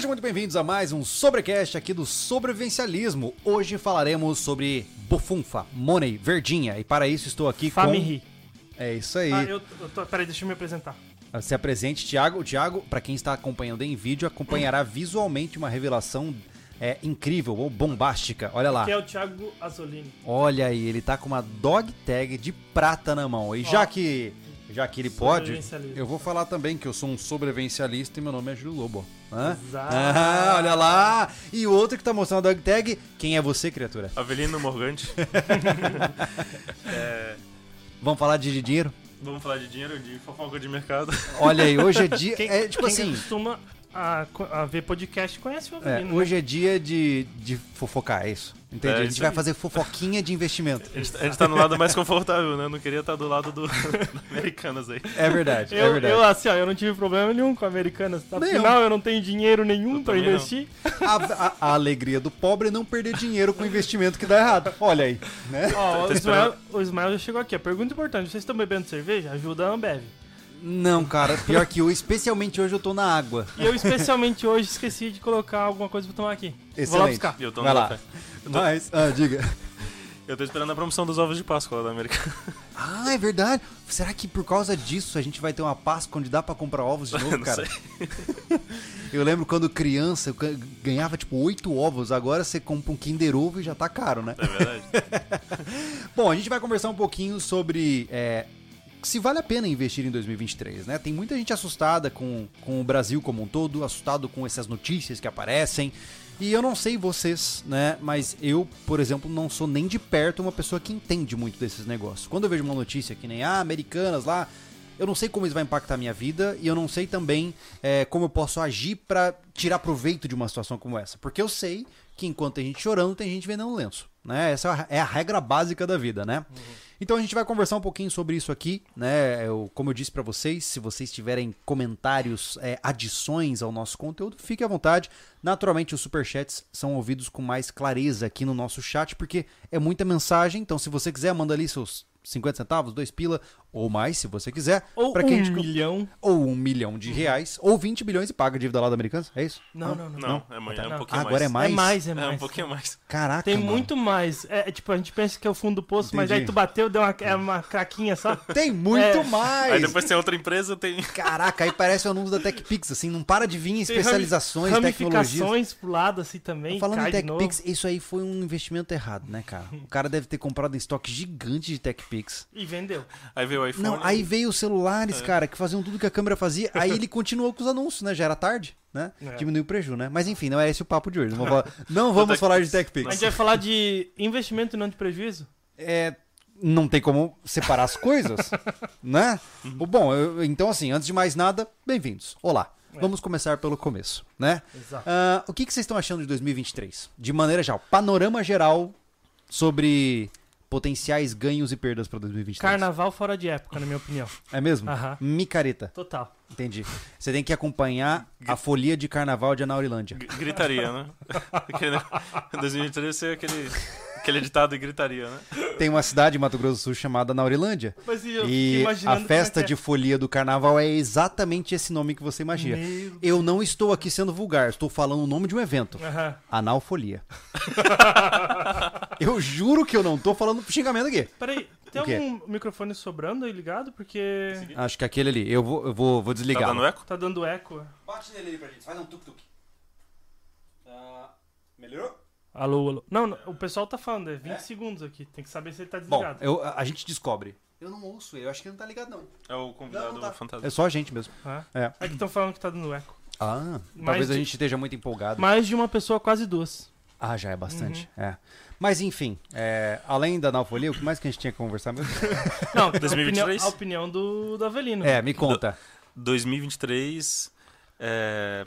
Sejam muito bem-vindos a mais um Sobrecast aqui do Sobrevivencialismo. Hoje falaremos sobre bufunfa, money, verdinha. E para isso estou aqui Family. com... É isso aí. Ah, eu, eu tô, peraí, deixa eu me apresentar. Se apresente, Thiago. O Thiago, para quem está acompanhando em vídeo, acompanhará visualmente uma revelação é, incrível ou bombástica. Olha lá. Que é o Thiago Azzolini. Olha aí, ele tá com uma dog tag de prata na mão. E já que já que ele pode, eu vou falar também que eu sou um sobrevivencialista e meu nome é Júlio Lobo. Hã? Exato. Ah, olha lá! E o outro que tá mostrando a dog tag, quem é você, criatura? Avelino Morgante. É, Vamos falar de dinheiro? vamos falar de dinheiro, de fofoca de mercado. Olha aí, hoje é dia. Quem, é tipo quem assim. costuma a, a ver podcast conhece o é, Avelino. hoje é dia de, de fofocar, é isso. Entendi. É, a gente isso vai aí. fazer fofoquinha de investimento. A gente, a gente tá no lado mais confortável, né? Eu não queria estar do lado do, do Americanas aí. É verdade, é Eu, verdade. eu, assim, ó, eu não tive problema nenhum com Americanas. Afinal, eu não tenho dinheiro nenhum não. investir. A, a- a alegria do pobre é não perder dinheiro com investimento que dá errado. Olha aí, né? Ó, o, Ismael, o Ismael já chegou aqui. A pergunta importante: vocês estão bebendo cerveja? Ajuda a Ambev. Não, cara, pior que eu, especialmente hoje eu tô na água. E eu, especialmente hoje, esqueci de colocar alguma coisa pra tomar aqui. Vou lá Excelente. buscar. E eu tô Vai lá. café. Mas, ah, diga. Eu tô esperando a promoção dos ovos de Páscoa lá da América. Ah, é verdade. Será que por causa disso a gente vai ter uma Páscoa onde dá pra comprar ovos de novo, Não cara? sei. Eu lembro quando criança eu ga- ganhava tipo oito ovos, agora você compra um Kinder Ovo e já tá caro, né? É verdade. Bom, a gente vai conversar um pouquinho sobre é, se vale a pena investir em 2023, né? Tem muita gente assustada com, com o Brasil como um todo, assustado com essas notícias que aparecem. E eu não sei vocês, né? Mas eu, por exemplo, não sou nem de perto uma pessoa que entende muito desses negócios. Quando eu vejo uma notícia que nem, ah, americanas lá, eu não sei como isso vai impactar a minha vida e eu não sei também é, como eu posso agir pra tirar proveito de uma situação como essa. Porque eu sei que enquanto tem gente chorando, tem gente vendendo lenço. Né? Essa é a- é a regra básica da vida, né? Então a gente vai conversar um pouquinho sobre isso aqui, né? Eu, como eu disse pra vocês, se vocês tiverem comentários, é, adições ao nosso conteúdo, fique à vontade. Naturalmente, os superchats são ouvidos com mais clareza aqui no nosso chat, porque é muita mensagem. Então, se você quiser, manda ali seus 50 centavos, 2 pila ou mais, se você quiser. Ou pra um milhão. Ou um milhão de reais, ou 20 bilhões e paga a dívida lá da Americanas, é isso? Não, não, não. Não, é amanhã, é um Não. pouquinho Agora é mais? É mais, é É mais. um pouquinho mais. Caraca, Tem mano. muito mais. É, é tipo, a gente pensa que é o fundo do poço, mas Entendi. aí tu bateu, deu uma, é uma craquinha só. Tem muito É. mais! Aí depois tem outra empresa, tem. Caraca, aí parece o anúncio da TechPix, assim, não para de vir Tem especializações, rami- tecnologias. Ramificações pro lado assim também. Falando em. TechPix, isso aí foi um investimento errado, né, cara? O cara deve ter comprado um estoque gigante de TechPix. E vendeu. Aí veio o iPhone. Não, aí veio os É. celulares, cara, que faziam tudo que a câmera fazia. Aí ele continuou com os anúncios, né? Já era tarde, né? É. Diminuiu o preju, né? Mas enfim, não é esse o papo de hoje. Não, falar, não vamos falar de A gente TechPix. vai falar de investimento e não de prejuízo? É, não tem como separar as coisas, né? Bom, eu- então assim, antes de mais nada, bem-vindos. Olá. Vamos começar pelo começo, né? Exato. Ah, o que, que vocês estão achando de 2023? De maneira geral, panorama geral sobre potenciais ganhos e perdas para 2023. Carnaval fora de época, na minha opinião. É mesmo? Aham. Micareta. Total. Entendi. Você tem que acompanhar a folia de carnaval de Anaurilândia. Gritaria, né? Aquele, 2023 ia ser aquele, aquele ditado de gritaria, né? Tem uma cidade em Mato Grosso do Sul chamada Anaurilândia. Mas eu E a é festa é. de folia do carnaval é exatamente esse nome que você imagina. Meu... Eu não estou aqui sendo vulgar, estou falando o nome de um evento. Aham. Analfolia. eu juro que eu não tô falando xingamento aqui. Peraí, tem algum microfone sobrando aí ligado? Porque Acho que aquele ali. Eu vou, eu vou, vou Tá desligar. dando eco? tá dando eco. Bate nele ali pra gente, faz um tuk-tuk. melhorou? Alô, alô. Não, não, o pessoal tá falando, é 20 segundos aqui. Tem que saber se ele tá Bom, desligado. eu- a a gente descobre. Eu não ouço ele, eu acho que ele não tá ligado, não. É o convidado Não, não tá. fantasma. É só a gente mesmo. Ah. É. É que estão falando que tá dando eco. Ah, Mais talvez a de- gente esteja muito empolgado. Mais de uma pessoa, quase duas. Ah, já é bastante. É. Mas enfim, é, além da analfolia, o que mais que a gente tinha que conversar mesmo? Não, a 2023? opinião, a opinião do, do Avelino. É, me conta. 2023. É...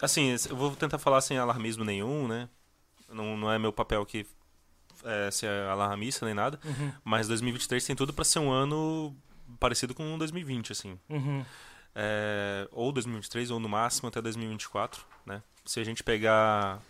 Assim, eu vou tentar falar sem alarmismo nenhum, né? Não, não é meu papel aqui é, ser alarmista nem nada. Uhum, Mas 2023 tem tudo pra ser um ano parecido com 2020, assim. uhum. É, ou 2023, ou no máximo até 2024, né? Se a gente pegar.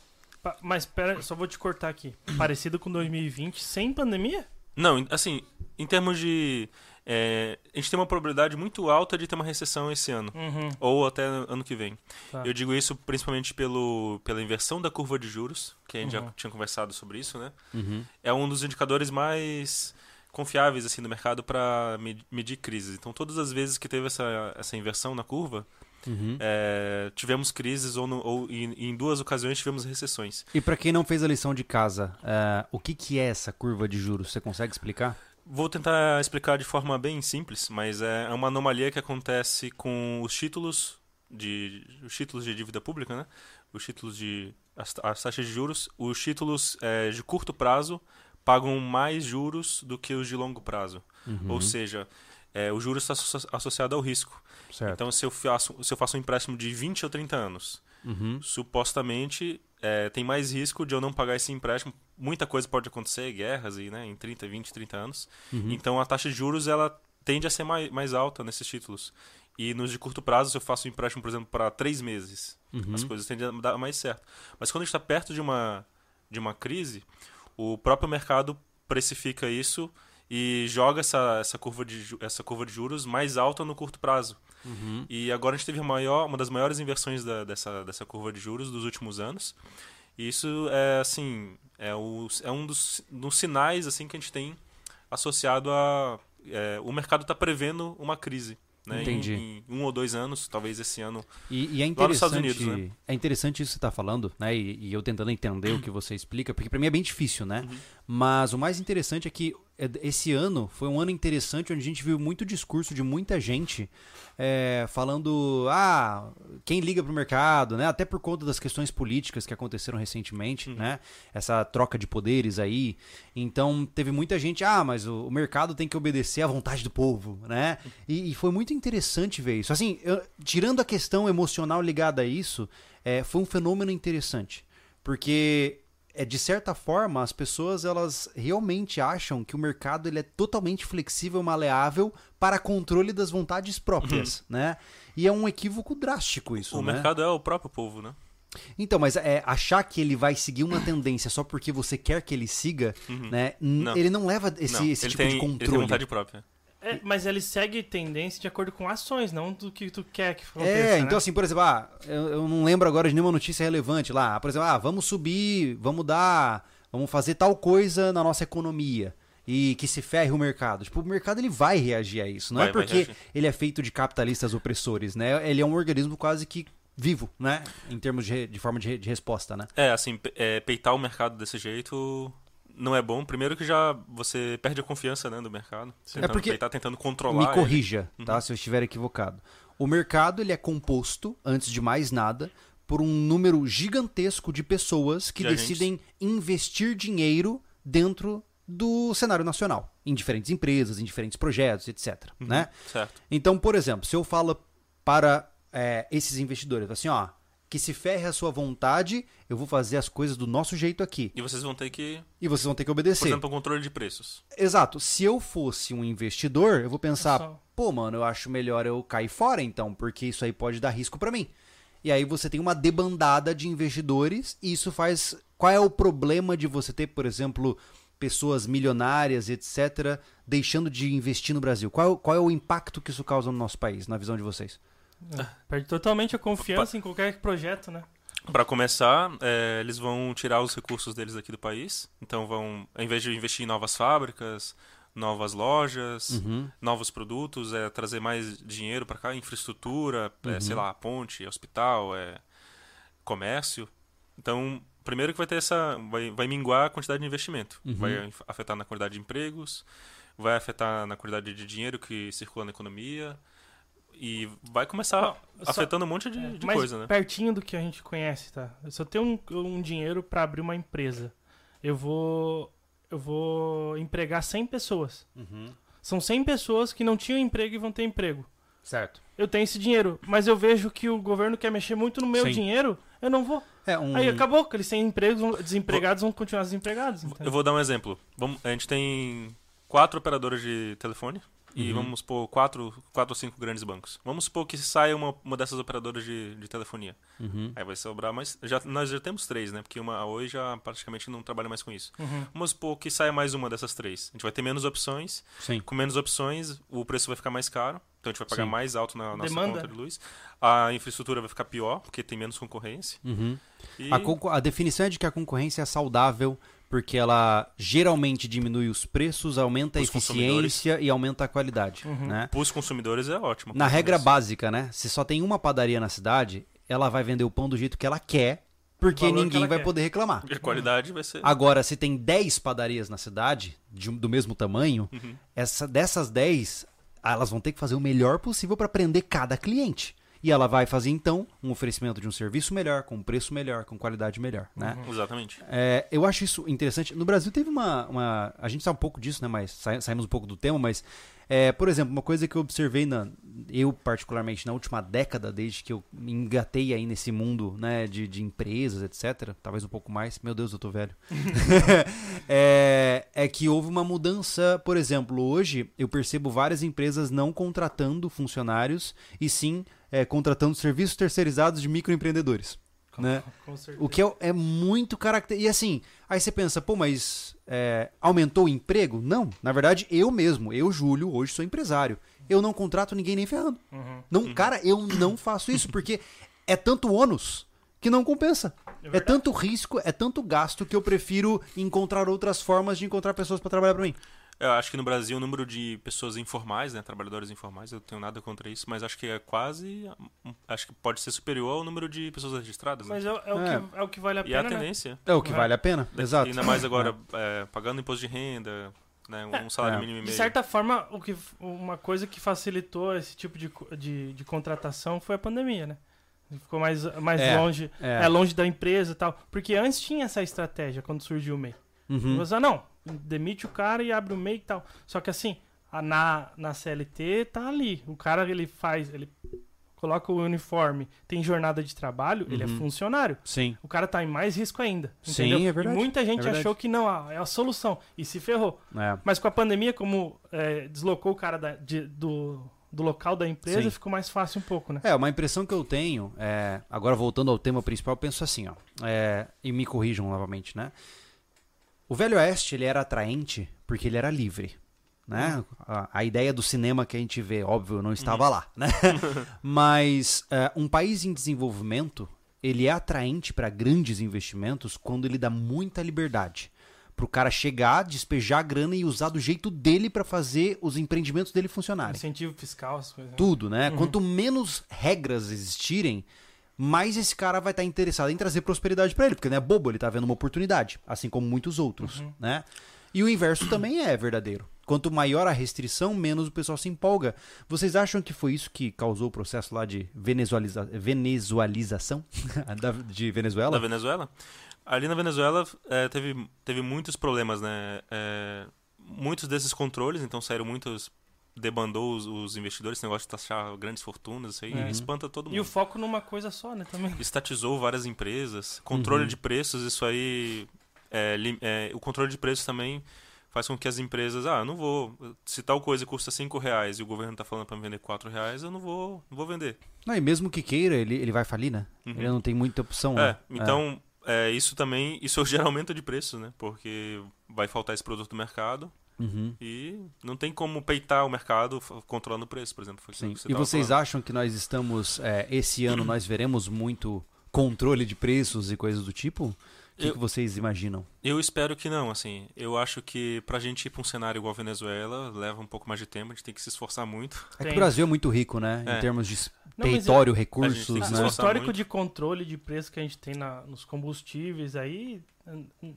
Pa- Mas pera, só vou te cortar aqui. Parecido com 2020, sem pandemia? Não, assim, em termos de. É, a gente tem uma probabilidade muito alta de ter uma recessão esse ano. Uhum. Ou até ano que vem. Tá. Eu digo isso principalmente pelo, pela inversão da curva de juros, que a gente Uhum. já tinha conversado sobre isso, né? Uhum. É um dos indicadores mais confiáveis assim do mercado para medir crises. Então, todas as vezes que teve essa, essa inversão na curva, Uhum. é, tivemos crises ou, no- ou em, em duas ocasiões tivemos recessões. E pra quem não fez a lição de casa, é, o que, que é essa curva de juros? Você consegue explicar? Vou tentar explicar de forma bem simples, mas é uma anomalia que acontece com os títulos de os títulos de dívida pública, né? Os títulos de as, as taxas de juros, os títulos é, de curto prazo pagam mais juros do que os de longo prazo. Ou seja, é, o juro está asso- associado ao risco. Certo. Então, se eu, faço, se eu faço um empréstimo de 20 ou 30 anos, Uhum. supostamente é, tem mais risco de eu não pagar esse empréstimo. Muita coisa pode acontecer, guerras e, né, em 30, 20, 30 anos. Uhum. Então a taxa de juros ela tende a ser mais, mais alta nesses títulos. E nos de curto prazo, se eu faço um empréstimo, por exemplo, para três meses, Uhum. as coisas tendem a dar mais certo. Mas quando a gente está perto de uma, de uma crise, o próprio mercado precifica isso e joga essa, essa, curva de, essa curva de juros mais alta no curto prazo. Uhum. E agora a gente teve a maior, uma das maiores inversões da- dessa, dessa curva de juros dos últimos anos. E isso é assim, é, o, é um dos, dos sinais assim que a gente tem associado a é, o mercado está prevendo uma crise. Né? Em- Entendi. Em, um ou dois anos, talvez esse ano. E, e é Lá nos Estados interessante, Unidos, né? é interessante isso que você está falando, né? E, e eu tentando entender o que você explica, porque para mim é bem difícil, né? Mas o mais interessante é que esse ano foi um ano interessante onde a gente viu muito discurso de muita gente é, falando, ah, quem liga pro mercado, né? Até por conta das questões políticas que aconteceram recentemente, né? Essa troca de poderes aí. Então teve muita gente, ah, mas o, o mercado tem que obedecer à vontade do povo, né? E, e foi muito interessante ver isso. Assim, eu- tirando a questão emocional ligada a isso, é, foi um fenômeno interessante, porque é de certa forma as pessoas elas realmente acham que o mercado ele é totalmente flexível, maleável para controle das vontades próprias, né? E é um equívoco drástico isso, o né? mercado é o próprio povo, né? Então, mas é, achar que ele vai seguir uma tendência só porque você quer que ele siga, né? n- Não. ele não leva esse, Não, esse tipo tem, de ele tem controle. vontade própria. É, mas ele segue tendência de acordo com ações, não do que tu quer que aconteça. É, então né? assim, por exemplo, ah, eu, eu não lembro agora de nenhuma notícia relevante lá. Por exemplo, ah, vamos subir, vamos dar, vamos fazer tal coisa na nossa economia e que se ferre o mercado. Tipo, o mercado ele vai reagir a isso. Não é Vai, vai porque ele é feito de capitalistas opressores, né? Ele é um organismo quase que vivo, né? Em termos de, de forma de, de resposta, né? É, assim, é, peitar o mercado desse jeito não é bom. Primeiro que já você perde a confiança né, do mercado. Tentando É porque- peitar, tentando controlar. Me ele. corrija, Uhum. tá? Se eu estiver equivocado. O mercado ele é composto, antes de mais nada, por um número gigantesco de pessoas que De agentes. decidem investir dinheiro dentro do cenário nacional, em diferentes empresas, em diferentes projetos, etc. Uhum. Né? Certo. Então, por exemplo, se eu falo para é, esses investidores, assim, ó, que se ferre a sua vontade, eu vou fazer as coisas do nosso jeito aqui. E vocês vão ter que, E vocês vão ter que por obedecer. exemplo, o controle de preços. Exato. Se eu fosse um investidor, eu vou pensar, pô, mano, eu acho melhor eu cair fora então, porque isso aí pode dar risco pra mim. E aí você tem uma debandada de investidores e isso faz. Qual é o problema de você ter, por exemplo, pessoas milionárias, etc., deixando de investir no Brasil? Qual, qual é o impacto que isso causa no nosso país, na visão de vocês? É, Perde totalmente a confiança em qualquer projeto, né? Para começar, é, eles vão tirar os recursos deles aqui do país. Então vão, ao invés de investir em novas fábricas, novas lojas, Uhum. novos produtos, é trazer mais dinheiro para cá, infraestrutura, é, sei lá, ponte, hospital, é, comércio. Então, primeiro que vai ter essa, vai, vai minguar a quantidade de investimento, vai inf- afetar na quantidade de empregos, vai afetar na quantidade de dinheiro que circula na economia e vai começar Ó, só- afetando um monte de, de coisa, né? pertinho do que a gente conhece, tá? Se eu tenho um, um dinheiro pra abrir uma empresa, eu vou eu vou empregar 100 pessoas. São 100 pessoas que não tinham emprego e vão ter emprego. Certo. Eu tenho esse dinheiro, mas eu vejo que o governo quer mexer muito no meu Sim. dinheiro, eu não vou. É um. Aí acabou, aqueles sem empregos, vão- desempregados vão continuar desempregados. Eu entendeu? vou dar um exemplo. Vamos, a gente tem quatro operadoras de telefone e Uhum. vamos supor quatro, quatro ou cinco grandes bancos. Vamos supor que saia uma, uma dessas operadoras de, de telefonia. Uhum. Aí vai sobrar mais. Já, nós já temos três, né? Porque uma a Oi já praticamente não trabalha mais com isso. Uhum. Vamos supor que saia mais uma dessas três. A gente vai ter menos opções. Sim. Com menos opções, o preço vai ficar mais caro. Então a gente vai pagar Sim. mais alto na nossa Demanda. conta de luz. A infraestrutura vai ficar pior, porque tem menos concorrência. Uhum. E A, a definição é de que a concorrência é saudável porque ela geralmente diminui os preços, aumenta a Os eficiência e aumenta a qualidade, Uhum. né? para os consumidores é ótimo. Na regra Mas- básica, né? Se só tem uma padaria na cidade, ela vai vender o pão do jeito que ela quer, porque ninguém vai quer. poder reclamar. E a qualidade vai ser. Agora, se tem 10 padarias na cidade, de do mesmo tamanho, Uhum. essa, dessas 10, elas vão ter que fazer o melhor possível para prender cada cliente. E ela vai fazer, então, um oferecimento de um serviço melhor, com um preço melhor, com qualidade melhor, né? Exatamente. É, eu acho isso interessante. No Brasil teve uma. uma- a gente sabe um pouco disso, né? Mas sa- saímos um pouco do tema, mas. é, por exemplo, uma coisa que eu observei, na, eu particularmente, na última década, desde que eu me engatei aí nesse mundo né, de, de empresas, etc. Talvez um pouco mais. Meu Deus, eu tô velho. é, é que houve uma mudança. Por exemplo, hoje eu percebo várias empresas não contratando funcionários e sim é, contratando serviços terceirizados de microempreendedores. Né? Com certeza. O que é, é muito característico. E assim, aí você pensa, pô, mas é, aumentou o emprego? Não. Na verdade, eu mesmo, eu, Júlio, hoje sou empresário. Eu não contrato ninguém nem ferrando. Uhum. Não, Cara, eu não faço isso, porque é tanto ônus que não compensa. É, verdade. tanto risco, é tanto gasto que eu prefiro encontrar outras formas de encontrar pessoas para trabalhar para mim. Eu acho que no Brasil o número de pessoas informais, né, trabalhadores informais, eu tenho nada contra isso, mas acho que é quase, acho que pode ser superior ao número de pessoas registradas. né? Mas é, é o É. que, é o que vale a E a pena, né? tendência. É o que É. vale a pena. Exato. Ainda mais agora é, pagando imposto de renda, né, um salário É. mínimo e De meio. certa forma, o que, uma coisa que facilitou esse tipo de, de, de contratação foi a pandemia, né? Ficou mais, mais É, longe, é. é. longe da empresa e tal. Porque antes tinha essa estratégia quando surgiu o MEI. Uhum. Você, ah, não, demite o cara e abre o MEI e tal. Só que assim, na, na CLT tá ali. O cara, ele faz, ele coloca o uniforme, tem jornada de trabalho, ele é Uhum. funcionário. Sim. O cara tá em mais risco ainda. Sim, entendeu? é verdade, E muita gente é achou que não, ah, é a solução. E se ferrou. É. Mas com a pandemia, como é, deslocou o cara da- de- do, do local da empresa, Sim. ficou mais fácil um pouco, né? É, uma impressão que eu tenho, é, agora voltando ao tema principal, eu penso assim, ó, é, e me corrijam novamente, né? O Velho Oeste, ele era atraente porque ele era livre, né? A, a ideia do cinema que a gente vê, óbvio, não estava lá, né? Mas é, um país em desenvolvimento, ele é atraente para grandes investimentos quando ele dá muita liberdade. Pro cara chegar, despejar a grana e usar do jeito dele para fazer os empreendimentos dele funcionarem Incentivo fiscal, essas coisas. né? tudo, né? Quanto menos regras existirem, mais esse cara vai estar interessado em trazer prosperidade pra ele, porque não é bobo, ele tá vendo uma oportunidade, assim como muitos outros, né? E o inverso também é verdadeiro. Quanto maior a restrição, menos o pessoal se empolga. Vocês acham que foi isso que causou o processo lá de venezualiza... venezualização de Venezuela? Da Venezuela? Ali na Venezuela é, teve, teve muitos problemas, né? É, muitos desses controles, então saíram muitos. Debandou os, os investidores, esse negócio de taxar grandes fortunas, isso aí É. espanta todo mundo. E o foco numa coisa só, né? Também. Estatizou várias empresas, controle Uhum. de preços, isso aí. é, é, o controle de preços também faz com que as empresas, ah, eu não vou. Se tal coisa custa 5 reais e o governo tá falando para vender 4 reais, eu não vou, não vou vender. Não, e mesmo que queira, ele, ele vai falir, né? Uhum. Ele não tem muita opção, É, né? então é, isso também, isso gera aumento de preços, né? Porque vai faltar esse produto no mercado Uhum. e não tem como peitar o mercado controlando o preço, por exemplo. Sim. você E vocês falando. acham que nós estamos, é, esse ano, nós veremos muito controle de preços e coisas do tipo? O que, Eu- que vocês imaginam? Eu espero que não, assim. Eu acho que pra gente ir pra um cenário igual a Venezuela, leva um pouco mais de tempo, a gente tem que se esforçar muito. É que o Brasil é muito rico, né? Em É. termos de Não, mas território, recursos, O né? esforçar histórico muito. de controle de preço que a gente tem na, nos combustíveis aí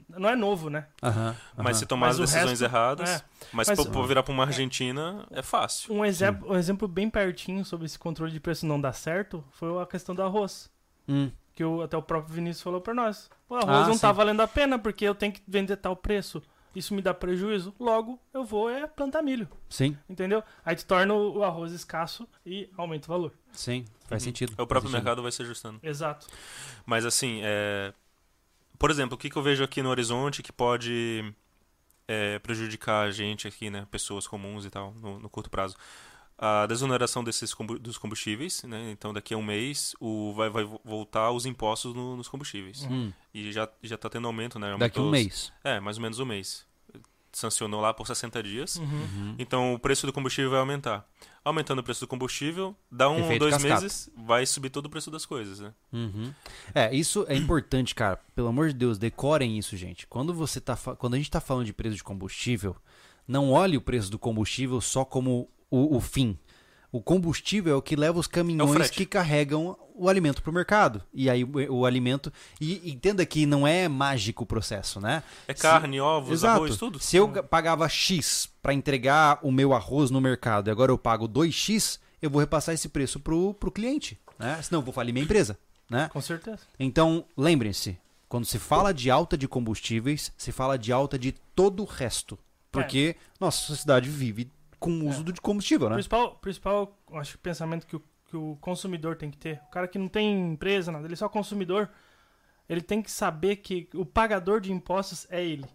não é novo, né? Aham, Mas aham. se tomar Mas as o decisões resto- erradas, é. mas, Mas- pra, pra virar pra uma Argentina, é fácil. Um exemplo, um exemplo bem pertinho sobre esse controle de preço não dar certo foi a questão do arroz. Hum, Que o, até o próprio Vinícius falou pra nós. O arroz Ah, não tá sim. valendo a pena porque eu tenho que vender tal preço. Isso me dá prejuízo. Logo, eu vou é plantar milho. sim, Entendeu? Aí tu torna o o arroz escasso e aumenta o valor. sim, faz Uhum. sentido. O faz próprio sentido. mercado vai se ajustando. Exato. Mas assim, é... por exemplo, o que, que eu vejo aqui no horizonte que pode é, prejudicar a gente aqui, né, pessoas comuns e tal, no, no curto prazo. A desoneração desses dos combustíveis, né? Então daqui a um mês o, vai, vai voltar os impostos no, nos combustíveis. Hum. E já, já tá tendo aumento, né? Daqui a um Aumentou os- mês. É, mais ou menos um mês. Sancionou lá por 60 dias. Uhum. Então o preço do combustível vai aumentar. Aumentando o preço do combustível, dá um ou Efeito dois cascata. meses, vai subir todo o preço das coisas, né? Uhum. É, isso é importante, cara. Pelo amor de Deus, decorem isso, gente. Quando você tá quando a gente tá falando de preço de combustível, não olhe o preço do combustível só como o, o fim. O combustível é o que leva os caminhões frete. que carregam o alimento pro mercado. E aí o, o alimento. E entenda que não é mágico o processo, né? É Se- carne, ovos, Exato. arroz, tudo. Se eu ga- pagava X para entregar o meu arroz no mercado e agora eu pago 2X, eu vou repassar esse preço pro, pro cliente, né? Senão eu vou falir minha empresa, né? Com certeza. Então, lembrem-se, quando se fala de alta de combustíveis, se fala de alta de todo o resto. Porque nossa sociedade vive com o uso de combustível, O né? principal, principal acho, pensamento que o, que o consumidor tem que ter. O cara que não tem empresa, nada, ele é só consumidor. Ele tem que saber que o pagador de impostos é ele.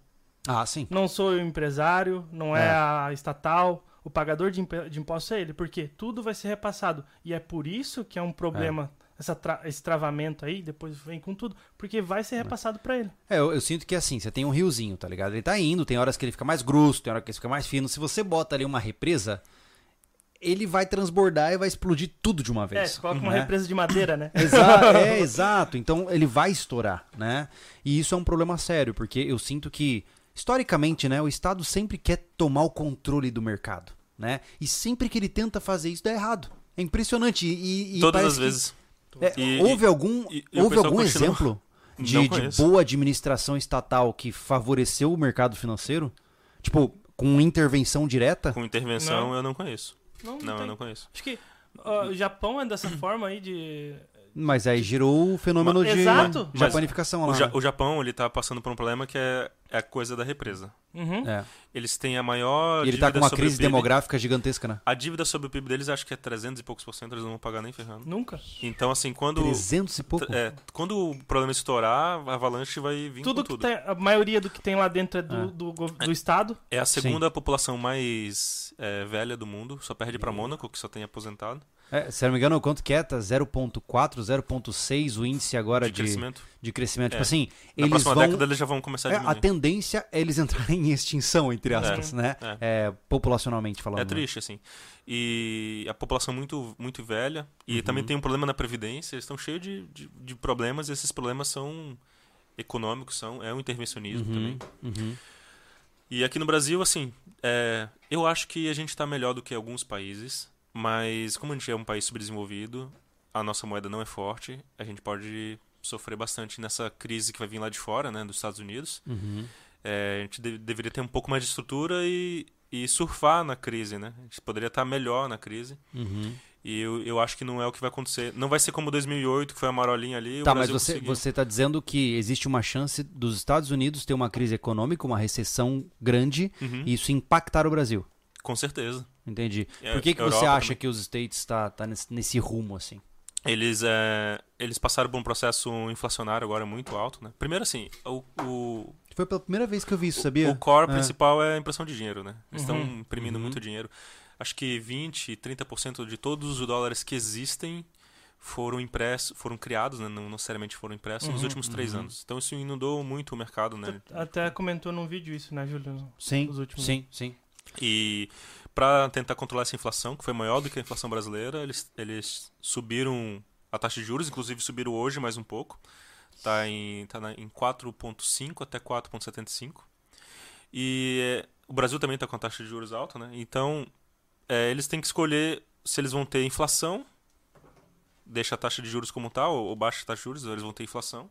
Ah, sim. Não sou eu empresário, não é, É. a estatal. O pagador de, imp- de impostos é ele. Porque tudo vai ser repassado. E é por isso que é um problema. Essa tra- esse travamento aí, depois vem com tudo. Porque vai ser repassado pra ele. É, eu, eu sinto que assim, você tem um riozinho, tá ligado? Ele tá indo, tem horas que ele fica mais grosso, tem horas que ele fica mais fino. Se você bota ali uma represa, ele vai transbordar e vai explodir tudo de uma É, vez. você coloca uma né? represa de madeira, né? Exa é, exato. Então ele vai estourar, né? E isso é um problema sério, porque eu sinto que, historicamente, né, o Estado sempre quer tomar o controle do mercado, né? E sempre que ele tenta fazer isso, dá errado. É impressionante. E, e Todas as que- vezes. É, E- houve algum, e- e houve algum continua- exemplo Não de, de boa administração estatal que favoreceu o mercado financeiro? Tipo, com intervenção direta? Com intervenção Não. eu não conheço. Não, Não, tem. eu não conheço. Acho que ó, o Japão é dessa forma aí de. Mas aí girou o fenômeno Mas- de Exato. japanificação lá. O, Ja- né? o Japão, ele tá passando por um problema que é, é a coisa da represa. Uhum. É. Eles têm a maior E ele tá com uma crise PIB. demográfica gigantesca, né? A dívida sobre o PIB deles acho que é 300 e poucos por cento, eles não vão pagar nem ferrando. Nunca. Então, assim, quando, 300 e pouco? é, quando o problema estourar, a avalanche vai vir Tudo com que tudo. tem, a maioria do que tem lá dentro é do, É. do, go- do Estado. É a segunda população mais é, velha do mundo, só perde pra Mônaco, que só tem aposentado, É, se não me engano, quanto que é? Tá 0.4, 0.6 o índice agora de de, crescimento. de crescimento. É. Tipo assim, Na eles próxima vão... década eles já vão começar a É, diminuir. a tendência é eles entrarem em extinção, entre aspas, né? é. É, populacionalmente falando. É né? triste, assim. E a população muito, muito velha. E Uhum. também tem um problema na Previdência. Eles estão cheios de, de, de problemas. E esses problemas são econômicos, são, é um intervencionismo Uhum, também. uhum. E aqui no Brasil, assim, é, eu acho que a gente está melhor do que alguns países. Mas como a gente é um país subdesenvolvido, a nossa moeda não é forte. A gente pode sofrer bastante nessa crise que vai vir lá de fora, né, dos Estados Unidos. Uhum. É, a gente de- deveria ter um pouco mais de estrutura e, e surfar na crise, né? A gente poderia estar melhor na crise. Uhum. E eu, eu acho que não é o que vai acontecer. Não vai ser como 2008, que foi a marolinha ali. Tá, mas você, conseguiu. você tá dizendo que existe uma chance dos Estados Unidos ter uma crise econômica, uma recessão grande, Uhum, e isso impactar o Brasil. Com certeza. Entendi. Por que, que Europa você acha também. que os States tá, tá nesse, nesse rumo, assim? Eles, é, eles passaram por um processo inflacionário agora muito alto, né? Primeiro, assim, o, o, Foi pela primeira vez que eu vi isso, sabia? o core É. principal é a impressão de dinheiro, né? Eles estão Uhum. imprimindo Uhum. muito dinheiro. Acho que 20, 30% de todos os dólares que existem foram impressos, foram criados, né? não necessariamente foram impressos nos Uhum, últimos três uhum. anos. Então isso inundou muito o mercado, né? Até comentou num vídeo isso, né, Júlio? Sim, sim, sim. E para tentar controlar essa inflação, que foi maior do que a inflação brasileira, eles, eles subiram a taxa de juros, inclusive subiram hoje mais um pouco. Está em, tá em 4,5 até 4,75. E é, o Brasil também está com a taxa de juros alta, né? Então é, eles têm que escolher se eles vão ter inflação, deixa a taxa de juros como tal, ou, ou baixa a taxa de juros, ou eles vão ter inflação.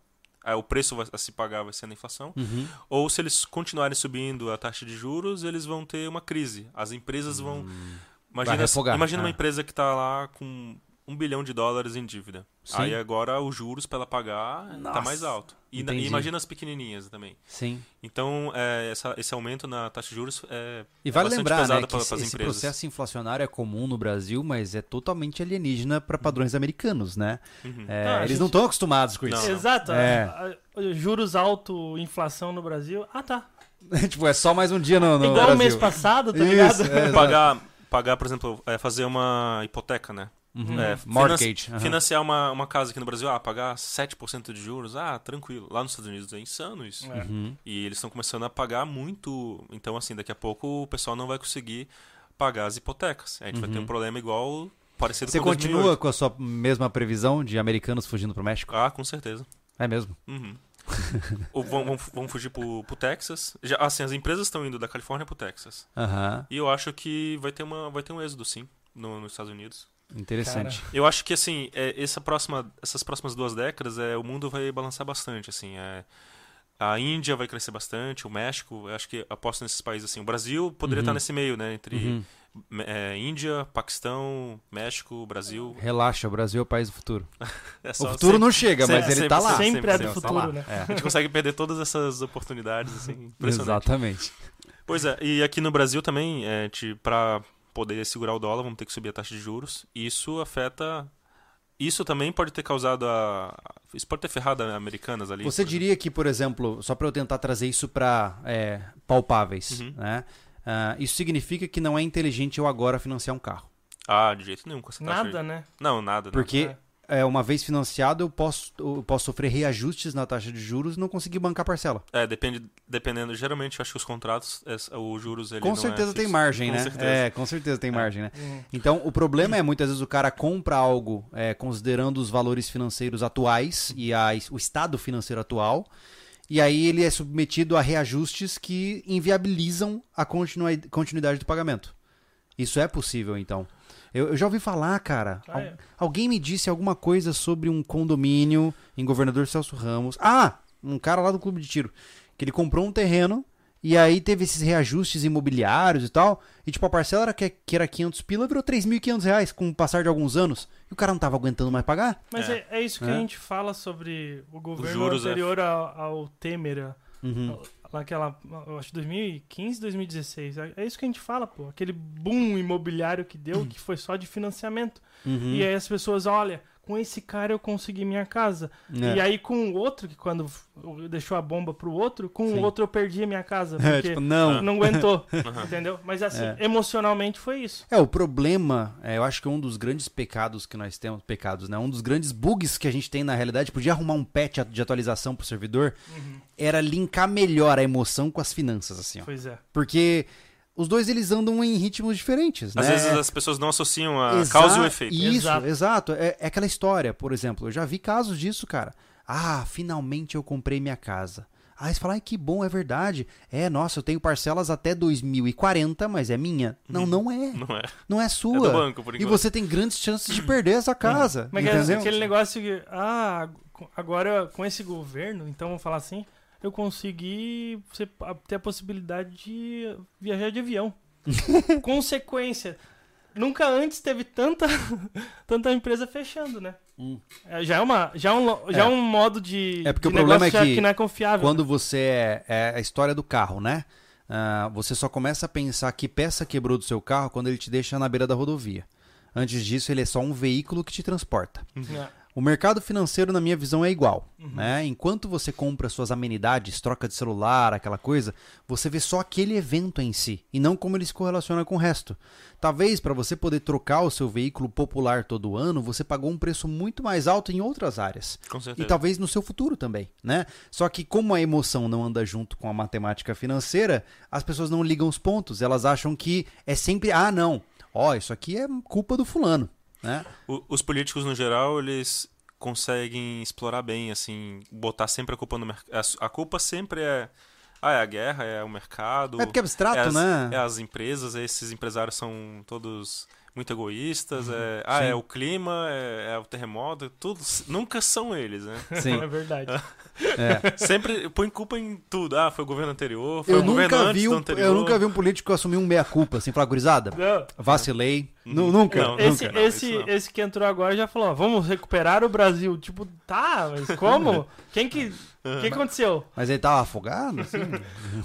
O preço a se pagar vai ser na inflação. Uhum. Ou se eles continuarem subindo a taxa de juros, eles vão ter uma crise. As empresas vão. Hum. Imagina, imagina uma é. empresa que está lá com um bilhão de dólares em dívida. Sim. Aí agora os juros para ela pagar tá Nossa, mais alto. E, na- e imagina as pequenininhas também. Sim. Então, é, essa- esse aumento na taxa de juros é, E vale bastante lembrar, né, que para esse, as esse empresas. processo inflacionário é comum no Brasil, mas é totalmente alienígena para padrões americanos, né? Uhum. É, Não, eles gente- não estão acostumados com isso. Não. Exato. É. juros alto, inflação no Brasil. Ah, tá. tipo, é só mais um dia no, no Igual Brasil. o mês passado, tá Isso, ligado? é, exato. pagar, pagar, por exemplo, é, fazer uma hipoteca, né? Uhum. É, Mortgage. finan- aham. Financiar uma, uma casa aqui no Brasil, ah, pagar 7% de juros, ah, tranquilo. Lá nos Estados Unidos é insano isso. É. Uhum. E eles estão começando a pagar muito. Então, assim, daqui a pouco o pessoal não vai conseguir pagar as hipotecas. A gente vai ter um problema igual parecido Uhum. Você com continua 2008. com a sua mesma previsão de americanos fugindo pro México? Ah, com certeza. É mesmo? Uhum. Ou vão, vão, vão fugir pro, pro Texas. Já, assim, as empresas estão indo da Califórnia pro Texas. Aham. E eu acho que vai ter, uma, vai ter um êxodo, sim, no- nos Estados Unidos. Interessante. Eu acho que assim, é, essa próxima, essas próximas duas décadas, é, o mundo vai balançar bastante, assim, é, a Índia vai crescer bastante, o México, eu acho que aposto nesses países assim. O Brasil poderia Uhum. estar nesse meio, né, entre Uhum. é, Índia, Paquistão, México, Brasil. Relaxa, o Brasil é o país do futuro. É O só- futuro sempre- não chega, mas sempre- ele tá lá. sempre- Sempre é do sempre, futuro, lá. né? É. A gente consegue perder todas essas oportunidades, assim, impressionante. Exatamente. Pois é, e aqui no Brasil também, é, pra poder segurar o dólar, vamos ter que subir a taxa de juros. E isso afeta. Isso também pode ter causado a. Isso pode ter ferrado as americanas ali. Você diria que, por exemplo, só para eu tentar trazer isso para palpáveis, Uhum. né? Ah, isso significa que não é inteligente eu agora financiar um carro. Ah, de jeito nenhum com essa taxa. Nada, né? Não, nada. Porque é, uma vez financiado, eu posso, eu posso sofrer reajustes na taxa de juros e não conseguir bancar parcela. É, depende, dependendo. Geralmente, eu acho que os contratos, é, os juros. Ele com não certeza é tem margem, Com né? certeza. É, com certeza tem margem, né? Hum. Então, o problema é muitas vezes o cara compra algo é, considerando os valores financeiros atuais e a- o estado financeiro atual, e aí ele é submetido a reajustes que inviabilizam a continuidade do pagamento. Isso é possível, então. Eu, eu já ouvi falar, cara. Ah, al- é. Alguém me disse alguma coisa sobre um condomínio em Governador Celso Ramos. Ah, um cara lá do clube de tiro. Que ele comprou um terreno e aí teve esses reajustes imobiliários e tal. E tipo, a parcela era que, que era 500 pila, virou 3.500 reais com o passar de alguns anos. E o cara não tava aguentando mais pagar. Mas É. é, é isso que É. a gente fala sobre o governo juros, é. anterior ao, ao Temer, Uhum. Naquela, eu acho 2015, 2016. É é isso que a gente fala, pô. Aquele boom imobiliário que deu, que foi só de financiamento. Uhum. E aí as pessoas, olha, com esse cara eu consegui minha casa. É. E aí com o outro, que quando deixou a bomba pro outro, com Sim. o outro eu perdi a minha casa. É, Porque tipo, não. não aguentou, entendeu? Mas assim, É. emocionalmente foi isso. É, o problema, é, eu acho que um dos grandes pecados que nós temos, pecados, né? Um dos grandes bugs que a gente tem na realidade, podia arrumar um patch de atualização pro servidor, era linkar melhor a emoção com as finanças, assim, ó. Pois é. Porque os dois eles andam em ritmos diferentes, Às né? vezes as pessoas não associam a Exa- causa e o efeito. Isso, exato. Exato. É, é aquela história, por exemplo, eu já vi casos disso, cara. Ah, finalmente eu comprei minha casa. Aí você fala, ai que bom, é verdade. É, nossa, eu tenho parcelas até 2040, mas é minha. Não, não é. Não é. Não é É sua. do banco, por e você tem grandes chances de perder essa casa. Mas é entendeu? aquele negócio que, ah, agora com esse governo, então vamos falar assim, eu consegui ter a possibilidade de viajar de avião. Consequência. Nunca antes teve tanta, tanta empresa fechando, né? Hum. É, já é, uma, já é, um, lo- já É. é um modo de, É porque de o problema é já que não é confiável. Quando você é, é a história do carro, né? Ah, você só começa a pensar que peça quebrou do seu carro quando ele te deixa na beira da rodovia. Antes disso, ele é só um veículo que te transporta. É. O mercado financeiro, na minha visão, é igual. Uhum. Né? Enquanto você compra suas amenidades, troca de celular, aquela coisa, você vê só aquele evento em si e não como ele se correlaciona com o resto. Talvez para você poder trocar o seu veículo popular todo ano, você pagou um preço muito mais alto em outras áreas. Com E certeza. talvez no seu futuro também, né? Só que como a emoção não anda junto com a matemática financeira, as pessoas não ligam os pontos. Elas acham que é sempre, ah, não, ó, isso aqui é culpa do fulano, né? O- os políticos, no geral, eles conseguem explorar bem, assim, botar sempre a culpa no mercado. A culpa sempre é. Ah, é a guerra, é o mercado. É porque é abstrato, é as, né? É as empresas, esses empresários são todos muito egoístas. É, ah, Sim. é o clima, é, é o terremoto, tudo. Nunca são eles, né? Sim. É verdade. É. Sempre põe culpa em tudo. Ah, foi o governo anterior, foi Eu o governo nunca, antes um, anterior. eu nunca vi um político assumir um meia-culpa, assim, falar, gurizada, vacilei. Uhum. Nu- Nunca, Não, Esse, nunca. esse, não. esse que entrou agora já falou, ó, vamos recuperar o Brasil. Tipo, tá, mas como? Quem que. O que aconteceu? Mas ele tava afogado, assim?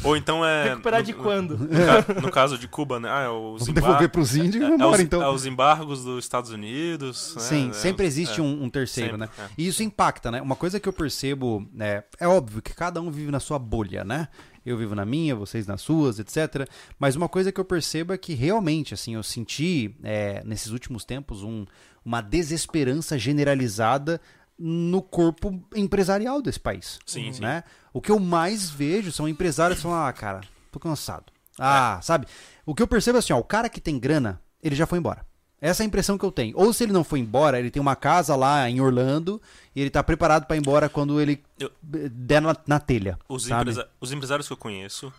Ou então é. Recuperar no- de quando? No, ca- no caso de Cuba, né? Ah, é os Vamos devolver pros índios e é, é embora, os, então. é os embargos dos Estados Unidos. né? Sim, É, sempre existe é, um, um terceiro, sempre, né? é. E isso impacta, né? Uma coisa que eu percebo, é, é óbvio que cada um vive na sua bolha, né? Eu vivo na minha, vocês nas suas, etc. Mas uma coisa que eu percebo é que realmente, assim, eu senti é, nesses últimos tempos um- uma desesperança generalizada no corpo empresarial desse país. Sim, sim. né? O que eu mais vejo são empresários falando, ah, cara, tô cansado. Ah, sabe? O que eu percebo é assim, ó, o cara que tem grana, ele já foi embora. Essa é a impressão que eu tenho. Ou se ele não foi embora, ele tem uma casa lá em Orlando e ele tá preparado pra ir embora quando ele Eu- der na, na telha. Os, empresa- os empresários que eu conheço,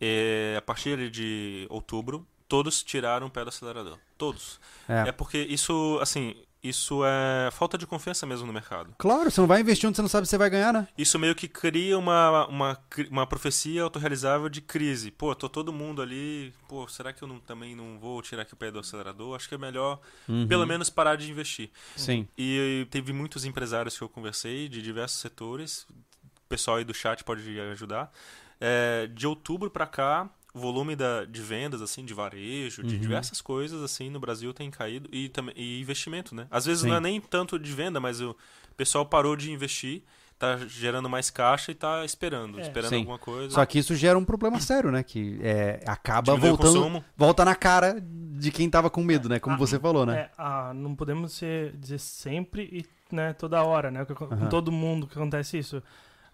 é, a partir de outubro, todos tiraram o pé do acelerador. Todos. É. É porque isso, assim, isso é falta de confiança mesmo no mercado. Claro, você não vai investir onde você não sabe se você vai ganhar, né? Isso meio que cria uma, uma, uma profecia autorrealizável de crise. Pô, tô todo mundo ali. Pô, será que eu não- também não vou tirar aqui o pé do acelerador? Acho que é melhor, Uhum. pelo menos, parar de investir. Sim. E teve muitos empresários que eu conversei de diversos setores. O pessoal aí do chat pode ajudar. É, de outubro para cá, volume da, de vendas, assim, de varejo, Uhum. de diversas coisas, assim, no Brasil tem caído. E, também, e investimento, né? Às vezes Sim. não é nem tanto de venda, mas o pessoal parou de investir, tá gerando mais caixa e tá esperando, É. esperando Sim. alguma coisa. Só que isso gera um problema sério, né? Que é, acaba Diminui o voltando. Volta na cara de quem tava com medo, né? Como Ah, você falou, né? É, ah, não podemos ser, dizer sempre e né, toda hora, né? Com Aham. todo mundo que acontece isso.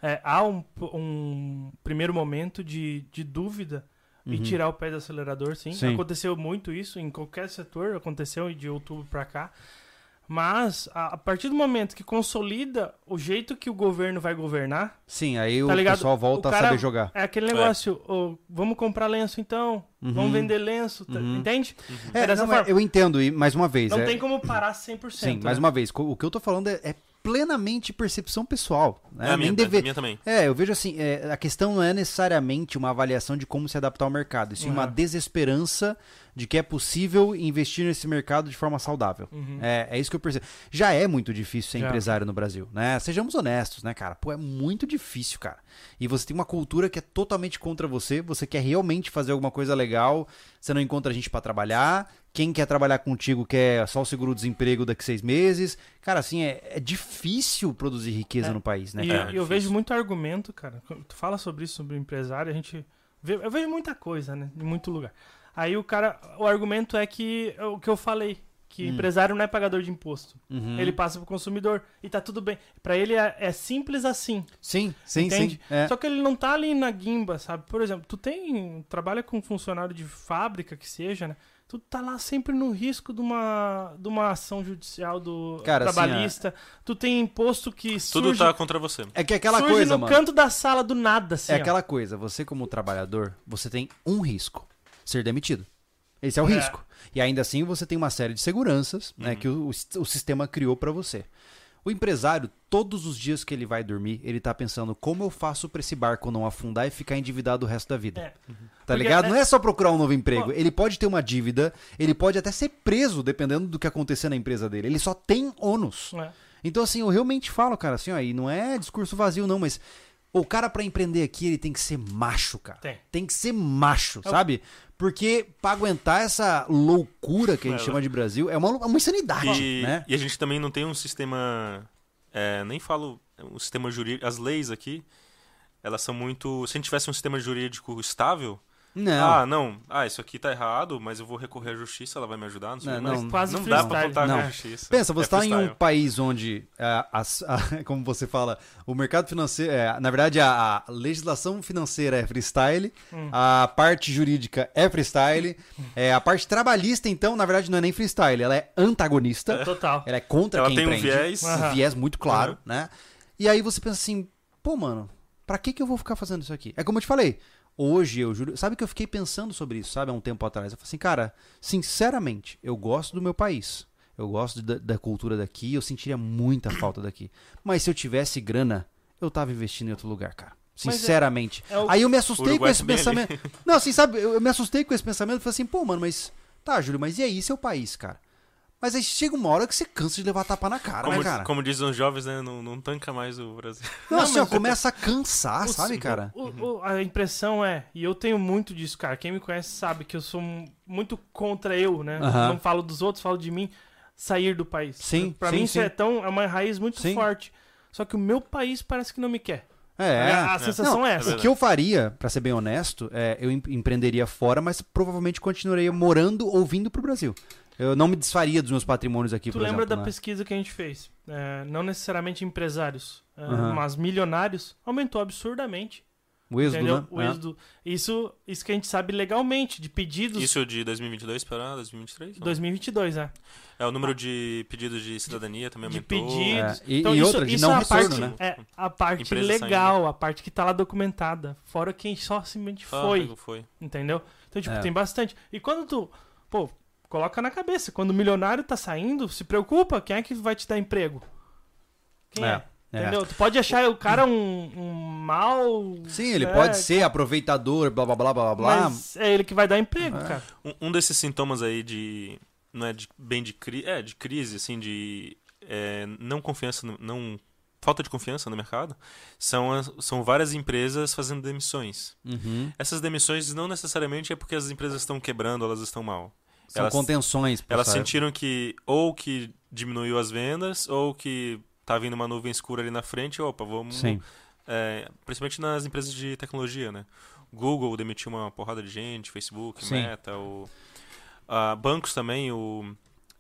É, há um, um primeiro momento de, de dúvida e Uhum. tirar o pé do acelerador, sim. Sim. Aconteceu muito isso em qualquer setor, aconteceu de outubro pra cá. Mas a, a partir do momento que consolida o jeito que o governo vai governar, Sim, aí Tá o ligado? pessoal volta O a saber jogar. é aquele negócio, ô, vamos comprar lenço então, Uhum. vamos vender lenço, tá- Uhum. entende? É, É dessa não, é, forma. eu entendo, e mais uma vez. Não é- tem como parar 100%. Sim, mais né? uma vez, o que eu tô falando é, é plenamente percepção pessoal. Né? É a minha, Nem deve- a minha também. É, eu vejo assim, é, a questão não é necessariamente uma avaliação de como se adaptar ao mercado, e sim uma Uhum. desesperança de que é possível investir nesse mercado de forma saudável. Uhum. É, é isso que eu percebo. Já é muito difícil ser Já. empresário no Brasil, né? Sejamos honestos, né, cara? Pô, é muito difícil, cara. E você tem uma cultura que é totalmente contra você, você quer realmente fazer alguma coisa legal, você não encontra gente pra trabalhar, quem quer trabalhar contigo quer só o seguro-desemprego daqui seis meses. Cara, assim, é, é difícil produzir riqueza É. no país, né, E cara? É, eu vejo muito argumento, cara. Quando Tu fala sobre isso, sobre empresário, a gente. Vê, eu vejo muita coisa, né? Em muito lugar. Aí o cara. O argumento é que. é O que eu falei. Que Hum. empresário não é pagador de imposto. Uhum. Ele passa pro consumidor. E tá tudo bem. Pra ele é, é simples assim. Sim, sim, Entende? sim. É. Só que ele não tá ali na guimba, sabe? Por exemplo, tu tem. Trabalha com funcionário de fábrica que seja, né? Tu tá lá sempre no risco de uma, de uma ação judicial do Cara, assim, trabalhista. Tu tem imposto que Tudo surge, tá contra você. É que aquela surge coisa, no mano. canto da sala do nada, assim. É ó. aquela coisa, você como trabalhador, você tem um risco, ser demitido. Esse é o É. risco. E ainda assim você tem uma série de seguranças né, Uhum. que o, o sistema criou pra você. O empresário, todos os dias que ele vai dormir, ele tá pensando como eu faço pra esse barco não afundar e ficar endividado o resto da vida. É. Tá Porque ligado? Não é só procurar um novo emprego. Ele pode ter uma dívida, ele pode até ser preso, dependendo do que acontecer na empresa dele. Ele só tem ônus. É. Então, assim, eu realmente falo, cara, assim, ó, e não é discurso vazio, não, mas o cara pra empreender aqui, ele tem que ser macho, cara. Tem. que ser macho, É sabe? Porque pra aguentar essa loucura que a gente É, chama de Brasil, é uma, é uma insanidade, E, né? e a gente também não tem um sistema. é, nem falo. Um sistema jurídico. As leis aqui, elas são muito. Se a gente tivesse um sistema jurídico estável. Não. Ah, não. Ah, isso aqui tá errado, mas eu vou recorrer à justiça, ela vai me ajudar. Não, sei Não, mas não. Quase não dá pra freestyle. contar com Não. a justiça. Pensa, você É tá em um freestyle. país onde, ah, as- a- como você fala, o mercado financeiro, é, na verdade, a, a legislação financeira é freestyle, Hum. a parte jurídica é freestyle, é, a parte trabalhista, então, na verdade, não é nem freestyle, ela é antagonista, Total. ela é contra Ela quem tem um empreende, viés. um viés muito claro, Uhum. né? E aí você pensa assim, pô, mano, pra que que eu vou ficar fazendo isso aqui? É como eu te falei, Hoje, eu juro. Sabe que eu fiquei pensando sobre isso, sabe, há um tempo atrás? Eu falei assim, cara, sinceramente, eu gosto do meu país. Eu gosto da, da cultura daqui, eu sentiria muita falta daqui. Mas se eu tivesse grana, eu tava investindo em outro lugar, cara. É- Sinceramente. é o- Aí eu me assustei com Uruguai esse também ali. pensamento. Não, assim, sabe, eu, eu me assustei com esse pensamento e falei assim, pô, mano, mas. Tá, Júlio, mas e aí, seu país, cara? Mas aí chega uma hora que você cansa de levar tapa na cara, Como, né, cara? como dizem os jovens, né? Não, não tanca mais o Brasil. Não, Não, assim, ó, mas- começa a cansar, O- sabe, cara? o- o- a impressão é, e eu tenho muito disso, cara. Quem me conhece sabe que eu sou muito contra eu, né? Não falo dos outros, falo de mim sair do país. Sim, Pra sim, mim isso sim. é tão é uma raiz muito Sim. forte. Só que o meu país parece que não me quer. É. a, a sensação Não, é é essa. O que eu faria, pra ser bem honesto, é eu em- empreenderia fora, mas provavelmente continuaria morando ou vindo pro Brasil. Eu não me desfaria dos meus patrimônios aqui, Tu por lembra exemplo. da né? pesquisa que a gente fez? É, não necessariamente empresários, é, Aham. mas milionários. Aumentou absurdamente. O êxodo, entendeu? né? O É. êxodo. Isso, isso que a gente sabe legalmente, de pedidos. Isso de 2022 para 2023? Não. 2022, né? É, o número de pedidos de cidadania também de aumentou. pedidos. É, e- então, e isso, outra, de isso não é a retorno, parte, né? É, a parte Empresa legal, a parte que tá lá documentada. Fora quem só simplesmente Ah, foi, foi. entendeu? Então, tipo, É. tem bastante. E quando tu, pô, coloca na cabeça, quando o milionário tá saindo, se preocupa, quem é que vai te dar emprego? Quem é? É, é. Entendeu? Tu pode achar o cara um, um mal... Sim, ele é, pode ser aproveitador, blá blá blá blá blá. Mas é ele que vai dar emprego, É. cara. Um, um desses sintomas aí de. Não é de, bem de crise. É, de crise, assim, de. é, não confiança. no- Não, falta de confiança no mercado. São, as- são várias empresas fazendo demissões. Uhum. Essas demissões não necessariamente é porque as empresas estão quebrando, elas estão mal. São Elas- contenções. Elas essa- sentiram que ou que diminuiu as vendas ou que tá vindo uma nuvem escura ali na frente, opa, vamos Sim. é, principalmente nas empresas de tecnologia, né? Google demitiu uma porrada de gente, Facebook, Sim. Meta, o ah, bancos também, o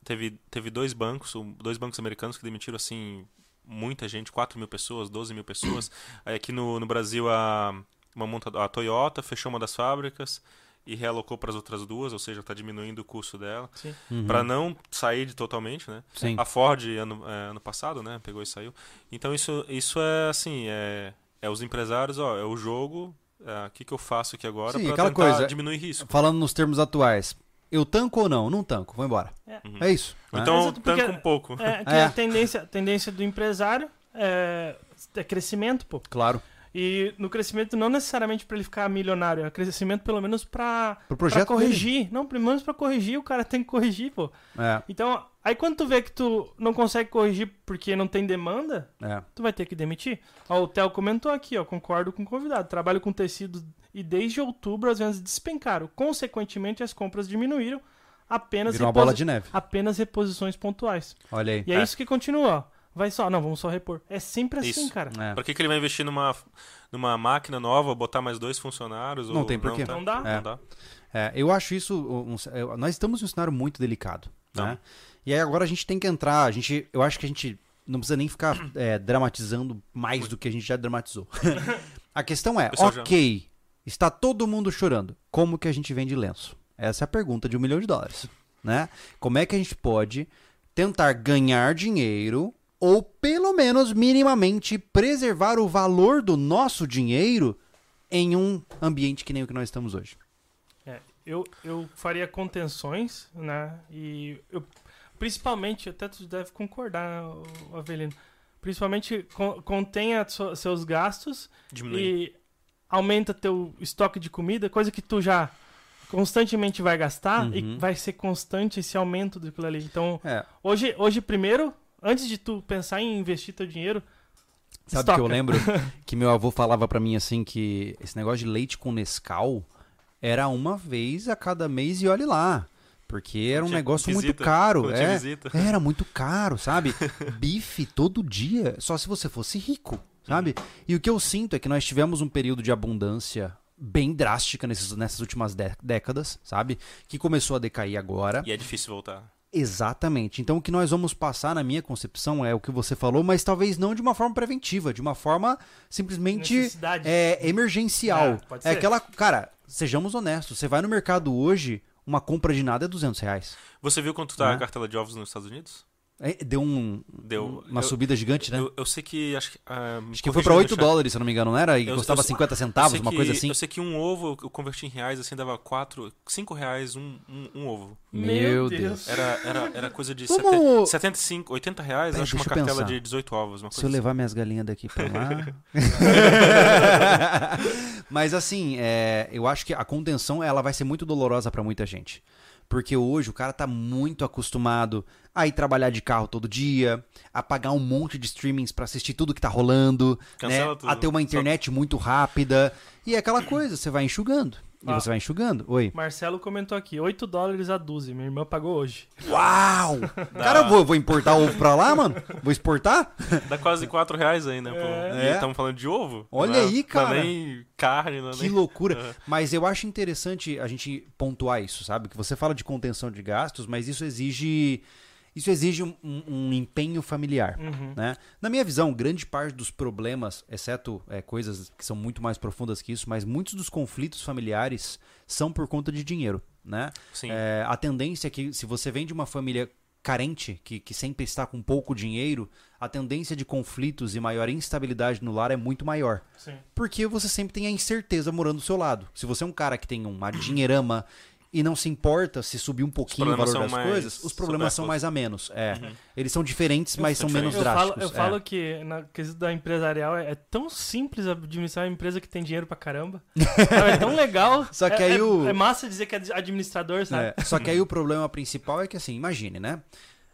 teve teve dois bancos, dois bancos americanos que demitiram assim muita gente, 4 mil pessoas, 12 mil pessoas. Aí aqui no, no Brasil a uma montadora, a Toyota fechou uma das fábricas e realocou para as outras duas, ou seja, está diminuindo o custo dela Sim. Uhum. para não sair de totalmente, né? Sim. A Ford ano, é, ano passado, né? Pegou e saiu. Então isso, isso é assim, é, é os empresários, ó, é o jogo, é, o que, que eu faço aqui agora para aquela tentar coisa, diminuir risco. Falando nos termos atuais, eu tanco ou não? Não tanco, vou embora. É. É isso. né? Então porque- tanca um pouco. É, que É. a tendência, a tendência do empresário é, é crescimento, pô. Claro. E no crescimento não necessariamente pra ele ficar milionário, é crescimento pelo menos pra, Pro pra corrigir. Não, pelo menos pra corrigir, o cara tem que corrigir, pô. É, Então, aí quando tu vê que tu não consegue corrigir porque não tem demanda, é. tu vai ter que demitir. Ó, o Theo comentou aqui, ó, concordo com o convidado. Trabalho com tecido e desde outubro as vendas despencaram. Consequentemente, as compras diminuíram. Apenas, Virou uma reposi- bola de neve. apenas reposições pontuais. Olha aí. E é, É. isso que continua, ó. Vai só, não, vamos só repor. É sempre assim, Isso. cara. É. Pra que, que ele vai investir numa, numa máquina nova, botar mais dois funcionários? Não ou tem porquê. tá? Não dá. É. Não dá. É, eu acho isso. um- nós estamos em um cenário muito delicado. Não. Né? E aí agora a gente tem que entrar. A gente, eu acho que a gente não precisa nem ficar é, dramatizando mais do que a gente já dramatizou. a questão é, ok, está todo mundo chorando. Como que a gente vende lenço? Essa é a pergunta de um milhão de dólares. Né? Como é que a gente pode tentar ganhar dinheiro ou pelo menos minimamente preservar o valor do nosso dinheiro em um ambiente que nem o que nós estamos hoje? É, eu, eu faria contenções, né? E eu, principalmente, até tu deve concordar, Avelino. Principalmente con- contenha so- seus gastos Diminuir. e aumenta teu estoque de comida, coisa que tu já constantemente vai gastar Uhum. e vai ser constante esse aumento daquilo ali. Então, É, hoje, hoje primeiro, antes de tu pensar em investir teu dinheiro, Sabe estoca. que eu lembro que meu avô falava pra mim assim que esse negócio de leite com Nescau era uma vez a cada mês e olhe lá. Porque era um Tinha negócio muito visita, caro. quando tinha É, visita. era muito caro, sabe? Bife todo dia, só se você fosse rico, sabe? E o que eu sinto é que nós tivemos um período de abundância bem drástica nesses, nessas últimas dé- décadas, sabe? Que começou a decair agora. E é difícil voltar. Exatamente. Então o que nós vamos passar, na minha concepção, é o que você falou, mas talvez não de uma forma preventiva, de uma forma simplesmente é, emergencial. É, pode É, aquela. Cara, sejamos honestos, você vai no mercado hoje, uma compra de nada é 200 reais. Você viu quanto tá Né? a cartela de ovos nos Estados Unidos? É, Deu um, Deu. uma eu, subida gigante, né? eu, eu sei que. Acho que, me Acho que foi pra aí no 8 chat. dólares, se eu não me engano, não era? E Eu- custava eu- 50 Eu centavos, uma que- coisa assim. Eu sei que um ovo, eu converti em reais, assim, dava 4, 5 reais um, um, um ovo. Meu Deus. Era, era, era coisa de Vamos- 70, 75, 80 reais, Peraí, eu acho uma cartela pensar. de 18 ovos. Uma Se eu coisa assim. levar minhas galinhas daqui pra lá. Mas assim, é, eu acho que a contenção ela vai ser muito dolorosa pra muita gente. Porque hoje o cara tá muito acostumado a ir trabalhar de carro todo dia, a pagar um monte de streamings pra assistir tudo que tá rolando, né? A ter uma internet muito rápida. E é aquela coisa, você vai enxugando. E Ah. você vai enxugando. Oi. Marcelo comentou aqui, 8 dólares a dúzia. Minha irmã pagou hoje. Uau! Cara, eu vou, vou importar ovo pra lá, mano? Vou exportar? Dá quase 4 reais aí, né? pô. É. E É. estamos falando de ovo? Olha Não é- aí, Não é cara. nem carne, não é Que nem... loucura. É. Mas eu acho interessante a gente pontuar isso, sabe? Que você fala de contenção de gastos, mas isso exige. Isso exige um, um- empenho familiar. Uhum. Né? Na minha visão, grande parte dos problemas, exceto é, coisas que são muito mais profundas que isso, mas muitos dos conflitos familiares são por conta de dinheiro. Né? Sim. É, a tendência é que, se você vem de uma família carente, que, que sempre está com pouco dinheiro, a tendência de conflitos e maior instabilidade no lar é muito maior. Sim. Porque você sempre tem a incerteza morando do seu lado. Se você é um cara que tem uma dinheirama e não se importa se subir um pouquinho o valor das mais coisas, os problemas são mais a menos. É. Eles são diferentes, mas são menos Eu falo, drásticos. eu é. falo que na quesito da empresarial é, é tão simples administrar uma empresa que tem dinheiro pra caramba. É tão legal. Só que É- aí é, o- é massa dizer que é administrador, sabe? É, Só que aí o problema principal é que assim, imagine, né?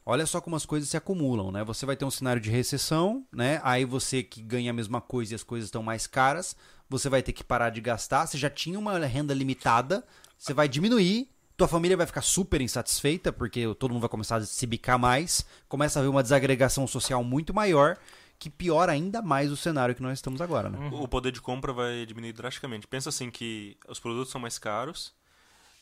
Olha só como as coisas se acumulam, né? Você vai ter um cenário de recessão, né? Aí você que ganha a mesma coisa e as coisas estão mais caras, você vai ter que parar de gastar. Você já tinha uma renda limitada, você vai diminuir, tua família vai ficar super insatisfeita, porque todo mundo vai começar a se bicar mais, começa a haver uma desagregação social muito maior, que piora ainda mais o cenário que nós estamos agora, né? O poder de compra vai diminuir drasticamente. Pensa assim que os produtos são mais caros,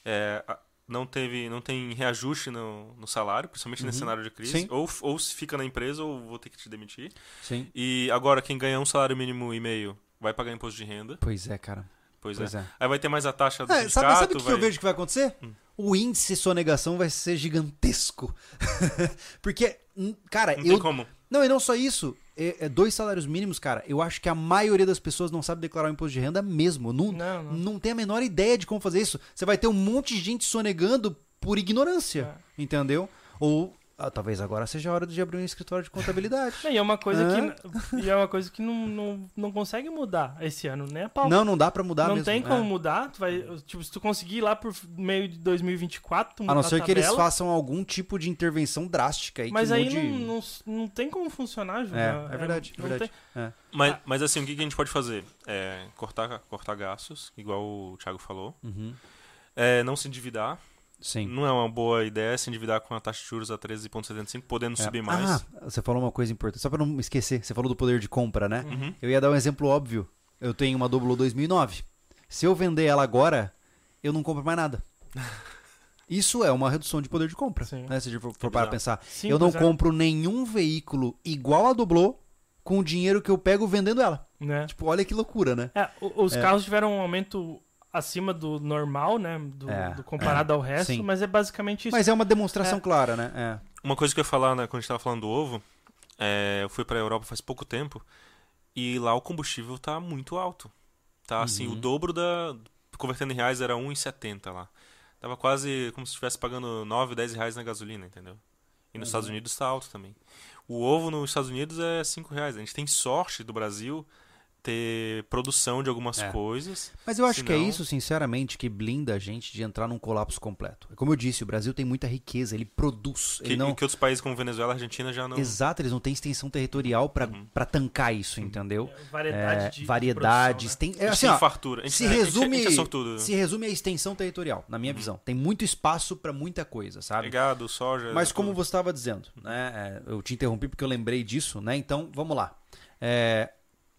é, não teve, não tem reajuste no, no salário, principalmente nesse cenário de crise. Uhum. Sim. Ou, ou se fica na empresa ou vou ter que te demitir. Sim. E agora quem ganha um salário mínimo e meio vai pagar imposto de renda. Pois é, cara. Pois, Pois é. é. Aí vai ter mais a taxa do É, sindicato. sabe, sabe o que, que eu vai- vejo que vai acontecer? O índice de sonegação vai ser gigantesco. Porque, hum, cara, Não eu. tem como. Não, e não só isso. É, é dois salários mínimos, cara. Eu acho que a maioria das pessoas não sabe declarar o imposto de renda mesmo. Não, Não, não. não. tem a menor ideia de como fazer isso. Você vai ter um monte de gente sonegando por ignorância. É. Entendeu? Ou. Ah, talvez agora seja a hora de abrir um escritório de contabilidade. E é uma coisa Hã? que, e é uma coisa que não, não, não consegue mudar esse ano, né? Pau. Não, não dá pra mudar não mesmo. tem é. como mudar. Tu vai, tipo, se tu conseguir ir lá por meio de 2024, tu A mudar não ser que eles façam algum tipo de intervenção drástica aí Mas que aí mude... não, não, não tem como funcionar, Ju. É, é verdade, é não verdade. tem- É. Mas, Ah. mas assim, o que que a gente pode fazer? É cortar, cortar gastos, igual o Thiago falou. Uhum. É, não se endividar. Sim. Não é uma boa ideia se endividar com a taxa de juros a 13,75, podendo É. subir mais. Ah, você falou uma coisa importante. Só pra não esquecer, você falou do poder de compra, né? Uhum. Eu ia dar um exemplo óbvio. Eu tenho uma Doblo 2009. Se eu vender ela agora, eu não compro mais nada. Isso é uma redução de poder de compra, Sim. né? Se a gente for, for É parar pra bizarro. pensar. Sim, eu não é, compro nenhum veículo igual a Doblo com o dinheiro que eu pego vendendo ela. né? Tipo, olha que loucura, né? É, os É. carros tiveram um aumento acima do normal, né? Do, É, do comparado ao resto, sim. mas é basicamente isso. Mas é uma demonstração É. clara, né? É. Uma coisa que eu ia falar né, quando a gente tava falando do ovo, é, eu fui pra Europa faz pouco tempo e lá o combustível tá muito alto. Tá assim, Uhum. o dobro da. Convertendo em reais era 1,70 lá. Tava quase como se estivesse pagando 9, 10 reais na gasolina, entendeu? E nos Uhum. Estados Unidos tá alto também. O ovo nos Estados Unidos é 5 reais. A gente tem sorte do Brasil ter produção de algumas É. coisas. Mas eu acho que é Senão- isso, sinceramente, que blinda a gente de entrar num colapso completo. Como eu disse, o Brasil tem muita riqueza, ele produz. Que, ele não... que outros países como Venezuela e Argentina já não. Exato, eles não têm extensão territorial pra Uhum. pra tancar isso, entendeu? Variedade É, de, de variedades, produção, né? tem. É, assim, ó, fartura. A gente, se é, a gente- resume, A é se resume a extensão territorial, na minha visão. Tem muito espaço pra muita coisa, sabe? Gado, soja. Mas como tudo. você estava dizendo, né? é, eu te interrompi porque eu lembrei disso, né? Então, vamos lá. É,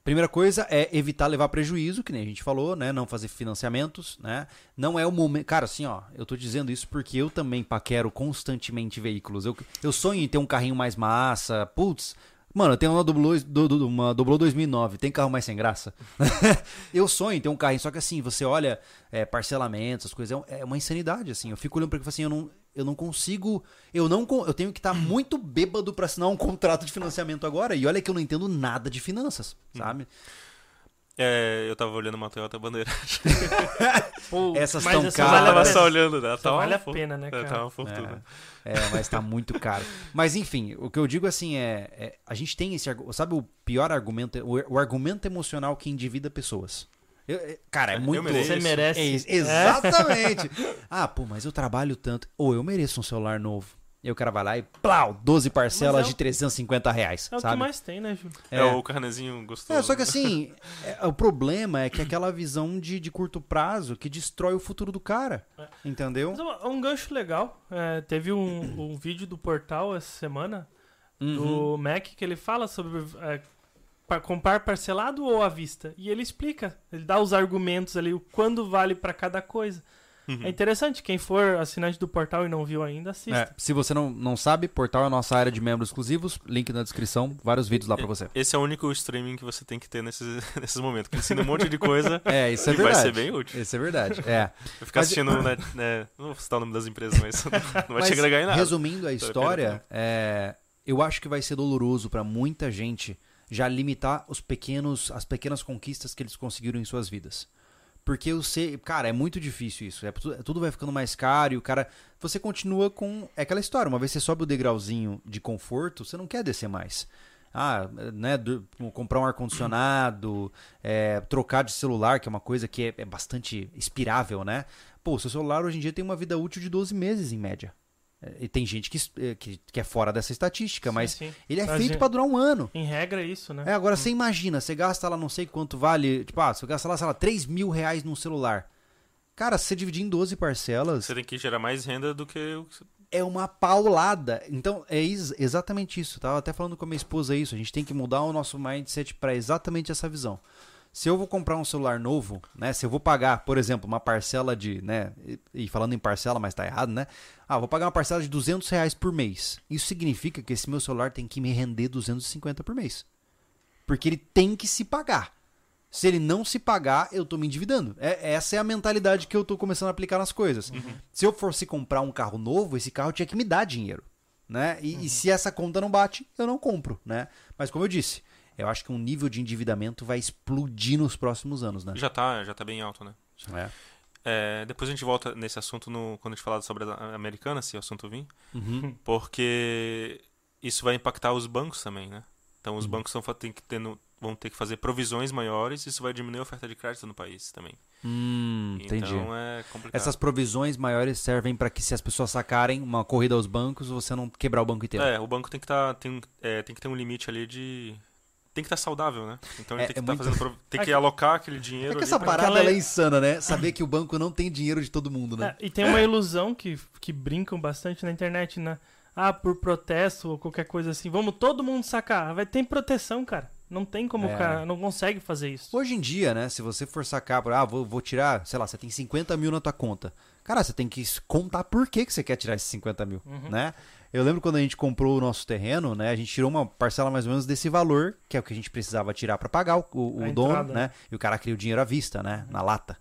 primeira coisa é evitar levar prejuízo, que nem a gente falou, né? Não fazer financiamentos, né? Não é o momento. Cara, assim, ó, eu tô dizendo isso porque eu também paquero constantemente veículos. Eu, eu sonho em ter um carrinho mais massa. Putz. Mano, eu tenho uma Doblo, do- do- uma Doblo 2009, tem carro mais sem graça? eu sonho em ter um carrinho, só que assim, você olha é, parcelamentos, as coisas, é é uma insanidade, assim. Eu fico olhando pra e falo assim, eu não, eu não consigo, eu não con- eu tenho que estar muito bêbado pra assinar um contrato de financiamento agora. E olha que eu não entendo nada de finanças, sabe? É, eu tava olhando uma Toyota Bandeirante. Pô, Essas mas tão essa caras. vale a tava pena. só olhando, né? Tava vale a fo- pena, né, É, cara? tava uma fortuna. É, é, mas tá muito caro. Mas enfim, o que eu digo assim é, é, a gente tem esse, sabe o pior argumento, o, o argumento emocional que endivida pessoas. Eu- é, cara, é Eu muito mereço. Você merece. É, ex- exatamente. ah, pô, mas eu trabalho tanto. Ou eu mereço um celular novo. E o cara vai lá e plau, 12 parcelas é o- de 350 reais, É o sabe? que mais tem, né, Ju? É, o carnezinho gostoso. É, só que assim, é, o problema é que aquela visão de, de curto prazo que destrói o futuro do cara. É. Entendeu? Mas é um gancho legal. É, teve um, um vídeo do portal essa semana Uhum. do Mac que ele fala sobre é, pa- comprar parcelado ou à vista. E ele explica, ele dá os argumentos ali, o quando vale pra cada coisa. Uhum. É interessante, quem for assinante do portal e não viu ainda, assista. É, se você não, não sabe, portal é a nossa área de membros exclusivos. Link na descrição, vários vídeos lá pra você. Esse é o único streaming que você tem que ter nesses, nesses momentos. Que ensina um monte de coisa É, isso é e vai verdade. ser bem útil. Isso é verdade. É. Vai ficar Mas- assistindo, né, né, Não vou citar o nome das empresas, mas não vai Mas, te agregar em nada. Resumindo a Vai história, é, eu acho que vai ser doloroso pra muita gente já limitar os pequenos, as pequenas conquistas que eles conseguiram em suas vidas. Porque eu sei, cara, é muito difícil isso. É, tu- tudo vai ficando mais caro e o cara. Você continua com. É aquela história, uma vez você sobe o degrauzinho de conforto, você não quer descer mais. Ah, né, do- comprar um ar-condicionado, é, trocar de celular, que é uma coisa que é, é bastante expirável, né? Pô, seu celular hoje em dia tem uma vida útil de 12 meses em média. E tem gente que, eh, que, que é fora dessa estatística, Sim, mas sim. ele é feito pra durar um ano. Em regra é isso, né? É, agora você imagina, você gasta lá não sei quanto vale, tipo, ah, você gasta lá, sei lá, 3 mil reais num celular. Cara, se você dividir em 12 parcelas, Você tem que gerar mais renda do que o que você- é uma paulada. Então, é ex- exatamente isso. Tava até falando com a minha esposa isso. A gente tem que mudar o nosso mindset para exatamente essa visão. Se eu vou comprar um celular novo, né? Se eu vou pagar, por exemplo, uma parcela de, né? E, falando em parcela, mas tá errado, né? Ah, vou pagar uma parcela de 200 reais por mês. Isso significa que esse meu celular tem que me render 250 por mês. Porque ele tem que se pagar. Se ele não se pagar, eu tô me endividando. É- essa é a mentalidade que eu tô começando a aplicar nas coisas. Se eu fosse comprar um carro novo, esse carro tinha que me dar dinheiro, né? E, e se essa conta não bate, eu não compro, né? Mas como eu disse, eu acho que um nível de endividamento vai explodir nos próximos anos, né? já tá, já tá bem alto, né? É. É, depois a gente volta nesse assunto no, quando a gente falar sobre a americana, se o assunto vir. Uhum. Porque isso vai impactar os bancos também, né? Então Uhum. os bancos vão, tem que ter vão ter que fazer provisões maiores e isso vai diminuir a oferta de crédito no país também. Hum, entendi. Então é complicado. Essas provisões maiores servem para que se as pessoas sacarem uma corrida aos bancos, você não quebrar o banco inteiro. É, o banco tem que, tá, tem, é, tem que ter um limite ali de. Tem que estar saudável, né? Então ele É- tem que é estar muito- fazendo. Tem que alocar aquele dinheiro É que essa parada ela é insana, né? Saber que o banco não tem dinheiro de todo mundo, né? É, e tem uma ilusão que, que brincam bastante na internet, né? Ah, por protesto ou qualquer coisa assim. Vamos todo mundo sacar. Vai ter proteção, cara. Não tem como É. o cara. Não consegue fazer isso. Hoje em dia, né? Se você for sacar, por, ah, vou, vou tirar, sei lá, você tem 50 mil na tua conta. Cara, você tem que contar por que, que você quer tirar esses 50 mil, né? Eu lembro quando a gente comprou o nosso terreno, né? A gente tirou uma parcela mais ou menos desse valor, que é o que a gente precisava tirar pra pagar o, o- dono, entrada, né? E o cara queria o dinheiro à vista, né? Na lata.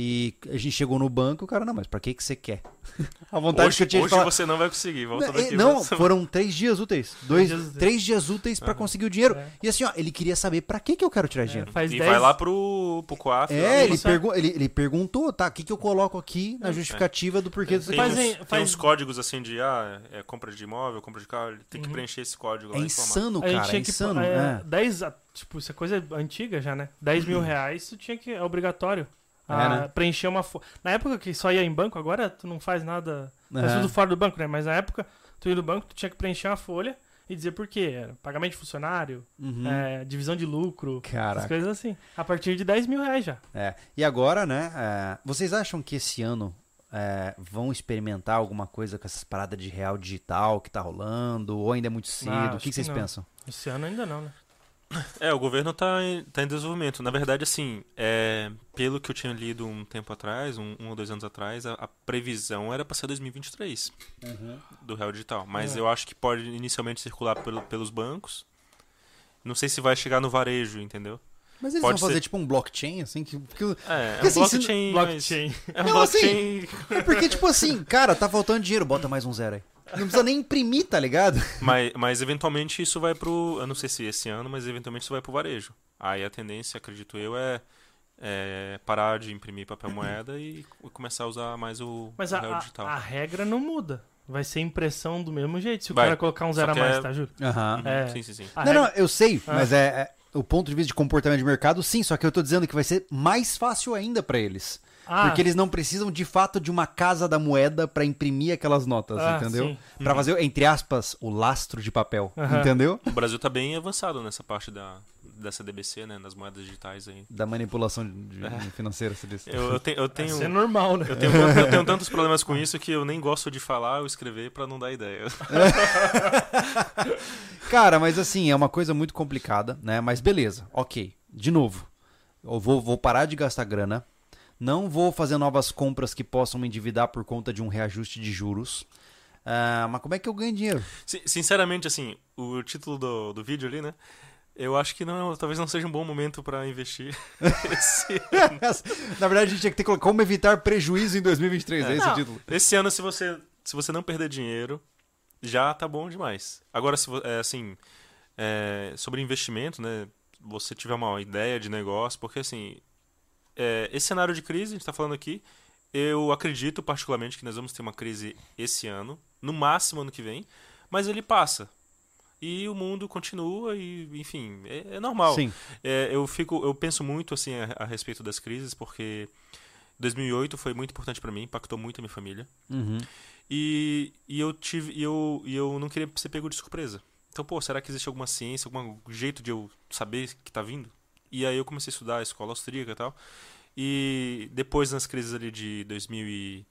E a gente chegou no banco, o cara, não, mas pra que, que você quer? A vontade Hoje, que eu tinha hoje falar, você não vai conseguir. Volta não, daqui. é, não, você- foram três dias úteis. Dois, dias úteis. três dias úteis pra conseguir o dinheiro. É. E assim, ó, ele queria saber pra que, que eu quero tirar É, dinheiro. faz E 10 vai lá pro, pro COAF. É, ele, é- pergu ele, ele perguntou, tá, o que, que eu coloco aqui na justificativa do porquê aqui. Faz uns, em- tem faz- uns códigos assim de ah, é compra de imóvel, compra de carro, ele tem que preencher esse código É lá e informar. insano, a gente cara, é tinha que. insano. é, é. 10, a- tipo, isso é coisa antiga já, né? 10 mil reais, isso tinha que. É obrigatório. Ah, É, né? Preencher uma folha. Na época que só ia em banco, agora tu não faz nada. Faz Aham. tudo fora do banco, né? Mas na época, tu ia no banco, tu tinha que preencher uma folha e dizer por quê. Era pagamento de funcionário, Uhum. é, divisão de lucro, essas Caraca. coisas assim. A partir de 10 mil reais já. É. E agora, né, é, vocês acham que esse ano é, vão experimentar alguma coisa com essas paradas de real digital que tá rolando? Ou ainda é muito cedo? Ah, o que que vocês não. pensam? Esse ano ainda não, né? É, o governo tá em, tá em desenvolvimento. Na verdade, assim, é, pelo que eu tinha lido um tempo atrás, um, um ou dois anos atrás, a, a previsão era para ser 2023 do Real Digital. Mas É. eu acho que pode inicialmente circular pelo- pelos bancos. Não sei se vai chegar no varejo, entendeu? Mas eles Pode vão fazer ser. tipo um blockchain, assim, que... que- É, é um assim, se- blockchain, mas- Blockchain. É um Não, assim, blockchain, É porque, tipo assim, cara, tá faltando dinheiro, bota mais um zero aí. Não precisa nem imprimir, tá ligado? mas, mas eventualmente isso vai pro. Eu não sei se esse ano, mas eventualmente isso vai pro varejo. Aí a tendência, acredito eu, é, é parar de imprimir papel moeda e começar a usar mais o Mas o a, digital. a regra não muda. Vai ser impressão do mesmo jeito. Se o Vai. cara colocar um zero a mais, é- tá, Júlio? Aham. Uhum, é. Sim, sim, sim. A Não, regra- não, eu sei, Ah. mas é, é o ponto de vista de comportamento de mercado, sim, só que eu tô dizendo que vai ser mais fácil ainda pra eles. Ah, Porque eles não precisam de fato de uma casa da moeda pra imprimir aquelas notas, Ah, entendeu? sim. Pra fazer, entre aspas, o lastro de papel, Aham. entendeu? O Brasil tá bem avançado nessa parte da, dessa DBC, né? Das moedas digitais aí. Da manipulação de- de- financeira, se diz. Eu, eu, te- eu tenho. Isso é normal, né? Eu tenho, eu tenho tantos problemas com isso que eu nem gosto de falar ou escrever pra não dar ideia. Cara, mas assim, é uma coisa muito complicada, né? Mas beleza, ok. De novo, eu vou, vou parar de gastar grana. Não vou fazer novas compras que possam me endividar por conta de um reajuste de juros. Ah, mas como é que eu ganho dinheiro? Sin- Sinceramente, assim, o título do, do vídeo ali, né? Eu acho que não, talvez não seja um bom momento pra investir. Na verdade, a gente tinha que ter colocado como evitar prejuízo em 2023, é, É. esse Não. o título. esse ano, se você, se você não perder dinheiro, já tá bom demais. Agora, se é, assim, é, sobre investimento, né? Você tiver uma ideia de negócio, porque assim, é, esse cenário de crise, a gente tá falando aqui, eu acredito particularmente que nós vamos ter uma crise esse ano, no máximo ano que vem, mas ele passa. E o mundo continua e, enfim, é, é normal. Sim. É, eu fico, eu penso muito assim a, a respeito das crises porque 2008 foi muito importante pra mim, impactou muito a minha família Uhum. e, e eu tive e eu, e eu não queria ser pego de surpresa. Então, pô, será que existe alguma ciência, algum jeito de eu saber que tá vindo? E aí eu comecei a estudar a escola austríaca e tal. E depois nas crises ali de 2000 e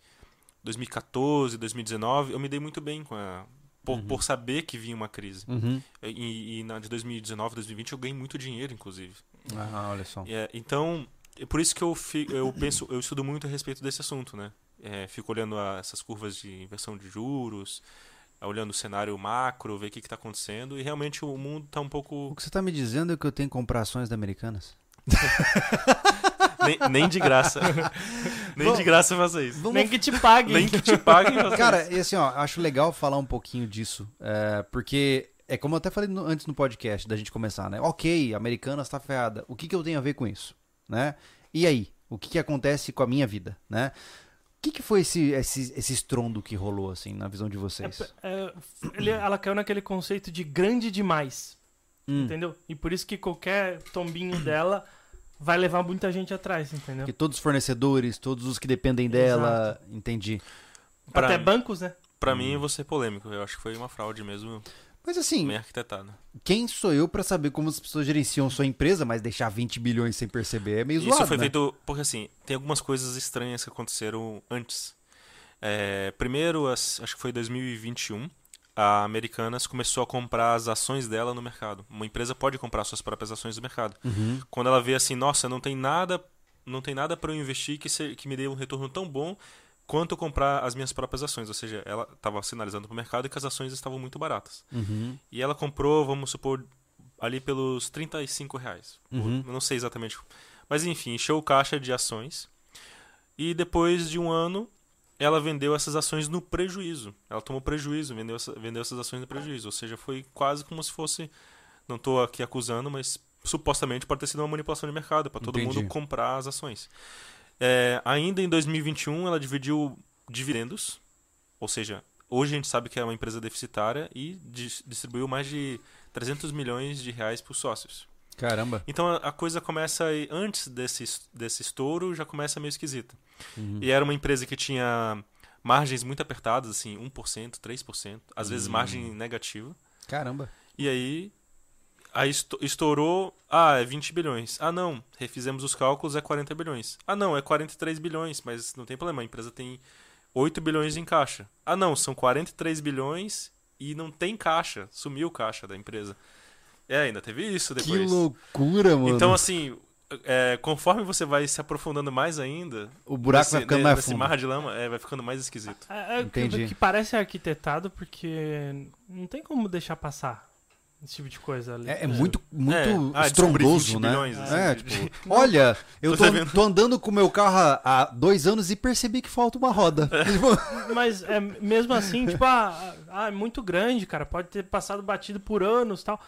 2014, 2019, eu me dei muito bem com a por, por saber que vinha uma crise. Uhum. E, e na de 2019, 2020 eu ganhei muito dinheiro, inclusive. Ah, olha só. É, então, é por isso que eu, eu penso, eu estudo muito a respeito desse assunto, né? É, fico olhando a- essas curvas de inversão de juros, olhando o cenário macro, ver o que está acontecendo, e realmente o mundo está um O pouco. que você tá me dizendo é que eu tenho que comprar ações da Americanas? Nem, nem de graça. nem de graça faça isso. Vamos Nem que te pague. Nem que te paguem Cara, isso. e assim, ó, acho legal falar um pouquinho disso, é, porque é como eu até falei no- antes no podcast da gente começar, né? Ok, Americanas tá ferrada. O que, que eu tenho a ver com isso, né? E aí, o que, que acontece com a minha vida, né? O que, que foi esse, esse, esse estrondo que rolou, assim, na visão de vocês? É, ele- ela caiu naquele conceito de grande demais. Hum, Entendeu? E por isso que qualquer tombinho dela vai levar muita gente atrás, entendeu? que todos os fornecedores, todos os que dependem dela, entendi. Pra- Até bancos, né? Pra mim, eu vou ser polêmico. Eu acho que foi uma fraude mesmo, Mas assim, bem arquitetada. quem sou eu pra saber como as pessoas gerenciam sua empresa, mas deixar 20 bilhões sem perceber é meio Isso zoado, foi né? feito porque assim, tem algumas coisas estranhas que aconteceram antes. É, primeiro, acho que foi 2021, a Americanas começou a comprar as ações dela no mercado. Uma empresa pode comprar suas próprias ações no mercado. Uhum. Quando ela vê assim, nossa, não tem nada, não tem nada para eu investir que, se- que me dê um retorno tão bom quanto comprar as minhas próprias ações. Ou seja, ela estava sinalizando para o mercado que as ações estavam muito baratas. Uhum. E ela comprou, vamos supor, ali pelos 35 reais. Uhum. Eu não sei exatamente. Mas enfim, encheu o caixa de ações. E depois de um ano, ela vendeu essas ações no prejuízo. Ela tomou prejuízo, vendeu, essa- vendeu essas ações no prejuízo. Ou seja, foi quase como se fosse. Não estou aqui acusando, mas supostamente pode ter sido uma manipulação de mercado para todo Entendi. mundo comprar as ações. É, ainda em 2021, ela dividiu dividendos. Ou seja, hoje a gente sabe que é uma empresa deficitária e dis- distribuiu mais de 300 milhões de reais para os sócios. Caramba. Então a, coisa começa aí, antes desse, es- desse estouro, já começa meio esquisita. Uhum. E era uma empresa que tinha margens muito apertadas, assim, 1%, 3%, às vezes Hum. margem negativa. Caramba. E aí, aí esto- estourou, ah, é 20 bilhões. Ah, não, refizemos os cálculos, é 40 bilhões. Ah, não, é 43 bilhões, mas não tem problema, a empresa tem 8 bilhões em caixa. Ah, não, são 43 bilhões e não tem caixa, sumiu o caixa da empresa. É, ainda teve isso depois. Que loucura, mano. Então, assim, é, conforme você vai se aprofundando mais ainda, o buraco nesse, vai ficando mais fundo. mar de lama, é, vai ficando mais esquisito. É, é, que- Entendi. Que parece arquitetado porque não tem como deixar passar. Esse tipo de coisa ali. É, é muito, muito É. Ah, estrondoso, 20 né? bilhões, assim, é, de- tipo, olha, eu Tô tô, andando com o meu carro há- dois anos e percebi que falta uma roda. Tipo, Mas é, mesmo assim, tipo, ah, ah, é muito grande, cara. Pode ter passado batido por anos tal.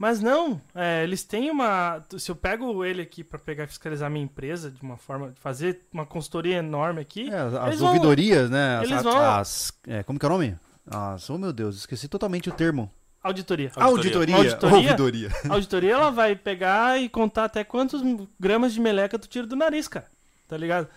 Mas não, é, eles têm uma. Se eu pego ele aqui pra pegar e fiscalizar minha empresa de uma forma. fazer uma consultoria enorme aqui. é, as Eles vão- ouvidorias, né? As, eles as- vão- as- é, como que é o nome? As, oh meu Deus, esqueci totalmente o termo. Auditoria. Auditoria. Auditoria. Auditoria? Auditoria ela vai pegar e contar até quantos gramas de meleca tu tira do nariz, cara. Tá ligado?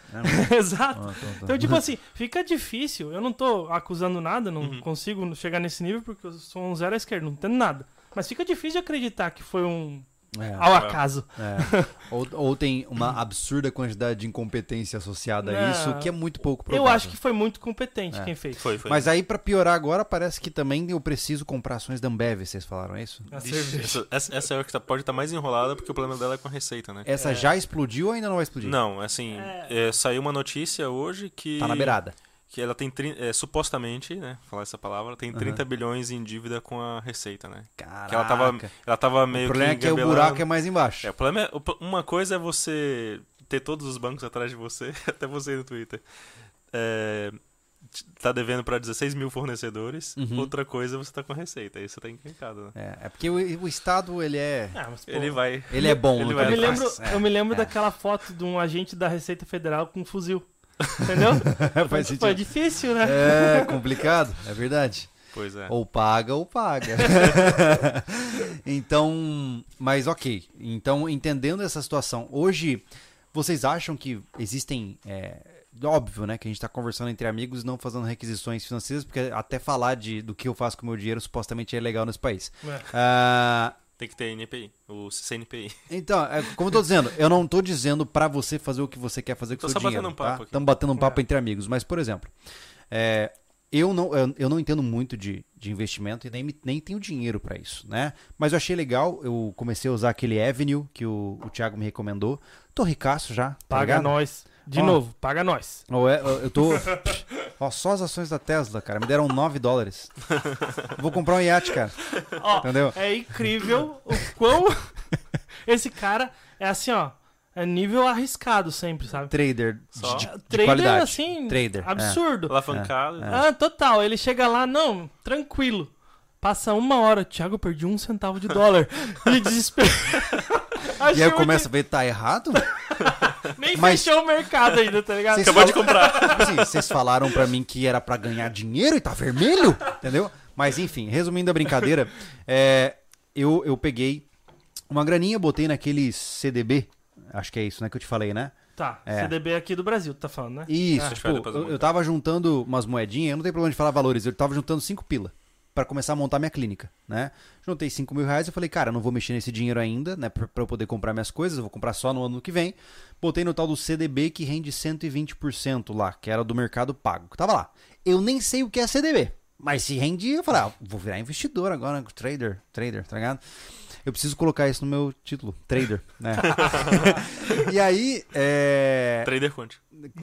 É, Exato. Ah, tá, tá. Então, tipo assim, fica difícil. Eu não tô acusando nada, não Uhum. consigo chegar nesse nível porque eu sou um zero à esquerda, não entendo nada. Mas fica difícil de acreditar que foi um É, ao acaso. é. Ou, ou tem uma absurda quantidade de incompetência associada a isso, que é muito pouco Eu provável. acho que foi muito competente É. quem fez. Foi, foi. Mas aí, pra piorar agora, parece que também eu preciso comprar ações da Ambev, vocês falaram é isso? Vixe, essa, essa, essa é a que tá- pode estar mais enrolada porque o problema dela é com a receita, né? Essa É. já explodiu ou ainda não vai explodir? Não, assim, É. é, saiu uma notícia hoje que. Tá na beirada. Que ela tem, é, supostamente, né? Falar essa palavra, tem 30 bilhões em dívida com a receita, né? Caraca. Que ela tava, ela tava o meio problema é que. que o buraco é mais embaixo. É, o problema é. o Uma coisa é você ter todos os bancos atrás de você, até você no Twitter. É, tá devendo pra 16 mil fornecedores. Uhum. Outra coisa é você tá com a receita. Aí você tá encrencado, né? É, é porque o, o Estado, ele é... Ah, mas, pô, Ele vai. Ele é bom Ele vai que eu me lembro, faz. eu me lembro é. daquela foto de um agente da Receita Federal com um fuzil. Entendeu? É, faz Foi difícil, né? É complicado, é verdade. Pois é. Ou paga ou paga. então, mas ok. Então, entendendo essa situação, hoje vocês acham que existem. é, óbvio, né? Que a gente tá conversando entre amigos e não fazendo requisições financeiras, porque até falar de, do que eu faço com o meu dinheiro supostamente é legal nesse país. É. Ah, Tem que ter NPI, o CNPI. então, é, como eu tô dizendo, eu não tô dizendo pra você fazer o que você quer fazer com o seu só batendo dinheiro. um papo tá? aqui. Estamos batendo um papo É. entre amigos. Mas, por exemplo, é, eu, não, eu, eu não entendo muito de, de investimento e nem, nem tenho dinheiro pra isso, né? Mas eu achei legal, eu comecei a usar aquele Avenue que o, o Thiago me recomendou. Tô ricaço já. tá Paga ligado? nós. De Ó. novo, paga nós. Ou é- eu tô. Ó, só as ações da Tesla, cara, me deram 9 dólares. Vou comprar um iate, cara. Ó, Entendeu? é incrível o quão esse cara é assim, ó. É nível arriscado sempre, sabe? Trader de, Só? de- de Trader, qualidade. assim, Trader. é. absurdo. Alavancado. É. Ah, total. Ele chega lá, não, tranquilo. Passa uma hora, Thiago, eu perdi um centavo de dólar. E desespero. E aí eu começo a ver, tá errado? Nem mas- fechou o mercado ainda, tá ligado? Vocês Acabou de falam- comprar. Assim, vocês falaram pra mim que era pra ganhar dinheiro e tá vermelho, entendeu? Mas enfim, resumindo a brincadeira, é, eu, eu peguei uma graninha, botei naquele CDB, acho que é isso, né, que eu te falei, né? Tá, É. CDB aqui do Brasil, tá falando, né? Isso, Ah, tipo, eu, eu tava juntando umas moedinhas, eu não tenho problema de falar valores, eu tava juntando 5 pila pra começar a montar minha clínica, né? Juntei 5 mil reais, eu falei, cara, não vou mexer nesse dinheiro ainda, né, pra eu poder comprar minhas coisas, eu vou comprar só no ano que vem. Botei no tal do CDB que rende 120% lá, que era do mercado pago, tava lá. Eu nem sei o que é CDB, mas se rende, eu falei, ah, vou virar investidor agora, trader, trader, tá ligado? Eu preciso colocar isso no meu título, trader, né? e aí, é... Trader Quant.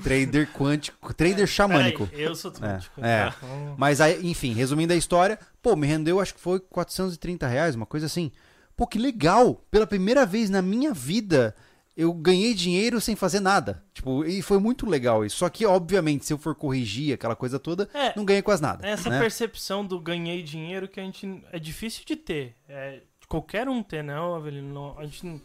Trader quântico, trader xamânico. Peraí, eu sou quântico. É, é. tá? Mas aí, enfim, resumindo a história, pô, me rendeu, acho que foi 430 reais, uma coisa assim. Pô, que legal! Pela primeira vez na minha vida, eu ganhei dinheiro sem fazer nada. Tipo, e foi muito legal isso. Só que, obviamente, se eu for corrigir aquela coisa toda, É, não ganhei quase nada. Essa né? percepção do ganhei dinheiro que a gente. É difícil de ter. É, qualquer um ter, não, Avelino? Não, a gente não-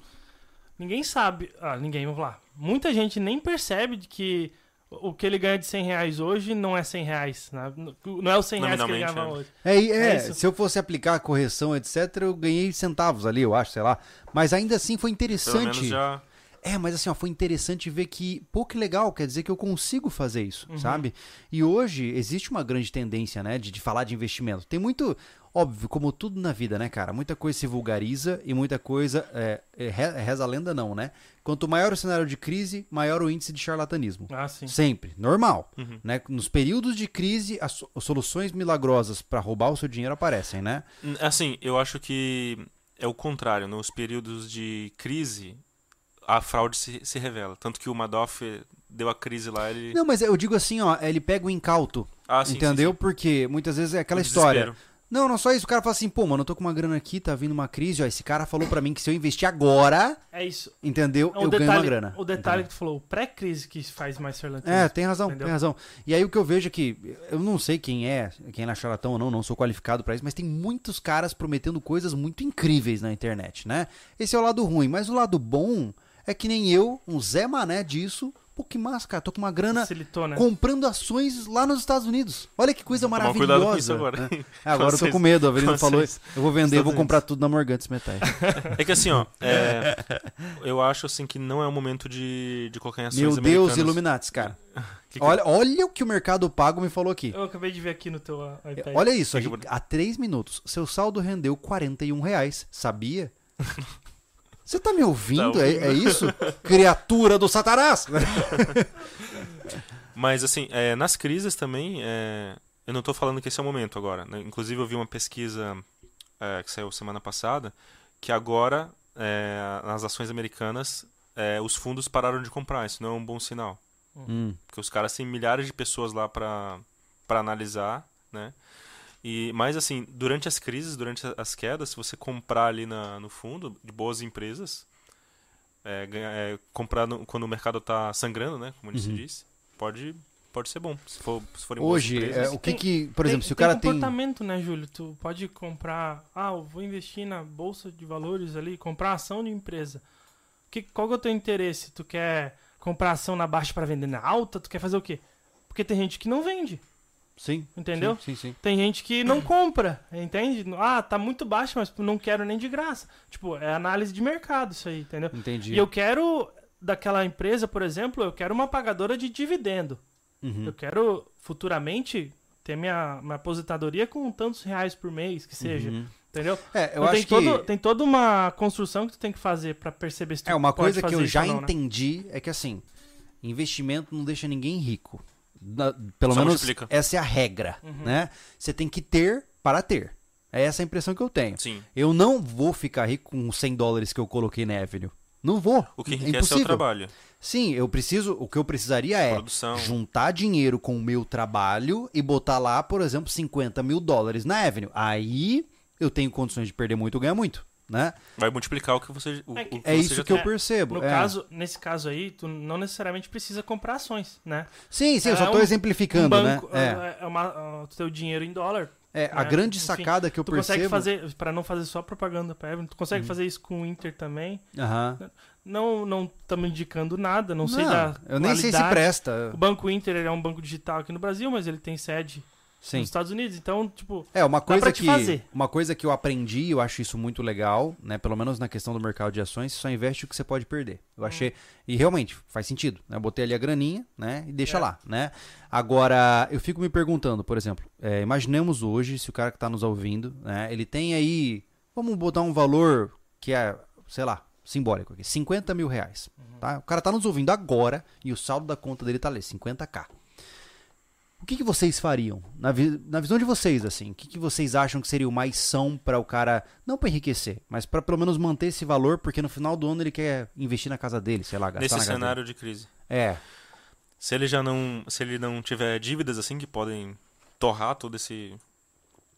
Ninguém sabe. Ah, ninguém, vamos lá. Muita gente nem percebe de que o que ele ganha de 100 reais hoje não é 100 reais. né? Não é os 100 reais que ele ganhava é. hoje. É, é, É se eu fosse aplicar a correção, etc., eu ganhei centavos ali, eu acho, sei lá. Mas ainda assim foi Pelo interessante. menos já. É, mas assim, ó, foi interessante ver que, pô, que legal, quer dizer que eu consigo fazer isso, Uhum. sabe? E hoje existe uma grande tendência, né, de, de falar de investimento. Tem muito, óbvio, como tudo na vida, né, cara? Muita coisa se vulgariza e muita coisa, é, é, re- reza a lenda não, né? Quanto maior o cenário de crise, maior o índice de charlatanismo. Ah, sim. Sempre, normal. Uhum. Né? Nos períodos de crise, as so- soluções milagrosas pra roubar o seu dinheiro aparecem, né? Assim, eu acho que é o contrário. Nos períodos de crise, a fraude se, se revela. Tanto que o Madoff deu a crise lá, ele. Não, mas eu digo assim, ó, ele pega o incauto, Ah, sim, sim, entendeu? sim. Porque muitas vezes é aquela O história. desespero. Não, não só isso. O cara fala assim, pô, mano, eu tô com uma grana aqui, tá vindo uma crise, ó. Esse cara falou pra mim que se eu investir agora, É isso. entendeu? Eu o ganho uma detalhe, grana. o detalhe que tu falou, o pré-crise que faz mais ser É, tem razão, Entendeu? tem razão. E aí o que eu vejo é que, eu não sei quem é, quem é charlatão ou não, não sou qualificado pra isso, mas tem muitos caras prometendo coisas muito incríveis na internet, né? Esse é o lado ruim, mas o lado bom é que nem eu, um Zé Mané disso, pô, que massa, cara, tô com uma grana Facilitou, né? comprando ações lá nos Estados Unidos. Olha que coisa maravilhosa. isso agora. né? Ah, agora eu tô Vocês- com medo, a Avelino falou, vocês- eu vou vender, eu vou comprar tudo na Morgantes Metais. É que assim, ó, é, eu acho assim que não é o momento de, de colocar em ações Meu Deus, americanas. Illuminatis, cara. Que que- Olha, olha o que o Mercado Pago me falou aqui. Eu acabei de ver aqui no teu uh, iPad. Olha isso, a Que gente- há três minutos, seu saldo rendeu 41 reais, sabia? Você tá me ouvindo? Tá É, ouvindo. é isso? Criatura do Satanás! Mas assim, é, nas crises também, é, eu não tô falando que esse é o momento agora. né? Inclusive eu vi uma pesquisa é, que saiu semana passada, que agora, é, nas ações americanas, é, os fundos pararam de comprar. Isso não é um bom sinal. Hum, Porque os caras têm milhares de pessoas lá para para analisar, né? E, mas assim, durante as crises, durante as quedas, se você comprar ali na, no fundo de boas empresas, é, ganhar- é, comprar no- quando o mercado está sangrando, né? Como se Uhum. diz, pode, pode ser bom. Se, for, se forem boas Hoje, empresas. é, o que Tem- que, por exemplo, tem, se o cara tem... comportamento, né, Júlio? Tu pode comprar. Ah, eu vou investir na bolsa de valores ali, comprar ação de empresa. Que, qual que é o teu interesse? Tu quer comprar ação na baixa para vender na alta? Tu quer fazer o quê? Porque tem gente que não vende, Sim, entendeu? Sim, sim, sim. Tem gente que não compra, entende? Ah, tá muito baixo, mas não quero nem de graça. Tipo, é análise de mercado isso aí, entendeu? Entendi. E eu quero, daquela empresa, por exemplo, eu quero uma pagadora de dividendo. Uhum. Eu quero futuramente ter minha, minha aposentadoria com tantos reais por mês, que seja. Uhum. Entendeu? É, eu Então acho tem, que... todo, tem toda uma construção que tu tem que fazer pra perceber se tu É, uma coisa que eu já não, né? entendi é que assim, investimento não deixa ninguém rico. Na- pelo Só menos multiplica. essa é a regra, Uhum. né? Você tem que ter para ter. É essa a impressão que eu tenho. Sim. Eu não vou ficar rico com os 100 dólares que eu coloquei na Avenue. Não vou. O que é enriquece é o trabalho. Sim, eu preciso. O que eu precisaria é Produção. juntar dinheiro com o meu trabalho e botar lá, por exemplo, 50 mil dólares na Avenue. Aí eu tenho condições de perder muito ou ganhar muito, né? Vai multiplicar o que você, o, É que- o que É você isso já que eu tem. percebo. No é. caso, nesse caso aí, tu não necessariamente precisa comprar ações, né? Sim, sim, eu é só tô um- exemplificando, um banco, né? é, é uma, tu tem o dinheiro em dólar. É, a né? grande Enfim, sacada que eu tu percebo. consegue fazer, pra não fazer só propaganda pra Evelyn, tu Uhum. consegue fazer isso com o Inter também. Aham. Não não estamos indicando nada, não, sei da eu nem sei se presta. O Banco Inter ele é um banco digital aqui no Brasil, mas ele tem sede Sim. nos Estados Unidos. Então, tipo, É, uma coisa pra te que fazer. uma coisa que eu aprendi, eu acho isso muito legal, né, pelo menos na questão do mercado de ações, você só investe o que você pode perder. Eu achei e realmente faz sentido, né? Eu botei ali a graninha, né, e deixa É. lá, né? Agora, eu fico me perguntando, por exemplo, é, imaginemos hoje se o cara que está nos ouvindo, né, ele tem aí, vamos botar um valor que é, sei lá, simbólico aqui, 50 mil reais, tá? O cara tá nos ouvindo agora e o saldo da conta dele tá ali, 50k. O que, que vocês fariam? Na, vi- na visão de vocês, assim, o que, que vocês acham que seria o mais são para o cara, não para enriquecer, mas para pelo menos manter esse valor, porque no final do ano ele quer investir na casa dele, sei lá, gastar Nesse na casa cenário de crise. É, Se ele já não, se ele não tiver dívidas assim que podem torrar todo esse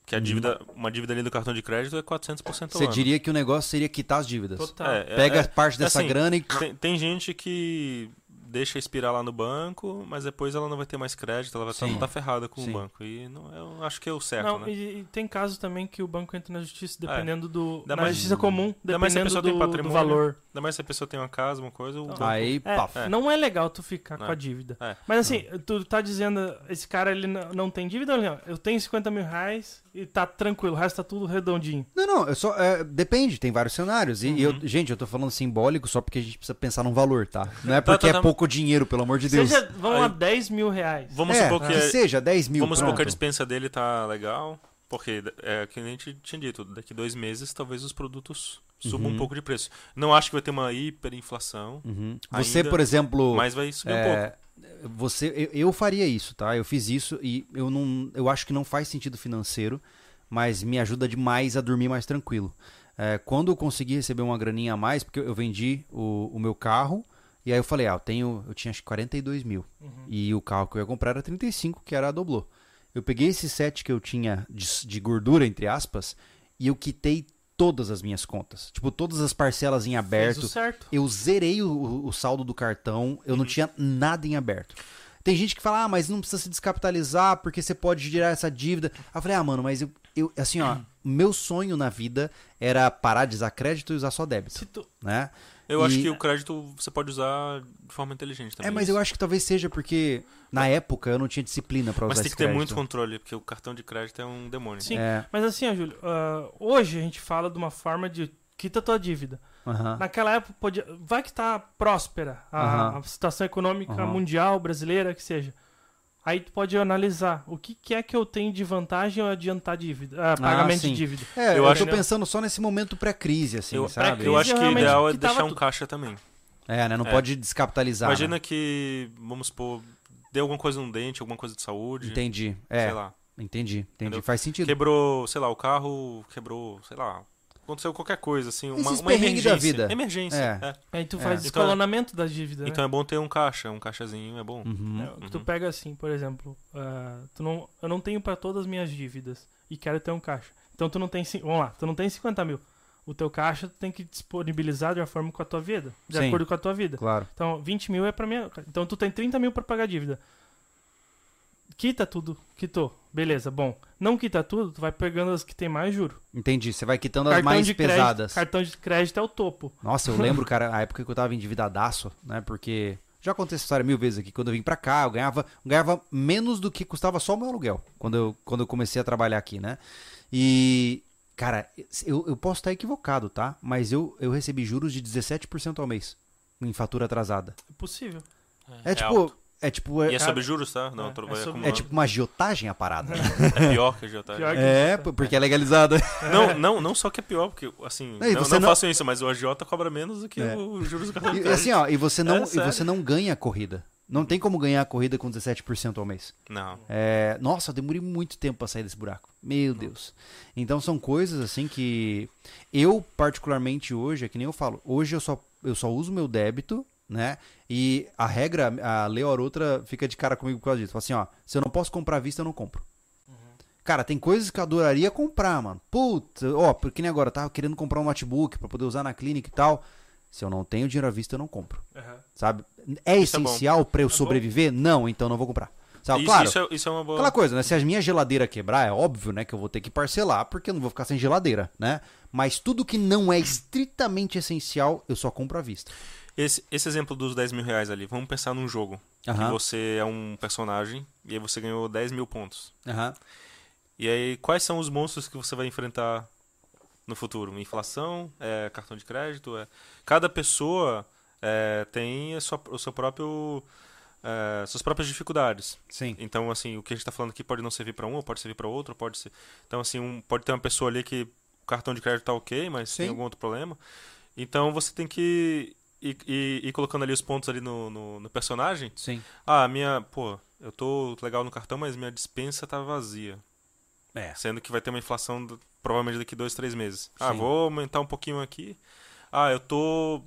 que a dívida, uma dívida ali do cartão de crédito é 400% ao você ano. diria que o negócio seria quitar as dívidas. total. É, é- Pega é- parte dessa assim, grana e Tem, tem gente que deixa expirar lá no banco, mas depois ela não vai ter mais crédito, ela vai estar Sim. tá ferrada com Sim. o banco. E não, eu acho que é o certo, Não, né? e, e tem casos também que o banco entra na justiça dependendo do. Ainda na mais- justiça comum, ainda mais se a dependendo pessoa do, tem do patrimônio. valor. Ainda mais se a pessoa tem uma casa, uma coisa, o banco... aí, É, paf. É. Não é legal tu ficar com É. a dívida. É. Mas assim, tu tá dizendo, esse cara ele não, não tem dívida? Não, eu tenho 50 mil reais e tá tranquilo, o resto tá tudo redondinho. Não, não, eu só, é, depende, tem vários cenários. E, e Uhum. eu, gente, eu tô falando simbólico só porque a gente precisa pensar num valor, tá? Não é porque tá, é tá. pouco dinheiro, pelo amor de Deus. Seja, vamos lá, Aí- 10 mil reais. Vamos é, supor que, que é- seja 10 mil, vamos supor que a pronto. dispensa dele tá legal, porque é que a gente tinha dito, daqui dois meses talvez os produtos subam Uhum. um pouco de preço. Não acho que vai ter uma hiperinflação, Uhum. Você, ainda, por exemplo, mas vai subir um pouco. É, Você, eu, eu faria isso, tá? Eu fiz isso e eu não, eu acho que não faz sentido financeiro, mas me ajuda demais a dormir mais tranquilo. É, quando eu consegui receber uma graninha a mais, porque eu vendi o, o meu carro e aí eu falei, ah, eu tenho, eu tinha acho que 42 mil Uhum. e o carro que eu ia comprar era 35, que era a Doblô. Eu peguei esse set que eu tinha de, de gordura, entre aspas, e eu quitei todas as minhas contas. Tipo, todas as parcelas em aberto. Eu zerei o, o saldo do cartão, eu não tinha nada em aberto. Tem gente que fala, ah, mas não precisa se descapitalizar porque você pode girar essa dívida. Aí eu falei, ah, mano, mas eu, eu assim, ó, meu sonho na vida era parar de usar crédito e usar só débito, tu- né? Eu E- acho que o crédito você pode usar de forma inteligente também. É, mas eu acho que talvez seja porque na época eu não tinha disciplina pra usar Mas tem esse que ter crédito. muito controle, porque o cartão de crédito é um demônio. Sim. É, Mas assim, ó, Júlio, ah, hoje a gente fala de uma forma de quita tua dívida. aham. Naquela época, podia, vai que tá próspera a, Aham. a situação econômica Aham. mundial, brasileira, que seja. Aí tu pode analisar o que, que é que eu tenho de vantagem ao adiantar dívida, ah, pagamento sim. de dívida. É, eu, Eu tô acho- pensando só nesse momento pré-crise, assim, eu, sabe? pré-crise eu acho que o ideal é deixar um tudo. caixa também. É, né? Não É. pode descapitalizar. Imagina né? que, vamos supor, deu alguma coisa no dente, alguma coisa de saúde. Entendi. É, Sei lá. entendi, entendi. Entendeu? Faz sentido. Quebrou, sei lá, o carro quebrou, sei lá. Aconteceu qualquer coisa, assim, uma, Esses uma emergência. da vida. Emergência. É. é. Aí tu É. faz Então- escalonamento da dívida, né? Então é bom ter um caixa, um caixazinho é bom. Uhum. É, Tu Uhum. pega assim, por exemplo, ah, tu não, eu não tenho pra todas as minhas dívidas e quero ter um caixa. Então tu não tem, vamos lá, tu não tem 50 mil. O teu caixa tu tem que disponibilizar de acordo com a tua vida, de Sim. acordo com a tua vida. Claro. Então 20 mil é pra minha, então tu tem 30 mil pra pagar a dívida. Quita tudo, quitou, beleza, bom. Não quita tudo, tu vai pegando as que tem mais juro. Entendi. Você vai quitando as mais pesadas. crédito, cartão de crédito é o topo. Nossa, eu lembro, cara, a época que eu tava endividadaço, né? Porque. Já contei essa história mil vezes aqui. Quando eu vim pra cá, eu ganhava, ganhava menos do que custava só o meu aluguel. Quando eu, quando eu comecei a trabalhar aqui, né? E. Cara, eu, eu posso estar equivocado, tá? Mas eu, eu recebi juros de 17% ao mês em fatura atrasada. É possível. É, tipo. alto. É tipo. É, E é sobre juros, tá? Não, É, tu é sobre- é tipo uma agiotagem a parada. né? É pior que a agiotagem. Que- é, porque é legalizada. Não, não, não só que é pior, porque, assim, Não, e não, você não não- façam isso, mas o agiota cobra menos do que É. os juros do cartão E, assim, ó, e você não, É, e você não ganha a corrida. Não tem como ganhar a corrida com 17% ao mês. Não. É, nossa, eu demorei muito tempo pra sair desse buraco. Meu Deus. Então são coisas assim que eu particularmente hoje, é que nem eu falo, hoje eu só eu só uso meu débito, né? E a regra, a lei ou outra fica de cara comigo por causa disso. Fala assim, ó, se eu não posso comprar à vista, eu não compro. Cara, tem coisas que eu adoraria comprar, mano. Puta, ó, porque nem agora, eu tava querendo comprar um notebook pra poder usar na clínica e tal. Se eu não tenho dinheiro à vista, eu não compro. Aham. Sabe? É Isso é bom. essencial pra eu bom. sobreviver? Não, então não vou comprar. Sabe? Isso, claro, isso, é, isso é uma boa. Aquela coisa, né? Se a minha geladeira quebrar, é óbvio, né? Que eu vou ter que parcelar, porque eu não vou ficar sem geladeira, né? Mas tudo que não é estritamente essencial, eu só compro à vista. Esse, esse exemplo dos 10 mil reais ali, vamos pensar num jogo. Que Aham. você é um personagem e aí você ganhou 10 mil pontos. E aí, quais são os monstros que você vai enfrentar no futuro? Inflação? É, cartão de crédito? É... Cada pessoa é, tem sua, o seu próprio, é, suas próprias dificuldades. Sim. Então, assim, o que a gente está falando aqui pode não servir para um, pode servir para outro, pode ser. Então, assim, um, pode ter uma pessoa ali que o cartão de crédito tá ok, mas Sim. tem algum outro problema. Então, você tem que ir, ir- ir colocando ali os pontos ali no, no, no personagem. Sim. Ah, minha, pô, eu tô legal no cartão, mas minha dispensa tá vazia. É. Sendo que vai ter uma inflação do- provavelmente daqui dois, três meses. Ah, Sim. vou aumentar um pouquinho aqui. Ah, eu tô.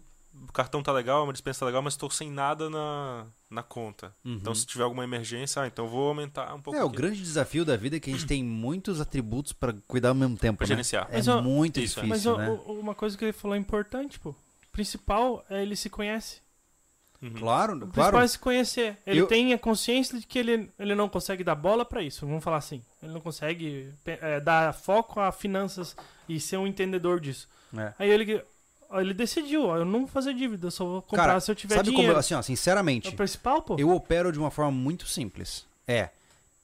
O cartão tá legal, a dispensa tá legal, mas tô sem nada na, na conta. Então, se tiver alguma emergência, ah, então eu vou aumentar um pouco. Uhum. É, o grande desafio da vida é que a gente tem muitos atributos pra cuidar ao mesmo tempo, Pra né? gerenciar. É Mas, muito isso, é. difícil, Mas né? uma coisa que ele falou é importante, pô. O principal é ele se conhece. Uhum. Claro, O claro. principal é se conhecer. Ele Eu- tem a consciência de que ele, ele não consegue dar bola pra isso. Vamos falar assim. Ele não consegue é, dar foco a finanças e ser um entendedor disso. É. Aí ele, ele decidiu, ó, eu não vou fazer dívida, eu só vou comprar Cara, se eu tiver sabe como, dinheiro. eu- assim, ó, É sinceramente, o principal, pô. eu opero de uma forma muito simples. É,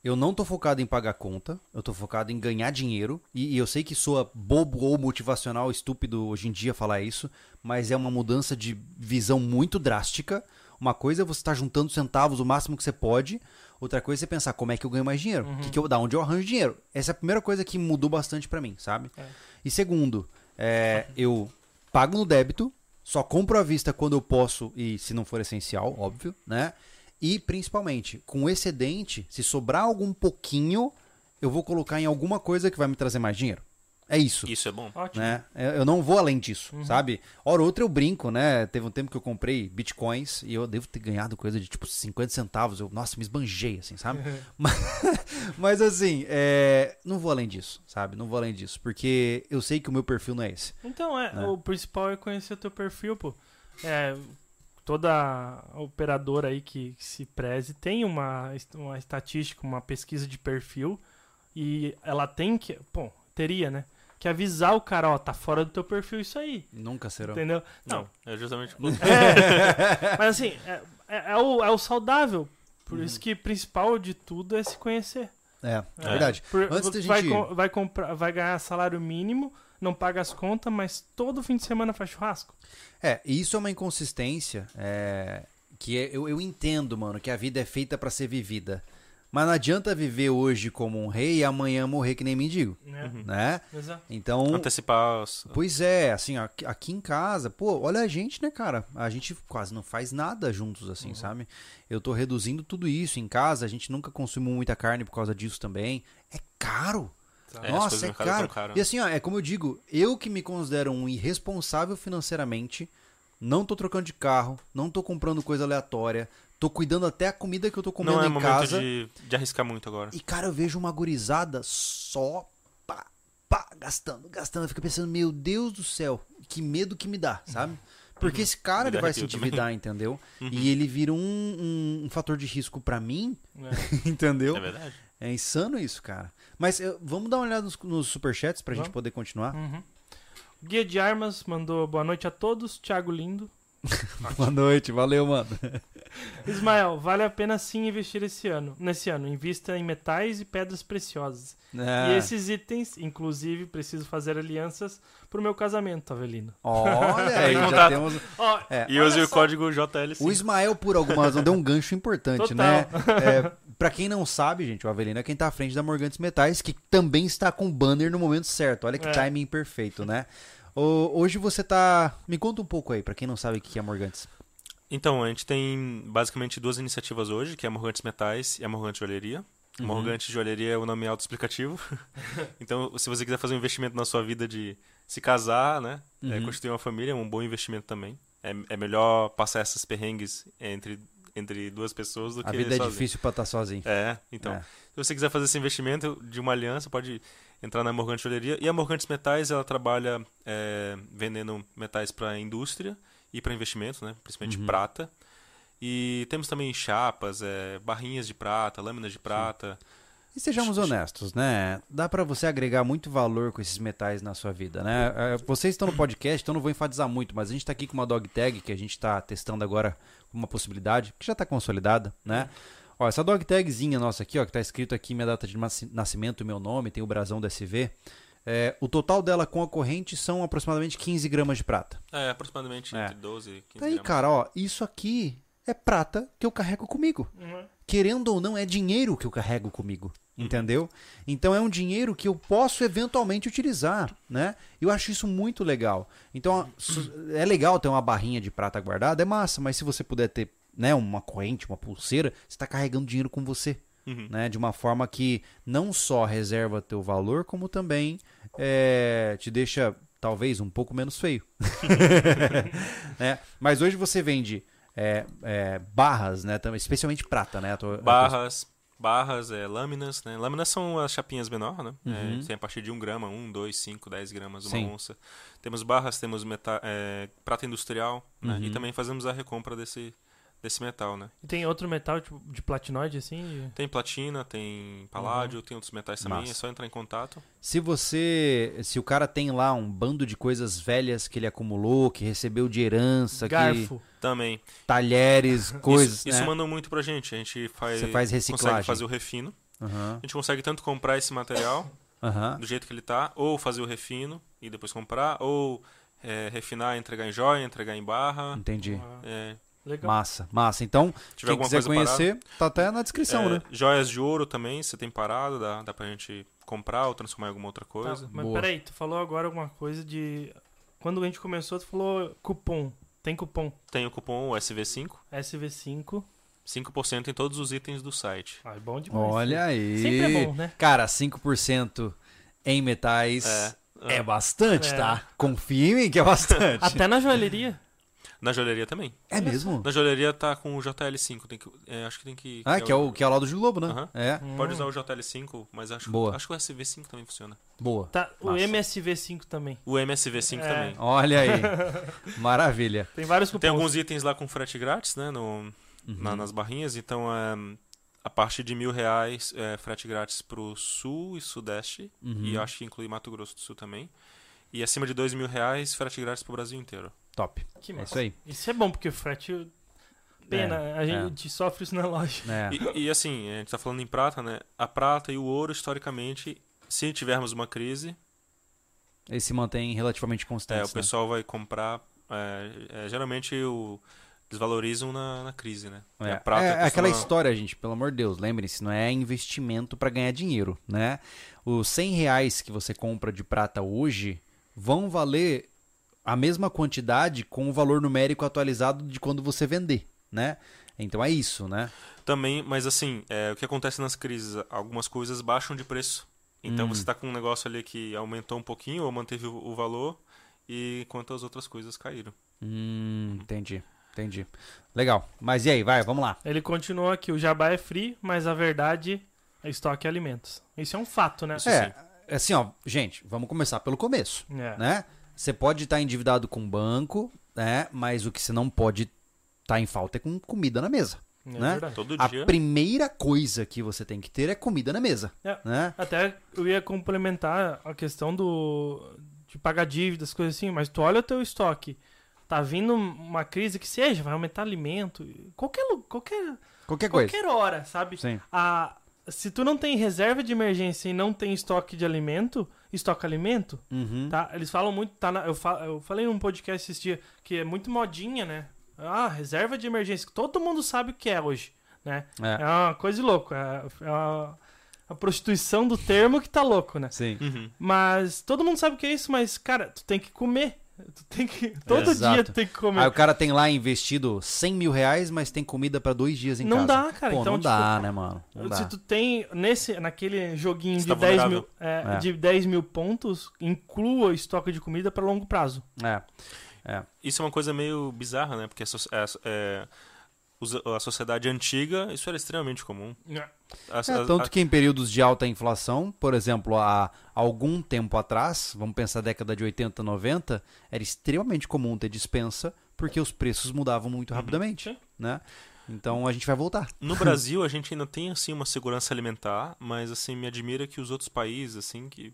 eu não tô focado em pagar conta, eu tô focado em ganhar dinheiro. E, e eu sei que soa bobo ou motivacional, estúpido hoje em dia falar isso, mas é uma mudança de visão muito drástica. Uma coisa é você estar juntando centavos o máximo que você pode, outra coisa é você pensar como é que eu ganho mais dinheiro, que que eu, da onde eu arranjo dinheiro. Essa é a primeira coisa que mudou bastante pra mim, sabe? É. E segundo, é, eu pago no débito, só compro à vista quando eu posso e se não for essencial, óbvio, né? E principalmente, com o excedente, se sobrar algum pouquinho, eu vou colocar em alguma coisa que vai me trazer mais dinheiro. É isso. Isso é bom. Ótimo. Né? Eu não vou além disso, Uhum. sabe? Hora ou outra eu brinco, né? Teve um tempo que eu comprei bitcoins e eu devo ter ganhado coisa de tipo 50 centavos. Eu, nossa, me esbanjei, assim, sabe? mas, mas, assim, é, não vou além disso, sabe? Não vou além disso, porque eu sei que o meu perfil não é esse. Então, é, Né? o principal é conhecer o teu perfil, pô. É, toda operadora aí que, que se preze tem uma, uma estatística, uma pesquisa de perfil e ela tem que, bom, teria, né? Que avisar o cara, ó, tá fora do teu perfil isso aí, Nunca serão. entendeu? Não, é justamente o É, mas assim, é, é- é o, é o saudável. Por Uhum. isso que o principal de tudo é se conhecer. É, é É. verdade. Por- Antes da gente- com- vai, comprar, vai ganhar salário mínimo, não paga as contas, mas todo fim de semana faz churrasco. É, e isso é uma inconsistência é, que é- eu, eu entendo, mano, que a vida é feita pra ser vivida. Mas não adianta viver hoje como um rei e amanhã morrer que nem mendigo, Né? né? Exato. Então, Antecipar os... pois é, assim, aqui em casa, pô, olha a gente, né, cara? A gente quase não faz nada juntos, assim, Uhum. sabe? Eu tô reduzindo tudo isso em casa, a gente nunca consumiu muita carne por causa disso também. É caro. É, as Nossa, é caro. caro, E assim, ó, é como eu digo, eu que me considero um irresponsável financeiramente, não tô trocando de carro, não tô comprando coisa aleatória, tô cuidando até a comida que eu tô comendo Não é em momento casa. de, de arriscar muito agora. E cara, eu vejo uma gurizada só pá, pá, gastando, gastando. Eu fico pensando, meu Deus do céu, que medo que me dá, sabe? Porque esse cara ele vai se arrepio também. endividar, entendeu? Uhum. E ele vira um, um- um fator de risco pra mim, É. entendeu? É verdade. É insano isso, cara. Mas eu- vamos dar uma olhada nos, nos superchats pra gente Vamos. poder continuar? Uhum. Guia de Armas mandou boa noite a todos. Thiago Lindo. Boa noite, valeu, mano. Ismael, vale a pena sim investir esse ano. Nesse ano, invista em metais e pedras preciosas. É. E esses itens, inclusive, preciso fazer alianças pro meu casamento, Avelino. Olha aí, já temos. Ó, É, E use o código JL5. O Ismael, por alguma razão, deu um gancho importante, Total. né? É, pra quem não sabe, gente, o Avelino é quem tá à frente da Morgantes Metais, que também está com o banner no momento certo. Olha que É. timing perfeito, né? Hoje você tá. Me conta um pouco aí, pra quem não sabe o que é Morgantes. Então, a gente tem basicamente duas iniciativas hoje, que é a Morgantes Metais e a Morgantes Joalheria. Uhum. Morgantes Joalheria é o nome autoexplicativo. então, se você quiser fazer um investimento na sua vida de se casar, né? é, Uhum. constituir uma família, é um bom investimento também. É, é melhor passar essas perrengues entre, entre duas pessoas do A que vida é sozinho. difícil pra estar sozinho. É, então. É. Se você quiser fazer esse investimento de uma aliança, pode entrar na Morgantes Joalheria. E a Morgantes Metais, ela trabalha é, vendendo metais para indústria e para investimentos, né? principalmente Uhum. prata. E temos também chapas, é, barrinhas de prata, lâminas de prata. E sejamos honestos, né? Dá pra você agregar muito valor com esses metais na sua vida, né? É, Vocês estão no podcast, então não vou enfatizar muito, mas a gente tá aqui com uma dog tag que a gente tá testando agora como uma possibilidade, que já tá consolidada, né? Ó, essa dog tagzinha nossa aqui, ó, que tá escrito aqui minha data de nasci- nascimento, meu nome, tem o brasão do SV. É, o total dela com a corrente são aproximadamente 15 gramas de prata. É, aproximadamente É. entre 12 e 15 Tá aí, gramas. cara, ó, isso aqui é prata que eu carrego comigo Uhum. querendo ou não, é dinheiro que eu carrego comigo. Entendeu? Então é um dinheiro que eu posso eventualmente utilizar, né? Eu acho isso muito legal. Então su- é legal ter uma barrinha de prata guardada, é massa, mas se você puder ter, né, uma corrente, uma pulseira, você está carregando dinheiro com você, Uhum. né? De uma forma que não só reserva teu valor, como também é, te deixa talvez um pouco menos feio. né? Mas hoje você vende é, é, barras, né? Especialmente prata, né? Tua- Barras, barras, é, lâminas, né? Lâminas são as chapinhas menores, né? Uhum. É, tem a partir de 1 grama, 1, 2, 5, 10 gramas, uma Sim. onça. Temos barras, temos meta, é, prata industrial, né? Uhum. E também fazemos a recompra desse, desse metal, né? E tem outro metal tipo, de platinoide, assim? Tem platina, tem paládio, tem outros metais também, Massa. é só entrar em contato. Se você. Se o cara tem lá um bando de coisas velhas que ele acumulou, que recebeu de herança, que, Garfo. Também. talheres, coisas. isso, isso né? mandam muito pra gente. A gente faz, Você faz reciclagem. consegue fazer o refino. Aham, A gente consegue tanto comprar esse material aham. do jeito que ele tá, ou fazer o refino e depois comprar, ou é, refinar, entregar em joia, entregar em barra. Entendi. É, legal. Massa, massa. Então, tiver quem alguma quiser coisa conhecer, tá até na descrição, É, né? Joias de ouro também, você tem parado, dá, dá pra gente comprar ou transformar em alguma outra Tá, coisa. mas Boa. peraí, tu falou agora alguma coisa de. Quando a gente começou, tu falou cupom. Tem cupom Tem o cupom SV5, SV5. 5% em todos os itens do site. Ah, é bom demais. Olha aí. Sempre é bom, né? Cara, 5% em metais. É, É bastante, É. tá? Confia em mim que é bastante. Até na joalheria. Na joalheria também. É mesmo? Na joalheria tá com o JL5. Tem que, é, acho que tem que. Ah, que é o, que é o lado do Globo, né? Aham. É, Pode usar o JL5, mas acho, Boa. acho que o SV5 também funciona. boa. Tá, o Massa. MSV5 também. O MSV5 É. também. Olha aí. Maravilha. Tem vários cupons. Tem alguns itens lá com frete grátis, né? No, Uhum. na- nas barrinhas. Então, é, a partir de mil reais, é, frete grátis pro sul e sudeste. Uhum. E eu acho que inclui Mato Grosso do Sul também. E acima de dois mil reais, frete grátis pro Brasil inteiro. Top. Que É massa. isso aí. Isso é bom, porque o frete. Pena, É, a gente sofre isso na loja. É. E, e, assim, a gente tá falando em prata, né? A prata e o ouro, historicamente, se tivermos uma crise, Ele se mantém relativamente é, constante. o pessoal vai comprar. é, é, geralmente o, desvalorizam na, na crise, né? É, a prata é costuma- aquela história, gente, pelo amor de Deus, lembrem-se, não é investimento para ganhar dinheiro, né? Os 100 reais que você compra de prata hoje vão valer a mesma quantidade com o valor numérico atualizado de quando você vender, né? Então é isso, né? Também, mas assim, é, o que acontece nas crises? Algumas coisas baixam de preço. Então Hum. você tá com um negócio ali que aumentou um pouquinho ou manteve o, o valor, e enquanto as outras coisas caíram. Hum, entendi, entendi. Legal. Mas e aí, vai, vamos lá. Ele continuou aqui: o jabá é free, mas a verdade é estoque alimentos. Isso é um fato, né? Isso É, assim, ó, gente, vamos começar pelo começo. É. né? Você pode estar endividado com o banco, né? Mas o que você não pode estar em falta é com comida na mesa. É né? verdade. Todo A dia. primeira coisa que você tem que ter é comida na mesa, É. né? Até eu ia complementar a questão do de pagar dívidas, coisas assim, mas tu olha o teu estoque, tá vindo uma crise que seja, vai aumentar alimento, qualquer qualquer Qualquer coisa. qualquer hora, sabe? Sim. A se tu não tem reserva de emergência e não tem estoque de alimento, estoque alimento, Uhum. tá? Eles falam muito, tá na- eu, fa- eu falei num podcast esses dias que é muito modinha, né? Ah, reserva de emergência, que todo mundo sabe o que é hoje, né? É. É uma coisa de louco, é, é uma- a prostituição do termo que tá louco, né? Sim. Uhum. Mas todo mundo sabe o que é isso, mas cara, tu tem que comer. Tu tem que todo Exato. dia tu tem que comer. Aí o cara tem lá investido 100 mil reais, mas tem comida pra dois dias em Não casa. dá, cara. Pô, então, não tipo, dá, né, mano? Não Se dá. tu tem nesse, naquele joguinho Você de, tá 10 vulnerável. mil, é, É. de 10 mil pontos, inclua estoque de comida para longo prazo. É. Isso é uma coisa meio bizarra, né? Porque é- é- os- a sociedade antiga, isso era extremamente comum. As- É, as- tanto a- que em períodos de alta inflação, por exemplo, há algum tempo atrás, vamos pensar década de 80, 90, era extremamente comum ter dispensa, porque os preços mudavam muito rapidamente, Sim. né? Então a gente vai voltar. No Brasil, a gente ainda tem, assim, uma segurança alimentar, mas, assim, me admira que os outros países, assim, que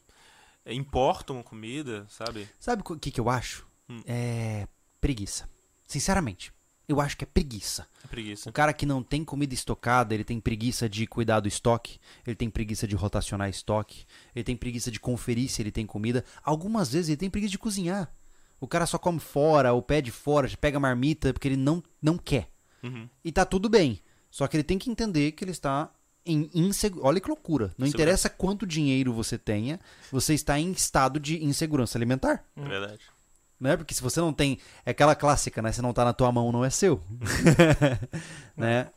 é, importam comida, sabe? Sabe o que, que eu acho? Hum. É preguiça. Sinceramente, eu acho que é preguiça. É preguiça. O cara que não tem comida estocada, ele tem preguiça de cuidar do estoque, ele tem preguiça de rotacionar estoque, ele tem preguiça de conferir se ele tem comida. Algumas vezes ele tem preguiça de cozinhar. O cara só come fora, ou pede fora, pega marmita porque ele não, não quer. Uhum. E tá tudo bem. Só que ele tem que entender que ele está em insegurança. Olha que loucura. Não interessa quanto dinheiro você tenha, você está em estado de insegurança alimentar. É verdade. Né? Porque se você não tem. É aquela clássica, né? Se não tá na tua mão, não é seu. né?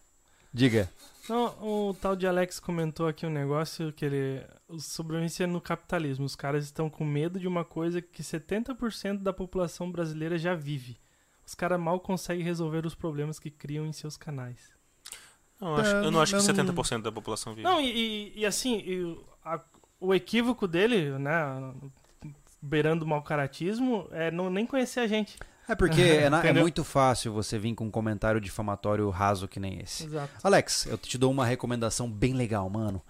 Diga. Não, o tal de Alex comentou aqui um negócio que ele. Sobrevivência no capitalismo. Os caras estão com medo de uma coisa que 70% da população brasileira já vive. Os caras mal conseguem resolver os problemas que criam em seus canais. Não, eu, acho, eu não acho que Eu não- 70% da população vive. Não, e, e- e assim, e o- a- o equívoco dele, né, beirando o mau caratismo, é não, nem conhecer a gente. É porque é, na- é muito fácil você vir com um comentário difamatório raso que nem esse. Exato. Alex, eu te dou uma recomendação bem legal, mano.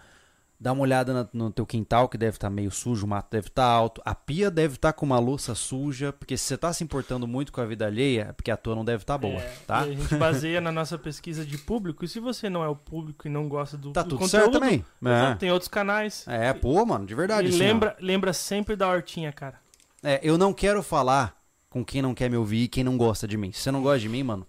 Dá uma olhada na- no teu quintal, que deve estar meio sujo, o mato deve estar alto, a pia deve estar com uma louça suja, porque se você tá se importando muito com a vida alheia, é porque a tua não deve estar boa, É, tá? a gente baseia na nossa pesquisa de público, e se você não é o público e não gosta do, Tá do tudo conteúdo, certo também. exato, tem outros canais. É. é, pô, mano, de verdade. e assim, lembra, lembra sempre da hortinha, cara. É, eu não quero falar com quem não quer me ouvir e quem não gosta de mim. Se você não gosta de mim, mano,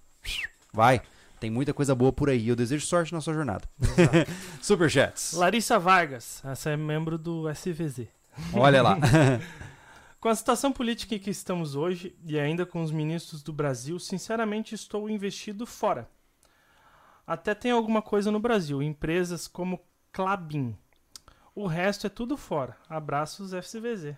vai. Tem muita coisa boa por aí. Eu desejo sorte na sua jornada. Superchats. Larissa Vargas, essa é membro do SVZ. Olha lá. Com a situação política em que estamos hoje, e ainda com os ministros do Brasil, sinceramente estou investido fora. Até tem alguma coisa no Brasil, empresas como Clabin. O resto é tudo fora. Abraços FCVZ.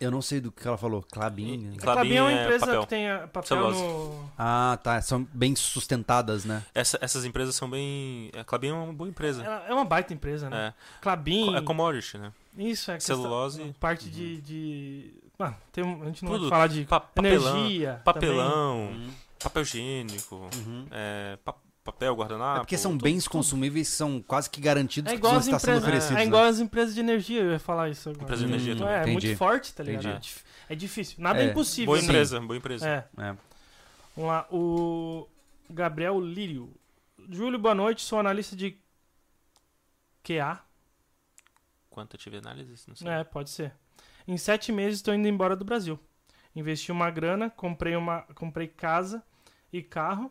Eu não sei do que ela falou. Clabin. A Clabin Clabin é uma é empresa papel. que tem ah, papel Celulose. no... Ah, tá. São bem sustentadas, né? Essa- essas empresas são bem. A Clabin é uma boa empresa. É uma baita empresa, né? É, Clabin... é commodity, né? Isso, é questão- Celulose. Parte de... de... Ah, tem um- a gente não Tudo. vai falar de Pa- papelão, energia papelão, Uhum. papel higiênico, Uhum. é, pa- papel, guardanapo. É porque são tudo- bens tudo. consumíveis que são quase que garantidos É que igual vão as estar sendo empresas, oferecidos. é né? igual as empresas de energia, eu ia falar isso agora. Empresa de energia Então, também. é, Entendi. muito forte, tá ligado? Entendi. É É difícil. Nada É. é impossível. Boa né? empresa, boa empresa. É. É. Vamos lá, o Gabriel Lírio. Júlio, boa noite. Sou analista de QA. Quantitative analysis, não sei. É, pode ser. Em sete meses estou indo embora do Brasil. Investi uma grana, comprei, uma, comprei casa e carro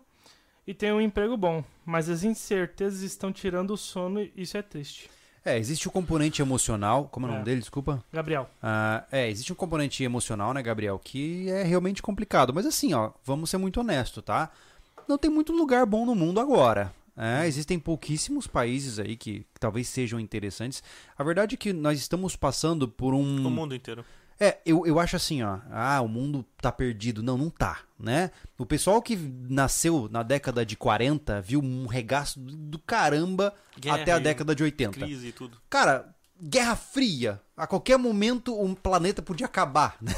e tenho um emprego bom. Mas as incertezas estão tirando o sono e isso é triste. É, existe o componente emocional. Como é o nome É. dele? Desculpa. Gabriel. Ah, é, existe um componente emocional, né, Gabriel, que é realmente complicado. Mas assim, ó, vamos ser muito honestos, tá? Não tem muito lugar bom no mundo agora. É, existem pouquíssimos países aí que, que talvez sejam interessantes. A verdade é que nós estamos passando por um. O mundo inteiro. É, eu, eu acho assim, ó. Ah, o mundo tá perdido. Não, não tá, né? O pessoal que nasceu na década de 40 viu um regaço do caramba Guerra até a década de 80. Crise e tudo. Cara, Guerra Fria. A qualquer momento um planeta podia acabar, né?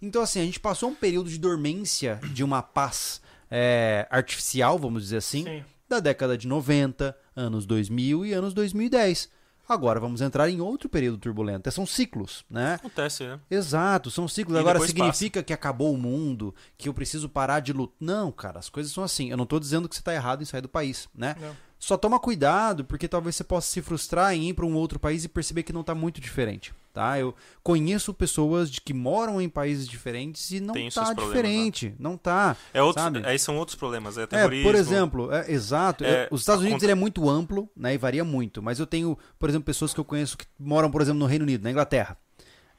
Então, assim, a gente passou um período de dormência de uma paz é, artificial, vamos dizer assim, Sim. da década de 90, anos 2000 e anos 2010. Agora vamos entrar em outro período turbulento. São ciclos, né? Acontece, né? Exato, são ciclos. E Agora significa que acabou o mundo, que eu preciso parar de lutar. Não, cara, as coisas são assim. Eu não tô dizendo que você tá errado em sair do país, né? Não. Só toma cuidado, porque talvez você possa se frustrar em ir para um outro país e perceber que não tá muito diferente, tá? Eu conheço pessoas de que moram em países diferentes e não Tem tá diferente, não tá. É outro, Sabe? aí são outros problemas. É, É, por exemplo, é, exato. É, é, os Estados Unidos ele é muito amplo, né, e varia muito. Mas eu tenho, por exemplo, pessoas que eu conheço que moram, por exemplo, no Reino Unido, na Inglaterra.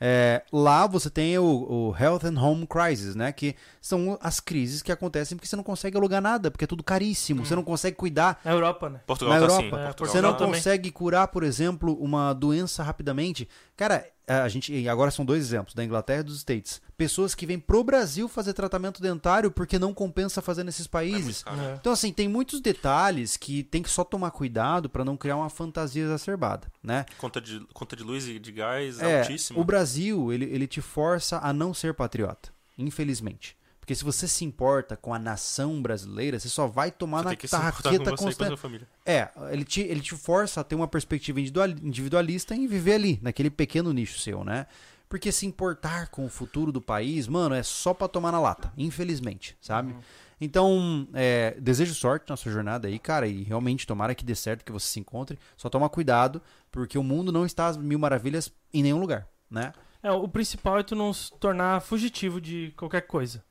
É, lá você tem o, o Health and Home Crisis, né? Que são as crises que acontecem porque você não consegue alugar nada, porque é tudo caríssimo. Você não consegue cuidar. Na Europa, né? Portugal Na tá Europa. assim. É, Portugal Você não tá- também. consegue curar, por exemplo, uma doença rapidamente. Cara, a gente agora são dois exemplos, da Inglaterra e dos States. Pessoas que vêm pro Brasil fazer tratamento dentário porque não compensa fazer nesses É países. É. Então, assim, tem muitos detalhes que tem que só tomar cuidado para não criar uma fantasia exacerbada, né? Conta, de, conta de luz e de gás É, altíssima. o Brasil, ele, ele te força a não ser patriota, infelizmente. Porque se você se importa com a nação brasileira, você só vai tomar Você na com tarraqueta e com constante. família. É, ele te, ele te força a ter uma perspectiva individual- individualista em viver ali, naquele pequeno nicho seu, né? Porque se importar com o futuro do país, mano, é só pra tomar na lata, infelizmente, sabe? Então, é, desejo sorte na sua jornada aí, cara, e realmente tomara que dê certo, que você se encontre. Só toma cuidado, porque o mundo não está às mil maravilhas em nenhum lugar, né? É, o principal é tu não se tornar fugitivo de qualquer coisa.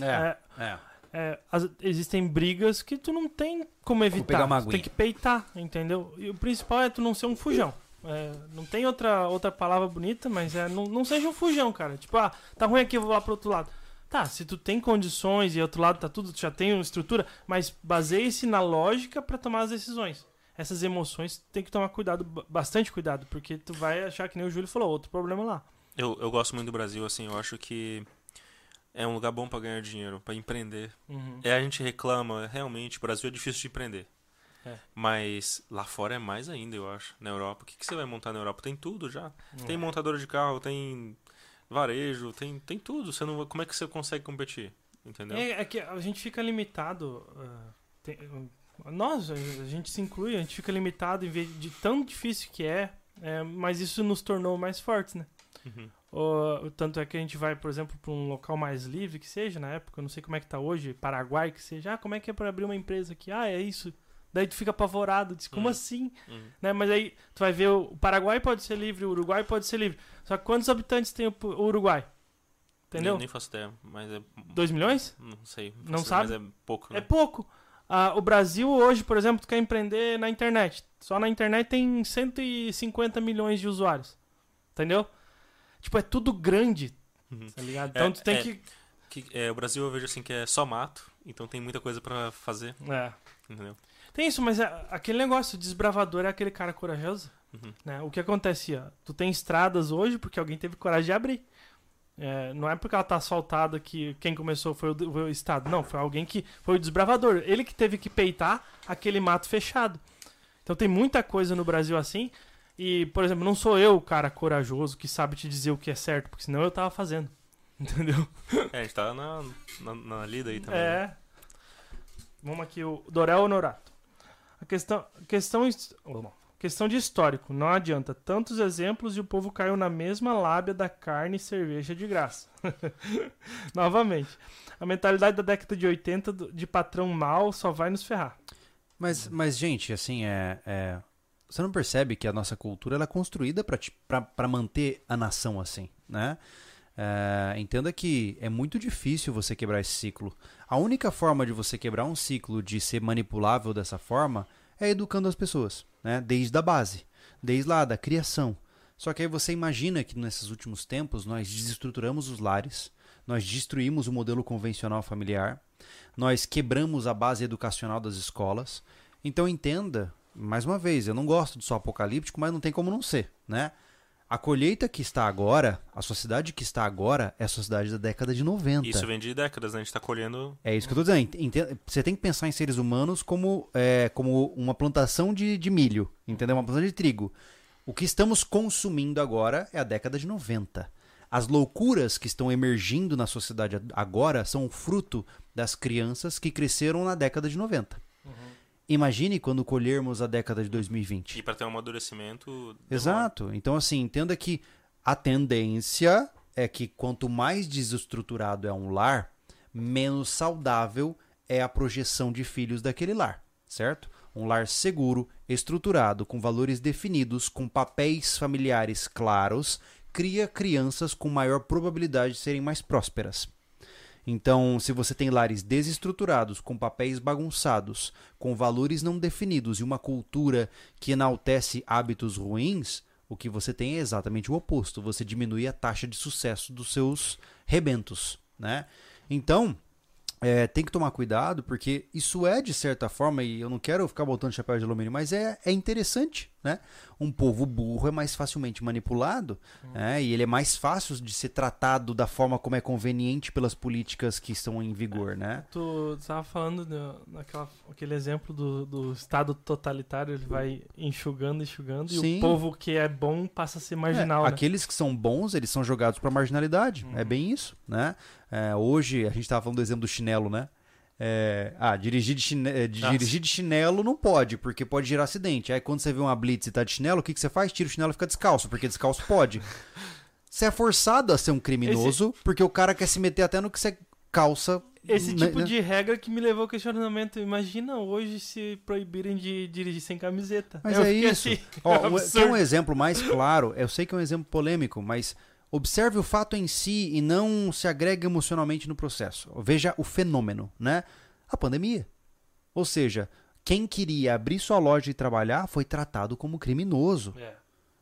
É, é. é, as- existem brigas que tu não tem como evitar. pegar uma tu tem que peitar, entendeu? E o principal é tu não ser um fujão. É, não tem outra, outra palavra bonita, mas é não, não seja um fujão, cara. Tipo, ah, tá ruim aqui, eu vou lá pro outro lado. Tá, se tu tem condições e outro lado tá tudo, tu já tem uma estrutura, mas baseie-se na lógica pra tomar as decisões. Essas emoções tem que tomar cuidado, ba- bastante cuidado, porque tu vai achar que nem o Júlio falou, outro problema lá. Eu, eu gosto muito do Brasil, assim, eu acho que é um lugar bom pra ganhar dinheiro, pra empreender. Uhum. É, a gente reclama, realmente, o Brasil é difícil de empreender. É. Mas lá fora é mais ainda, eu acho. Na Europa. O que, que você vai montar na Europa? Tem tudo já. Tem É. montadora de carro, tem varejo, tem, tem tudo. Você não, como é que você consegue competir? Entendeu? É, é que a gente fica limitado. ah, tem- nós, a gente se inclui, a gente fica limitado em vez de tão difícil que é, é, mas isso nos tornou mais fortes, né? Uhum. Tanto é que a gente vai, por exemplo, para um local mais livre que seja, na época, eu não sei como é que tá hoje, Paraguai que seja, ah, como é que é para abrir uma empresa aqui? Ah, é isso. Daí tu fica apavorado, diz, como Hum. assim? Uhum. Né? Mas aí tu vai ver, o Paraguai pode ser livre, o Uruguai pode ser livre. Só que quantos habitantes tem o, Uruguai? Entendeu? Nem, nem faço ideia, mas é. 2 milhões? Não sei. Não sabe? Mas é pouco. É Né? pouco. Ah, o Brasil hoje, por exemplo, tu quer empreender na internet. Só na internet tem 150 milhões de usuários. Entendeu? Tipo, é tudo grande, Uhum. tá ligado? Então É, tu tem é. que. Que, é, o Brasil eu vejo assim que é só mato, então tem muita coisa pra fazer, É. entendeu? Tem isso, mas é, aquele negócio, o desbravador é aquele cara corajoso. Né? O que acontecia? Tu tem estradas hoje porque alguém teve coragem de abrir. É, não é porque ela tá asfaltada que quem começou foi o, foi o Estado. Não, foi alguém que foi o desbravador. Ele que teve que peitar aquele mato fechado. Então tem muita coisa no Brasil assim. E, por exemplo, não sou eu o cara corajoso que sabe te dizer o que é certo, porque senão eu tava fazendo. Entendeu? É, a gente tá na, na, na lida aí também. né? É. Vamos aqui, o Dorel Honorato. A questão, questão, questão de histórico. Não adianta. Tantos exemplos e o povo caiu na mesma lábia da carne e cerveja de graça. Novamente. A mentalidade da década de 80 do- de patrão mal só vai nos ferrar. Mas, mas gente, assim, é, é- Você não percebe que a nossa cultura ela é construída para manter a nação assim, né? É, entenda que é muito difícil você quebrar esse ciclo. A única forma de você quebrar um ciclo de ser manipulável dessa forma é educando as pessoas, né? Desde a base, desde lá da criação. Só que aí você imagina que nesses últimos tempos nós desestruturamos os lares, nós destruímos o modelo convencional familiar, nós quebramos a base educacional das escolas. Então entenda, mais uma vez, eu não gosto de só apocalíptico, mas não tem como não ser, né? A colheita que está agora, a sociedade que está agora, é a sociedade da década de 90. Isso vem de décadas, né? A gente tá colhendo. É isso que eu tô dizendo. Você tem que pensar em seres humanos como, é, como uma plantação de, de milho, entendeu? Uma plantação de trigo. O que estamos consumindo agora é a década de 90. As loucuras que estão emergindo na sociedade agora são fruto das crianças que cresceram na década de 90. Imagine quando colhermos a década de 2020. E pra ter um amadurecimento. demora. Exato. Então, assim, entenda que a tendência é que quanto mais desestruturado é um lar, menos saudável é a projeção de filhos daquele lar, certo? Um lar seguro, estruturado, com valores definidos, com papéis familiares claros, cria crianças com maior probabilidade de serem mais prósperas. Então, se você tem lares desestruturados, com papéis bagunçados, com valores não definidos e uma cultura que enaltece hábitos ruins, o que você tem é exatamente o oposto. Você diminui a taxa de sucesso dos seus rebentos, né? Então, é, tem que tomar cuidado, porque isso é, de certa forma, e eu não quero ficar botando chapéu de alumínio, mas é, é interessante, né? Um povo burro é mais facilmente manipulado, né? E ele é mais fácil de ser tratado da forma como é conveniente pelas políticas que estão em vigor, né? Tu estava falando do- naquela, aquele exemplo do, do Estado totalitário, ele vai enxugando, enxugando, e Sim. o povo que é bom passa a ser marginal, É, né? Aqueles que são bons, eles são jogados para marginalidade. É bem isso, né? É, hoje, a gente estava falando do exemplo do chinelo, né? É, ah, dirigir de, chine- de- Nossa. dirigir de chinelo não pode, porque pode gerar acidente. Aí quando você vê uma blitz e tá de chinelo, o que, que você faz? Tira o chinelo e fica descalço, porque descalço pode. Você é forçado a ser um criminoso, porque o cara quer se meter até no que você calça. Esse né, tipo né? de regra que me levou ao questionamento. Imagina hoje se proibirem de dirigir sem camiseta. Mas Eu é isso. assim, Ó, quer um exemplo mais claro? Eu sei que é um exemplo polêmico, mas observe o fato em si e não se agregue emocionalmente no processo. Veja o fenômeno, né? A pandemia. Ou seja, quem queria abrir sua loja e trabalhar foi tratado como criminoso. É.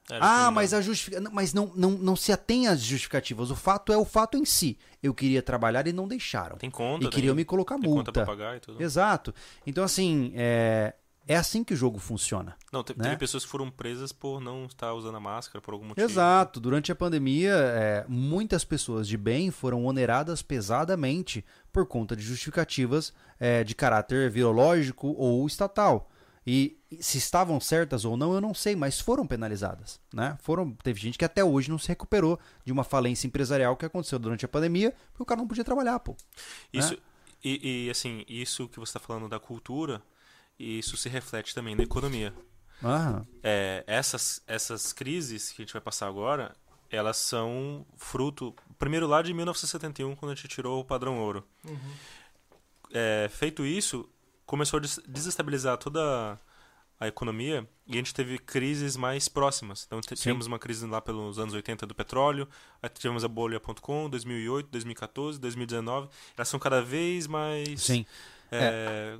Era Ah, mas a justifica... não, mas não, não, não se atém às justificativas. O fato é o fato em si. Eu queria trabalhar e não deixaram. Tem conta. e queriam me colocar multa. pagar e tudo. Exato. Então, assim, é... é assim que o jogo funciona. Não, te- né? teve pessoas que foram presas por não estar usando a máscara por algum motivo. Exato. Durante a pandemia, é, muitas pessoas de bem foram oneradas pesadamente por conta de justificativas é, de caráter virológico ou estatal. E se estavam certas ou não, eu não sei, mas foram penalizadas, né? Foram, teve gente que até hoje não se recuperou de uma falência empresarial que aconteceu durante a pandemia, porque o cara não podia trabalhar, pô. Isso, né? e, e, assim, isso que você está falando da cultura, isso se reflete também na economia. Ah, É, essas, essas crises que a gente vai passar agora, elas são fruto, primeiro lá de 1971, quando a gente tirou o padrão ouro. É, feito isso, começou a des- desestabilizar toda a economia e a gente teve crises mais próximas. Então te- Sim. tivemos uma crise lá pelos anos 80 do petróleo, aí tivemos a bolha.com, 2008, 2014, 2019. Elas são cada vez mais sim. é,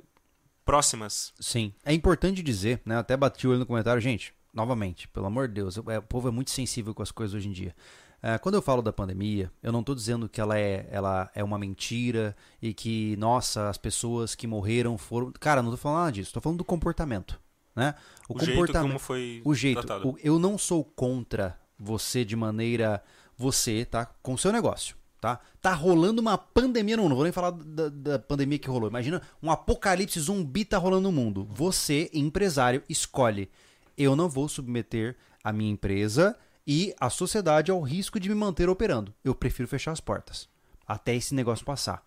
próximas. Sim. É importante dizer, né? Até bati o olho no comentário, gente, novamente, pelo amor de Deus, é, o povo é muito sensível com as coisas hoje em dia. É, quando eu falo da pandemia, eu não estou dizendo que ela é, ela é uma mentira e que, nossa, as pessoas que morreram foram. Cara, não tô falando nada disso, tô falando do comportamento. né? O, jeito como foi o jeito. tratado. o- eu não sou contra você de maneira. Você, tá? Com o seu negócio, tá? Tá rolando uma pandemia no mundo. Não vou nem falar da, da pandemia que rolou. Imagina um apocalipse zumbi tá rolando no mundo. Você, empresário, escolhe. Eu não vou submeter a minha empresa e a sociedade ao risco de me manter operando. Eu prefiro fechar as portas. Até esse negócio passar.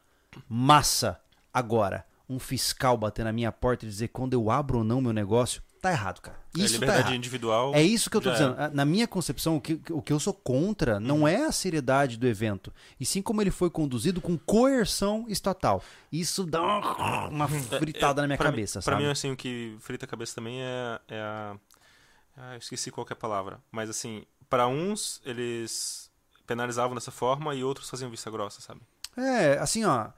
Massa! Agora, um fiscal bater na minha porta e dizer quando eu abro ou não meu negócio, tá errado, cara. É Isso tá liberdade errado. individual. É isso que eu tô dizendo. Na minha concepção, o que, o que eu sou contra não é a seriedade do evento, e sim como ele foi conduzido com coerção estatal. Isso dá uma, uma fritada na minha É, pra cabeça, mim, Pra sabe? mim, assim, o que frita a cabeça também é, é a. Ah, eu esqueci qual é a palavra. Mas, assim, para uns, eles penalizavam dessa forma e outros faziam vista grossa, sabe? É, assim, ó.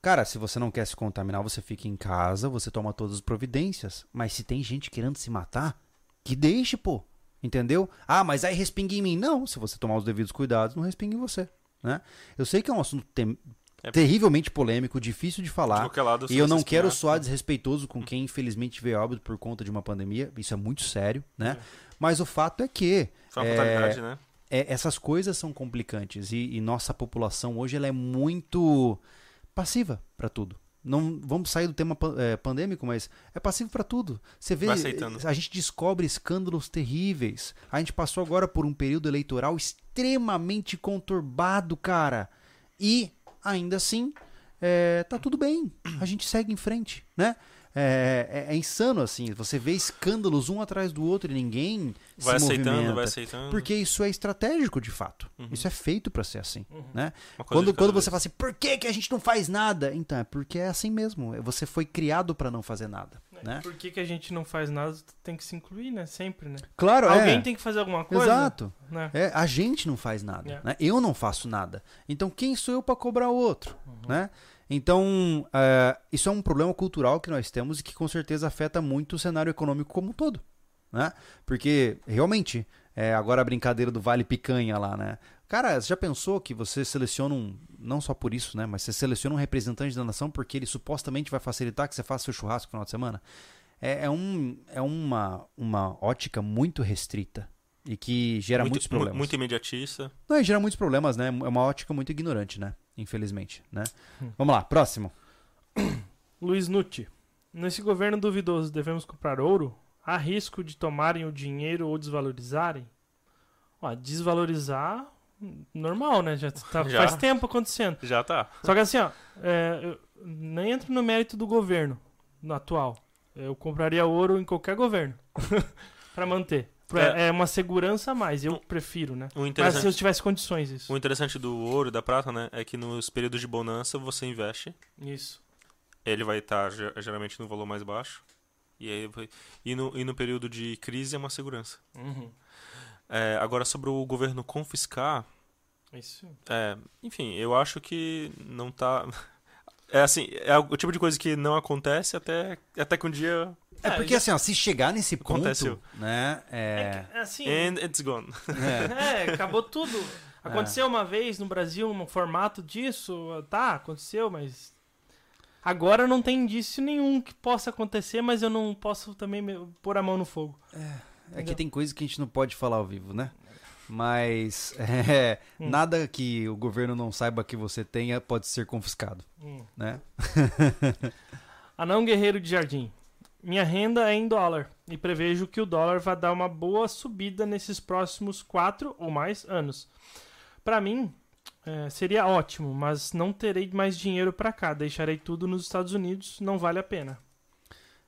Cara, se você não quer se contaminar, você fica em casa, você toma todas as providências. Mas se tem gente querendo se matar, que deixe, pô. Entendeu? Ah, mas aí respinga em mim. Não, se você tomar os devidos cuidados, não respinga em você. Né? Eu sei que é um assunto tem- É. terrivelmente polêmico, difícil de De falar. qualquer lado, E eu não quero soar desrespeitoso com quem infelizmente veio óbito por conta de uma pandemia. Isso é muito sério, né? Mas o fato é que Foi uma é, né? é, essas coisas são complicantes e, e nossa população hoje ela é muito passiva para tudo. Não vamos sair do tema é, pandêmico, mas é passivo para tudo. Você vê, aceitando. a gente descobre escândalos terríveis. A gente passou agora por um período eleitoral extremamente conturbado, cara. E ainda assim, é, tá tudo bem. A gente segue em frente, né? É, é- é insano assim. Você vê escândalos um atrás do outro e ninguém Vai se aceitando, movimenta. vai aceitando. Porque isso é estratégico, de fato. Uhum. Isso é feito pra ser assim, né? Uma coisa Quando, quando vez. você fala assim, por que, que a gente não faz nada? Então, é porque é assim mesmo. Você foi criado pra não fazer nada, né? Por que, que a gente não faz nada? Tem que se incluir, né? Sempre, né? Claro, Alguém é. tem que fazer alguma coisa. Exato. Né? É, a gente não faz nada, É. né? Eu não faço nada. Então, quem sou eu pra cobrar o outro, Uhum. né? Então, é, isso é um problema cultural que nós temos e que com certeza afeta muito o cenário econômico como um todo, né? Porque, realmente, é, agora a brincadeira do vale picanha lá, né? Cara, você já pensou que você seleciona um, não só por isso, né? Mas você seleciona um representante da nação porque ele supostamente vai facilitar que você faça seu churrasco no final de semana? É, é um, é uma, uma ótica muito restrita e que gera muito, muitos mu- problemas. Muito imediatista. Não, e gera muitos problemas, né? É uma ótica muito ignorante, né? Infelizmente, né? Vamos lá, próximo. Luiz Nutti. Nesse governo duvidoso, devemos comprar ouro? Há risco de tomarem o dinheiro ou desvalorizarem? Ó, desvalorizar, hum, normal, né? Já, tá- Já. faz tempo acontecendo. Já tá. Só que assim, ó, é, eu nem entro no mérito do governo no atual. Eu compraria ouro em qualquer governo pra manter. Pra- É. uma segurança a mais, eu prefiro, né? Mas se eu tivesse condições, isso. o interessante do ouro e da prata, né, é que nos períodos de bonança você investe, Isso. ele vai estar geralmente no valor mais baixo. E, aí e, no, e no período de crise é uma segurança. Uhum. É, agora, sobre o governo confiscar, Isso. É, enfim, eu acho que não tá. É assim, é o tipo de coisa que não acontece até, até que um dia. É É, porque assim, ó, se chegar nesse ponto, Aconteceu. né? É, É, que, assim, And it's gone. é, É, acabou tudo. Aconteceu uma vez no Brasil um formato disso, tá, aconteceu, mas agora não tem indício nenhum que possa acontecer, mas eu não posso também me- pôr a mão no fogo. é que tem coisa que a gente não pode falar ao vivo, né? Mas é, Hum. nada que o governo não saiba que você tenha pode ser confiscado, Hum. né? Anão Guerreiro de Jardim. Minha renda é em dólar e prevejo que o dólar vai dar uma boa subida nesses próximos quatro ou mais anos. Para mim, é, seria ótimo, mas não terei mais dinheiro para cá. Deixarei tudo nos Estados Unidos, não vale a pena.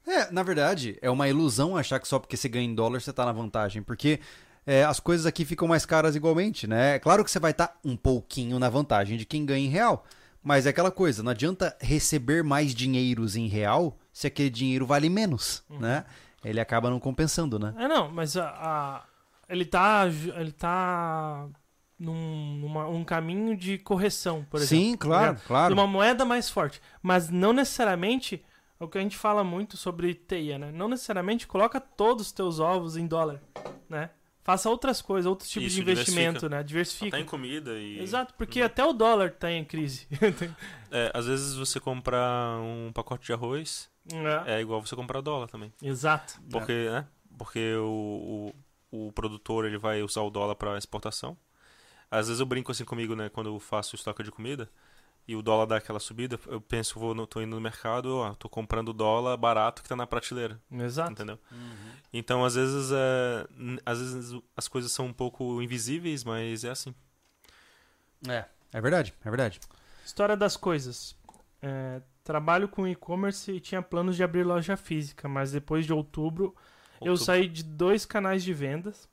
É, na verdade, é uma ilusão achar que só porque você ganha em dólar você tá na vantagem, porque é, as coisas aqui ficam mais caras igualmente, né? É claro que você vai estar um pouquinho na vantagem de quem ganha em real, mas é aquela coisa, não adianta receber mais dinheiros em real se aquele dinheiro vale menos, né? Ele acaba não compensando, né? É, não, mas a, a- ele tá, ele tá num numa- um caminho de correção, por exemplo. Sim, claro, De claro. uma moeda mais forte. Mas não necessariamente, é o que a gente fala muito sobre teia, né? Não necessariamente coloca todos os teus ovos em dólar, né? Faça outras coisas, outros tipos Isso, de investimento, diversifica. né? Diversifica. Até em comida e. Exato, porque até o dólar tá em crise. É, às vezes você compra um pacote de arroz É. é igual você comprar dólar também. Exato. Porque, né? Porque o, o, o produtor ele vai usar o dólar para exportação. Às vezes eu brinco assim comigo, né? Quando eu faço estoque de comida e o dólar dá aquela subida, eu penso, vou, no- tô indo no mercado, ó, tô comprando dólar barato que tá na prateleira, Exato. entendeu? Então, às vezes, é, às vezes as coisas são um pouco invisíveis, mas é assim. É, é verdade, é verdade. História das coisas. É, trabalho com e-commerce e tinha planos de abrir loja física, mas depois de outubro eu Outubro. saí de dois canais de vendas,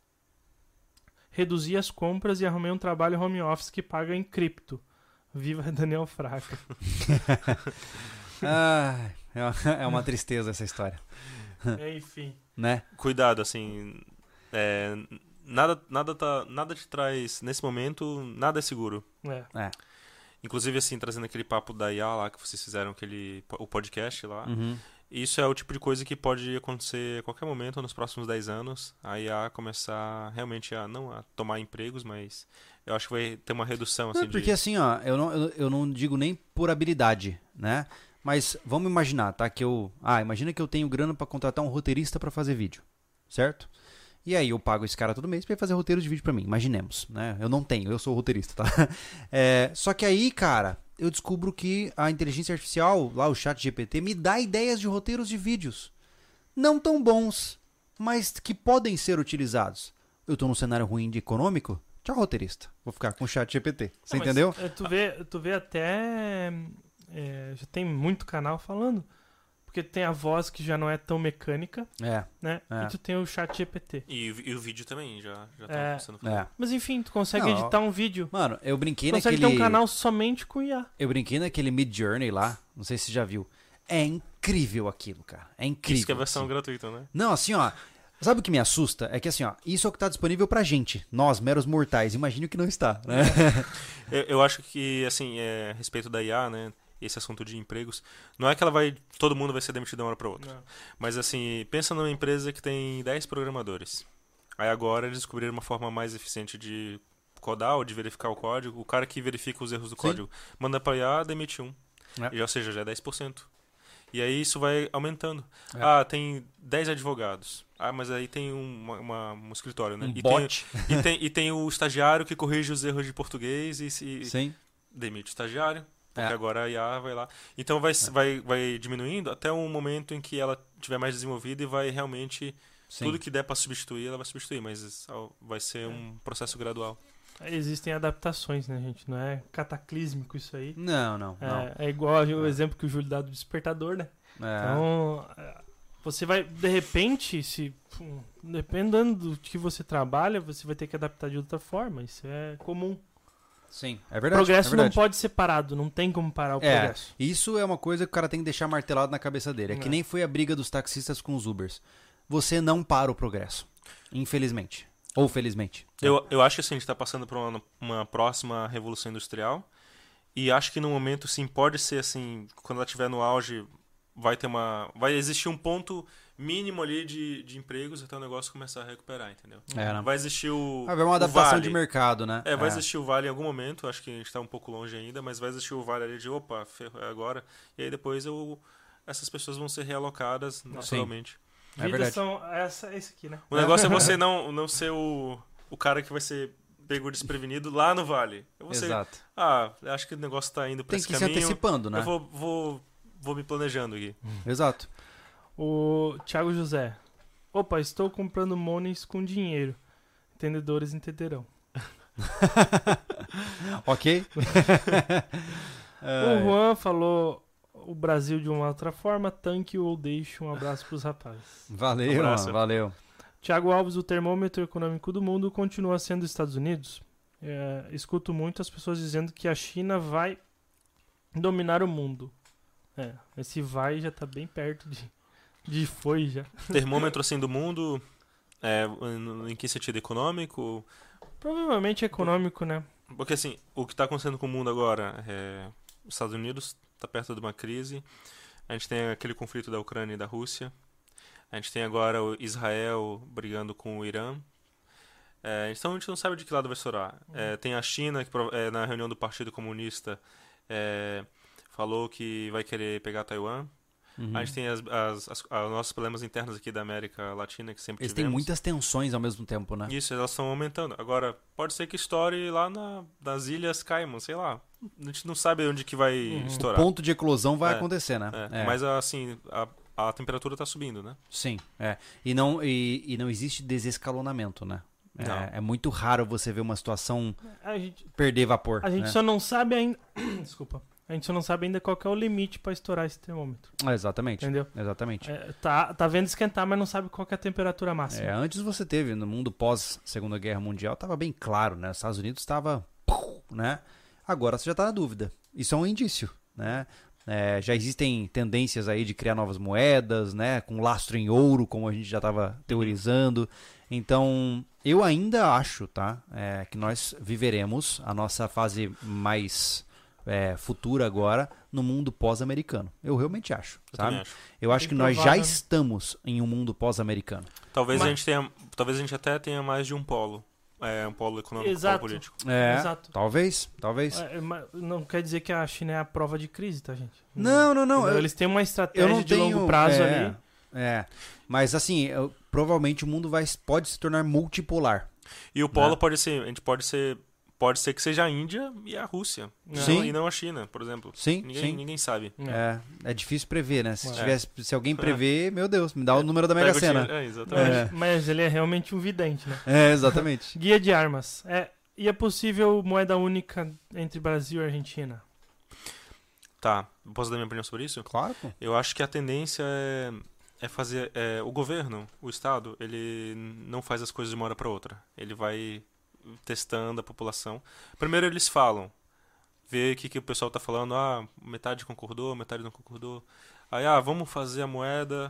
reduzi as compras e arrumei um trabalho home office que paga em cripto. Viva Daniel Fraca. Ah, é uma- é uma tristeza essa história, Enfim. né? Cuidado, assim, é, nada, nada, tá, nada te traz, nesse momento, nada é seguro. É. Inclusive, assim, trazendo aquele papo da IA lá, que vocês fizeram aquele, o podcast lá, Uhum. Isso é o tipo de coisa que pode acontecer a qualquer momento nos próximos 10 anos. A IA começar realmente a não a tomar empregos, mas eu acho que vai ter uma redução assim Não, porque de assim, ó, eu não, eu, eu não digo nem por habilidade, né? Mas vamos imaginar, tá? Que eu. Ah, imagina que eu tenho grana pra contratar um roteirista pra fazer vídeo, certo? E aí eu pago esse cara todo mês pra ele fazer roteiro de vídeo pra mim, imaginemos, né? Eu não tenho, eu sou roteirista, tá? É, só que aí, cara, eu descubro que a inteligência artificial, lá o chat GPT, me dá ideias de roteiros de vídeos. Não tão bons, mas que podem ser utilizados. Eu tô num cenário ruim de econômico? Tchau, roteirista. Vou ficar com o chat GPT. Você Não, entendeu? é, tu, vê, tu vê até. é, já tem muito canal falando. Porque tem a voz que já não é tão mecânica, É, né? É. E tu tem o chat GPT. e, o- e o vídeo também já já tá É. começando a fazer. é. Mas enfim, tu consegue Não, editar um vídeo. Mano, eu brinquei Tu consegue naquele. ter um canal somente com IA. Eu brinquei naquele Mid Journey lá. Não sei se você já viu. É incrível aquilo, cara. É incrível. Isso que é a versão assim. gratuita, né? Não, assim, ó. Sabe o que me assusta? É que assim, ó, isso é o que tá disponível pra gente, nós, meros mortais. Imagine o que não está, né? Eu, eu acho que assim, é, a respeito da IA, né, esse assunto de empregos, não é que ela vai todo mundo vai ser demitido de uma hora para outra. Não. Mas assim, pensa numa empresa que tem 10 programadores. Aí agora eles descobriram uma forma mais eficiente de codar ou de verificar o código. O cara que verifica os erros do Sim. código manda para IA, demite um. É. E, ou seja, já é 10%. E aí isso vai aumentando. É. Ah, tem 10 advogados. Ah, mas aí tem um, uma- uma- um escritório, né? Um e, bot. Tem, e, tem, e tem o estagiário que corrige os erros de português e, se, Sim. demite o estagiário, porque É. agora a IA vai lá. Então vai, vai, vai diminuindo até um momento em que ela tiver mais desenvolvida e vai realmente. Sim. Tudo que der para substituir, ela vai substituir, mas isso vai ser um processo gradual. Existem adaptações, né, gente? Não é cataclísmico isso aí. Não, não, não. É, é igual o exemplo que o Júlio dá do despertador, né? É. Então, é, você vai, de repente, se dependendo do que você trabalha, você vai ter que adaptar de outra forma. Isso é comum. Sim, é O verdade. progresso é não verdade. pode ser parado, não tem como parar o É, progresso. isso é uma coisa que o cara tem que deixar martelado na cabeça dele. É que É. nem foi a briga dos taxistas com os Ubers. Você não para o progresso. Infelizmente. Ou felizmente. Eu, eu acho que assim, a gente está passando por uma, uma próxima revolução industrial e acho que no momento, sim, pode ser assim, quando ela estiver no auge, vai ter uma. Vai existir um ponto mínimo ali de, de empregos até o negócio começar a recuperar, entendeu? É, né? Vai existir o. Vai haver uma adaptação vale. de mercado, né? É, vai existir o vale em algum momento, acho que a gente está um pouco longe ainda, mas vai existir o vale ali de opa, ferro, é agora. E aí depois eu, essas pessoas vão ser realocadas naturalmente. É Vidas verdade. são essa, esse aqui, né? O negócio é você não, não ser o, o cara que vai ser pego desprevenido lá no vale. É você, Exato. ah, acho que o negócio tá indo pra Tem esse que ir se caminho. antecipando, né? Eu vou, vou, vou me planejando aqui. Exato. O Thiago José. Opa, estou comprando monies com dinheiro. Entendedores entenderão. Ok? O Juan falou o Brasil de uma outra forma, tanque ou deixe um abraço pros rapazes. Valeu, Um abraço. valeu. Tiago Alves, o termômetro econômico do mundo continua sendo os Estados Unidos. É, escuto muito as pessoas dizendo que a China vai dominar o mundo. É, esse vai já tá bem perto de, de foi já. Termômetro assim do mundo, é, em- que sentido econômico? Provavelmente econômico, né? Porque assim, o que está acontecendo com o mundo agora é os Estados Unidos está perto de uma crise. A gente tem aquele conflito da Ucrânia e da Rússia. A gente tem agora o Israel brigando com o Irã. É, então a gente não sabe de que lado vai estourar. É, tem a China que é, na reunião do Partido Comunista é, falou que vai querer pegar Taiwan. A gente tem as, as, as- os nossos problemas internos aqui da América Latina, que sempre Eles têm tivemos. muitas tensões ao mesmo tempo, né? Isso, elas estão aumentando. Agora, pode ser que estoure lá na, nas Ilhas Caimão, sei lá. A gente não sabe onde que vai Uhum. O estourar. ponto de eclosão vai É, acontecer, né? É, Mas, assim, a, a temperatura tá subindo, né? Sim, é. E não, e, e não existe desescalonamento, né? É, é muito raro você ver uma situação A gente, perder vapor. a gente né? só não sabe ainda. Desculpa. A gente não sabe ainda qual é o limite pra estourar esse termômetro. Exatamente. Entendendo? Exatamente. É, tá, tá vendo esquentar, mas não sabe qual é a temperatura máxima. É, antes você teve, no mundo pós Segunda Guerra Mundial, estava bem claro, né? Os Estados Unidos estava, né? Agora você já está na dúvida. Isso é um indício, né? É, já existem tendências aí de criar novas moedas, né? Com lastro em ouro, como a gente já estava teorizando. Então, eu ainda acho, tá? É, que nós viveremos a nossa fase mais é, futura agora no mundo pós-americano. Eu realmente acho, Eu sabe? acho. Eu acho que nós já provável. estamos em um mundo pós-americano. Talvez, a Mas- gente tenha, talvez a gente até tenha mais de um polo. É, um polo econômico, um Exato. polo político. É, Exato. talvez, talvez. É, mas não quer dizer que a China é a prova de crise, tá, gente? Não, não, não. Eu, Eles têm uma estratégia de tenho longo prazo é, ali. É, mas assim, eu- provavelmente o mundo vai, pode se tornar multipolar. E o polo Né? pode ser, a gente pode ser, pode ser que seja a Índia e a Rússia. Sim. Não- E não a China, por exemplo. Sim, Ninguém, sim. ninguém sabe. É. É, é difícil prever, né? Se, É. tivesse, se alguém prever, meu Deus, me dá o número da Mega Sena. É, exatamente. É. Mas ele é realmente um vidente, né? É, exatamente. Guia de armas. É, e é possível moeda única entre Brasil e Argentina? Tá, posso dar minha opinião sobre isso? claro, pô. Eu acho que a tendência é, é fazer. é, o governo, o Estado, ele não faz as coisas de uma hora para outra. Ele vai testando a população. Primeiro eles falam, vê o que, que o pessoal tá falando. Ah, metade concordou, metade não concordou. Aí, ah, vamos fazer a moeda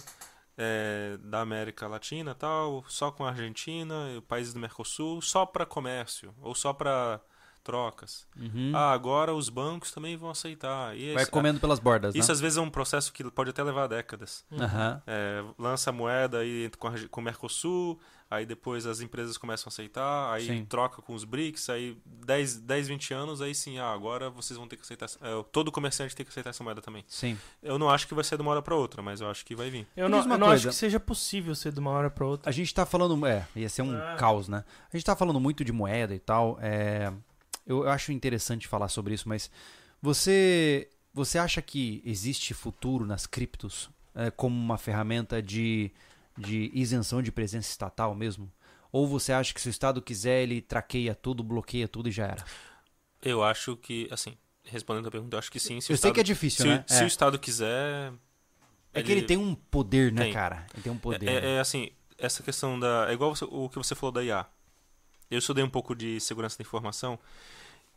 é, da América Latina tal, só com a Argentina e países do Mercosul, só para comércio ou só para trocas. Uhum. Ah, agora os bancos também vão aceitar. E vai esse- comendo pelas bordas, isso né? às vezes é um processo que pode até levar décadas. Aham. É, lança a moeda aí com, a, com o Mercosul, aí depois as empresas começam a aceitar, aí Sim. troca com os BRICS, aí 10, 10, 20 anos, aí sim, ah, agora vocês vão ter que aceitar. essa- é, todo comerciante tem que aceitar essa moeda também. Sim. Eu não acho que vai ser de uma hora para outra, mas eu acho que vai vir. Eu não, eu não acho que seja possível ser de uma hora pra outra. A gente tá falando. É, ia ser um Ah. caos, né? A gente tá falando muito de moeda e tal. É, eu, eu acho interessante falar sobre isso, mas você. Você acha que existe futuro nas criptos é, como uma ferramenta de, de isenção de presença estatal mesmo? Ou você acha que se o Estado quiser, ele traqueia tudo, bloqueia tudo e já era? Eu acho que, assim, respondendo a pergunta, eu acho que sim. Eu sei que é difícil, se, né? se é. o Estado quiser. É que ele tem um poder, né, Tem. cara? Ele tem um poder. É, né? é assim, essa questão da. É igual o que você falou da IA. Eu estudei um pouco de segurança da informação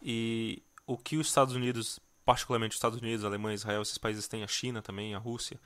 e o que os Estados Unidos, particularmente os Estados Unidos, a Alemanha, Israel, esses países têm, a China também, a Rússia,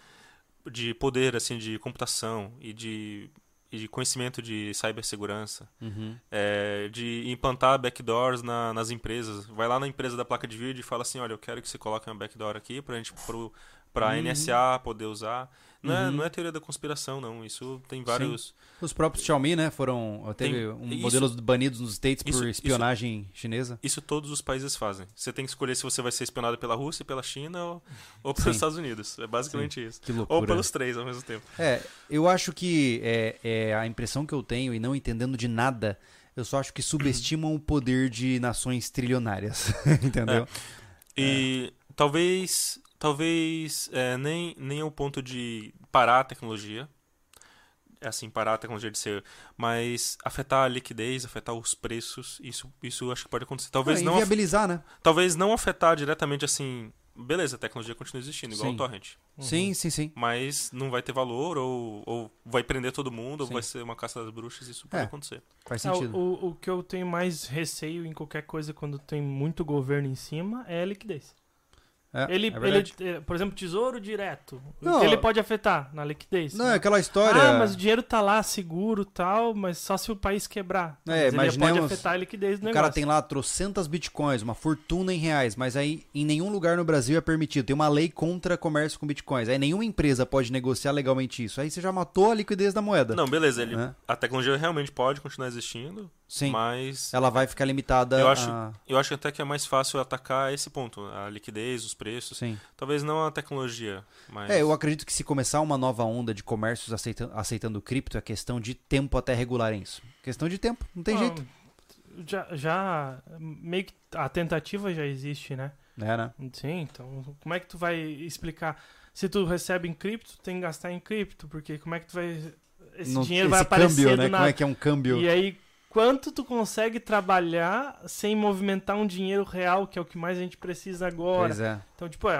de poder assim de computação e de, e de conhecimento de cibersegurança, Uhum. é, de implantar backdoors na- nas empresas. Vai lá na empresa da placa de vídeo e fala assim, olha, eu quero que você coloque uma backdoor aqui pra gente pro, pra Uhum. NSA poder usar. Não, é, Uhum. não é teoria da conspiração, não. Isso tem vários. Os próprios Xiaomi, né, foram. Teve Tem- um isso- modelos banidos nos States isso- por isso- espionagem chinesa. Isso todos os países fazem. Você tem que escolher se você vai ser espionado pela Rússia, pela China ou, ou pelos Sim. Estados Unidos. É basicamente isso. Que loucura. Ou pelos três ao mesmo tempo. É, eu acho que é, é a impressão que eu tenho, e não entendendo de nada, eu só acho que subestimam o poder de nações trilionárias. Entendeu? E talvez. Talvez é, nem, nem ao ponto de parar a tecnologia. É assim, parar a tecnologia de ser. Mas afetar a liquidez, afetar os preços. Isso, isso acho que pode acontecer. Talvez É, não, af- inviabilizar, né? talvez não afetar diretamente assim. Beleza, a tecnologia continua existindo, igual Sim. o torrent. Sim, sim, sim. mas não vai ter valor, ou, ou vai prender todo mundo, ou Sim. vai ser uma caça das bruxas, isso pode É. acontecer. Faz Ah, sentido. o, o que eu tenho mais receio em qualquer coisa quando tem muito governo em cima é a liquidez. É, ele, é ele, eh, por exemplo, tesouro direto. O Não, ele pode afetar na liquidez? Não, é aquela história. Ah, mas o dinheiro tá lá seguro tal, mas só se o país quebrar. É, Mas ele pode afetar a liquidez do O negócio. cara tem lá trocentas bitcoins, uma fortuna em reais, mas aí em nenhum lugar no Brasil é permitido. Tem uma lei contra comércio com bitcoins. Aí nenhuma empresa pode negociar legalmente isso. Aí você já matou a liquidez da moeda. Não, beleza, ele, Né? a tecnologia realmente pode continuar existindo, Sim. mas Ela vai ficar limitada Eu acho- a... eu acho até que é mais fácil atacar esse ponto, a liquidez, os preços. Sim. Talvez não a tecnologia, mas. É, eu acredito que se começar uma nova onda de comércios aceitando, aceitando cripto, é questão de tempo até regularem isso. Questão de tempo, não tem Ah, jeito. Já, já meio que a tentativa já existe, né? É, né? Sim, então como é que tu vai explicar? Se tu recebe em cripto, tu tem que gastar em cripto, porque como é que tu vai. Esse Não- dinheiro vai esse aparecer câmbio, né? nada. Como é que é um câmbio? E aí, quanto tu consegue trabalhar sem movimentar um dinheiro real, que é o que mais a gente precisa agora? Pois é. Então, tipo, é,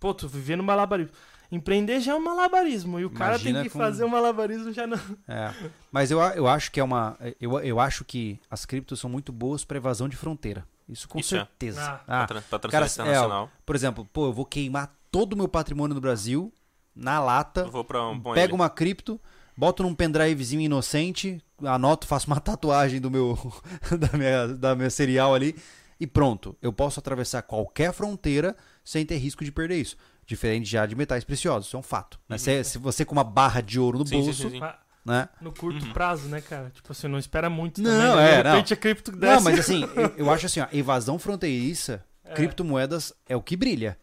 pô, tu viver no malabarismo. Empreender já é um malabarismo, e o cara Imagina tem que com- fazer um malabarismo já não. É. Mas eu, eu acho que é uma. Eu, eu acho que as criptos são muito boas para evasão de fronteira. Isso com Isso é. certeza. Ah. Pra, Ah, tra- pra cara, transferência é, internacional. por exemplo, pô, eu vou queimar todo o meu patrimônio no Brasil na lata, Eu vou pra um. pra pego ilha. uma cripto, boto num pendrivezinho inocente, anoto, faço uma tatuagem do meu da minha, da minha serial ali e pronto. Eu posso atravessar qualquer fronteira sem ter risco de perder isso. Diferente já de metais preciosos, isso é um fato. né? Se, se você com uma barra de ouro no Sim, bolso, sim, sim. Ah, né? No curto Uhum. prazo, né, cara? Tipo assim, não espera muito Não, também, né? é, De não. repente a cripto desce. Não, mas assim, eu, eu acho assim, ó, evasão fronteiriça, É. criptomoedas é o que brilha.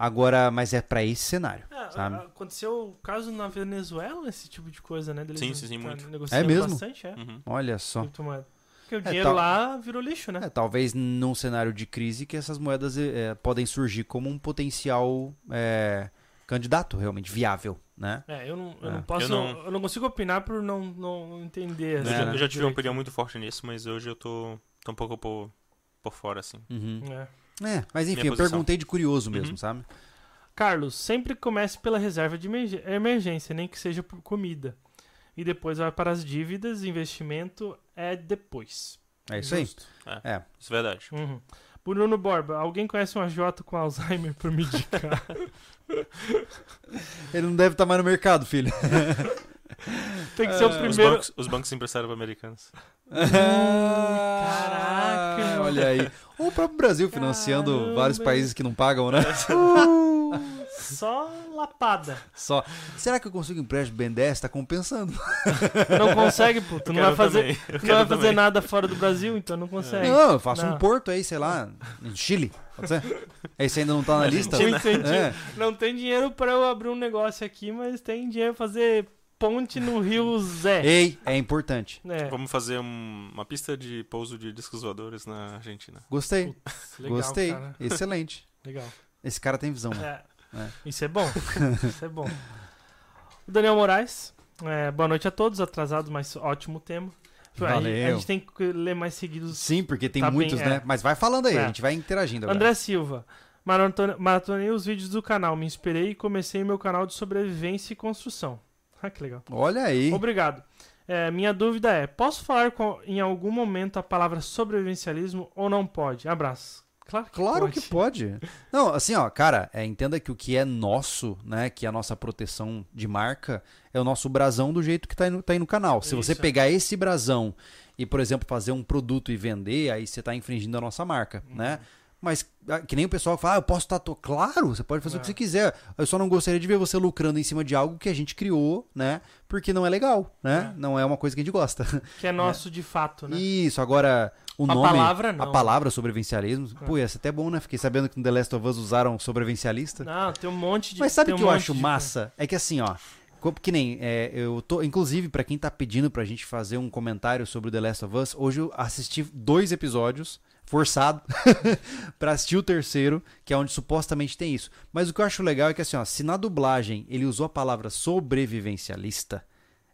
É. Agora, mas é pra esse cenário, É, sabe? Aconteceu o caso na Venezuela, esse tipo de coisa, né? Deles Sim, sim, sim, tá muito. É mesmo? bastante, é. Uhum. Olha só. Porque o É, dinheiro tal- lá virou lixo, né? É, talvez num cenário de crise que essas moedas é, podem surgir como um potencial é, candidato realmente viável, né? É, eu não, eu É. não posso. Eu Eu não- não... consigo opinar por não, não entender. Eu, assim, já, né? eu já tive uma opinião muito forte nisso, mas hoje eu tô, tô um pouco por, por fora, assim. Uhum. É. É, mas enfim, eu perguntei de curioso mesmo, Uhum. sabe? Carlos, sempre comece pela reserva de emerg- emergência, nem que seja por comida. E depois vai para as dívidas, investimento é depois. É isso aí. Justo. É. Isso é verdade. Uhum. Bruno Borba, alguém conhece um AJ com Alzheimer por me indicar? Ele não deve estar mais no mercado, filho. Tem que ser o Os primeiro. bancos, os bancos emprestaram para americanos. Caraca. Olha aí. Ou o próprio Brasil financiando Caramba. vários países que não pagam, né? Só lapada. Só. Será que eu consigo empréstimo bem 10? Tá compensando. Não consegue, pô. Tu não vai fazer, não vai fazer também. nada fora do Brasil, então não consegue. Não, eu faço Não. um porto aí, sei lá, em Chile. Pode ser? Esse ainda não tá na lista? É. Não tem dinheiro pra eu abrir um negócio aqui, mas tem dinheiro pra fazer ponte no Rio Zé. Ei, é importante. É, Vamos fazer um- uma pista de pouso de discos voadores na Argentina. Gostei. legal, Gostei. cara. Excelente. Legal. Esse cara tem visão. É. É. Isso é bom. Isso é bom. O Daniel Moraes. é, boa noite a todos. Atrasado, mas ótimo tema. A- A, Valeu. gente tem que ler mais seguidos. Sim, porque tem Tá muitos, bem, né? é. Mas vai falando aí, É. a gente vai interagindo agora. André Silva. Maratone- Maratonei os vídeos do canal. Me inspirei e comecei meu canal de sobrevivência e construção. Ah, que legal. Olha aí. Obrigado. É, minha dúvida é: posso falar com- em algum momento a palavra sobrevivencialismo ou não pode? Abraço. Claro que Claro pode. que pode. Não, assim, ó, cara, é, entenda que o que é nosso, né, que é a nossa proteção de marca, é o nosso brasão do jeito que tá aí no, tá aí no canal. Se você Isso. pegar esse brasão e, por exemplo, fazer um produto e vender, aí você tá infringindo a nossa marca, Uhum. né? Mas ah, que nem o pessoal fala, ah, eu posso tatuar. Claro, você pode fazer o que É. você quiser. Eu só não gostaria de ver você lucrando em cima de algo que a gente criou, né? Porque não é legal, né? Não é uma coisa que a gente gosta. Que é nosso de fato, né? Isso, agora o A nome, palavra não. a palavra sobrevivencialismo, pô, ia ser até bom, né? Fiquei sabendo que no The Last of Us usaram sobrevivencialista. Não, tem um monte de. Mas sabe o um que eu monte acho de- massa? É que assim, ó, que nem é, eu tô, inclusive pra quem tá pedindo pra gente fazer um comentário sobre o The Last of Us, hoje eu assisti dois episódios forçado pra assistir o terceiro, que é onde supostamente tem isso. Mas o que eu acho legal é que assim, ó, se na dublagem ele usou a palavra sobrevivencialista,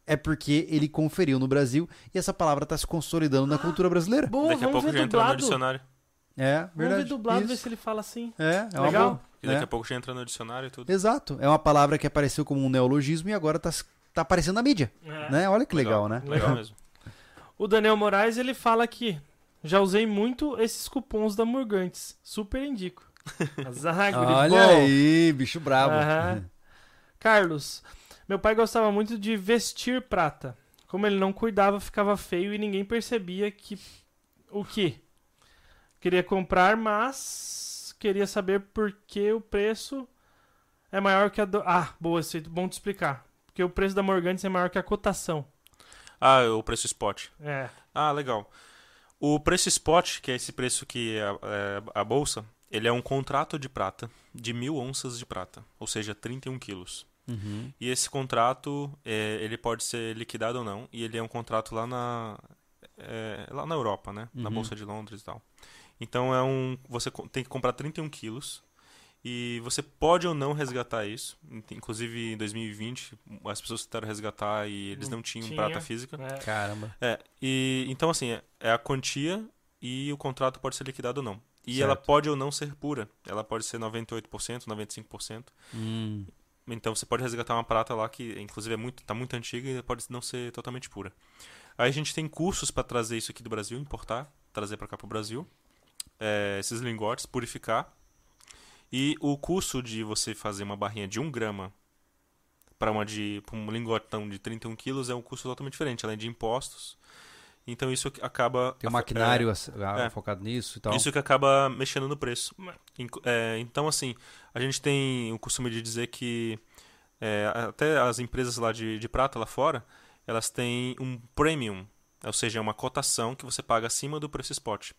é porque ele conferiu no Brasil e essa palavra tá se consolidando na cultura brasileira. Boa, Daqui a vamos pouco ver já entra no dicionário. É, Vamos verdade. ver dublado, ver Isso. se ele fala assim. É, é uma Legal. boa. E daqui É. a pouco já entra no dicionário e tudo. Exato. É uma palavra que apareceu como um neologismo e agora tá, tá aparecendo na mídia. É. Né? Olha que legal, né? Legal mesmo. O Daniel Moraes, ele fala aqui. Já usei muito esses cupons da Murgantes. Super indico. Azar, Olha bom. aí, bicho brabo. Aham. Carlos, meu pai gostava muito de vestir prata. Como ele não cuidava, ficava feio e ninguém percebia que o que queria comprar, mas queria saber por que o preço é maior que a do... Ah, boa, isso é bom te explicar. Porque o preço da Morgantes é maior que a cotação. Ah, o preço spot. É. Ah, legal. O preço spot, que é esse preço que é a, é a bolsa, ele é um contrato de prata de mil onças de prata, ou seja, 31 quilos. Uhum. E esse contrato, é, ele pode ser liquidado ou não, e ele é um contrato lá na, é, lá na Europa, né? Na Uhum. Bolsa de Londres e tal. Então é um, você tem que comprar 31 quilos e você pode ou não resgatar isso. In- Inclusive em 2020 as pessoas tentaram resgatar e eles não tinham Tinha. prata física. É. Caramba. É, e então assim, é, é a quantia e o contrato pode ser liquidado ou não. E Certo. ela pode ou não ser pura. Ela pode ser 98%, 95%. Hum. Então você pode resgatar uma prata lá que inclusive é muito, tá muito antiga e pode não ser totalmente pura. Aí a gente tem cursos para trazer isso aqui do Brasil, importar, trazer para cá pro Brasil. É, esses lingotes, purificar. E o custo de você fazer uma barrinha de 1 grama para uma de pra um lingotão de 31 quilos é um custo totalmente diferente, além de impostos. Então isso acaba Tem um maquinário ass- é. focado nisso e tal. isso que acaba mexendo no preço. É, então, assim, a gente tem o costume de dizer que é, até as empresas lá de, de prata lá fora, elas têm um premium, ou seja, é uma cotação que você paga acima do preço spot.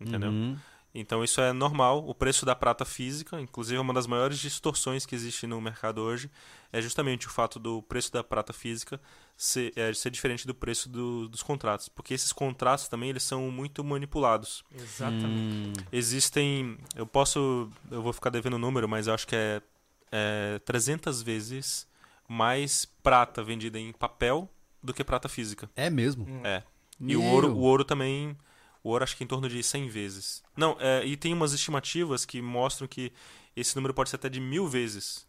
Entendeu? Uhum. Então isso é normal. O preço da prata física, inclusive uma das maiores distorções que existe no mercado hoje, é justamente o fato do preço da prata física ser, é, ser diferente do preço do- dos contratos. Porque esses contratos também eles são muito manipulados. Exatamente. Hum. Existem. Eu posso. Eu vou ficar devendo o número, mas eu acho que é, é 300 vezes mais prata vendida em papel do que prata física. É mesmo. É. E Meu. o ouro, o ouro também. O ouro acho que em torno de 100 vezes. Não, é, e tem umas estimativas que mostram que esse número pode ser até de mil vezes.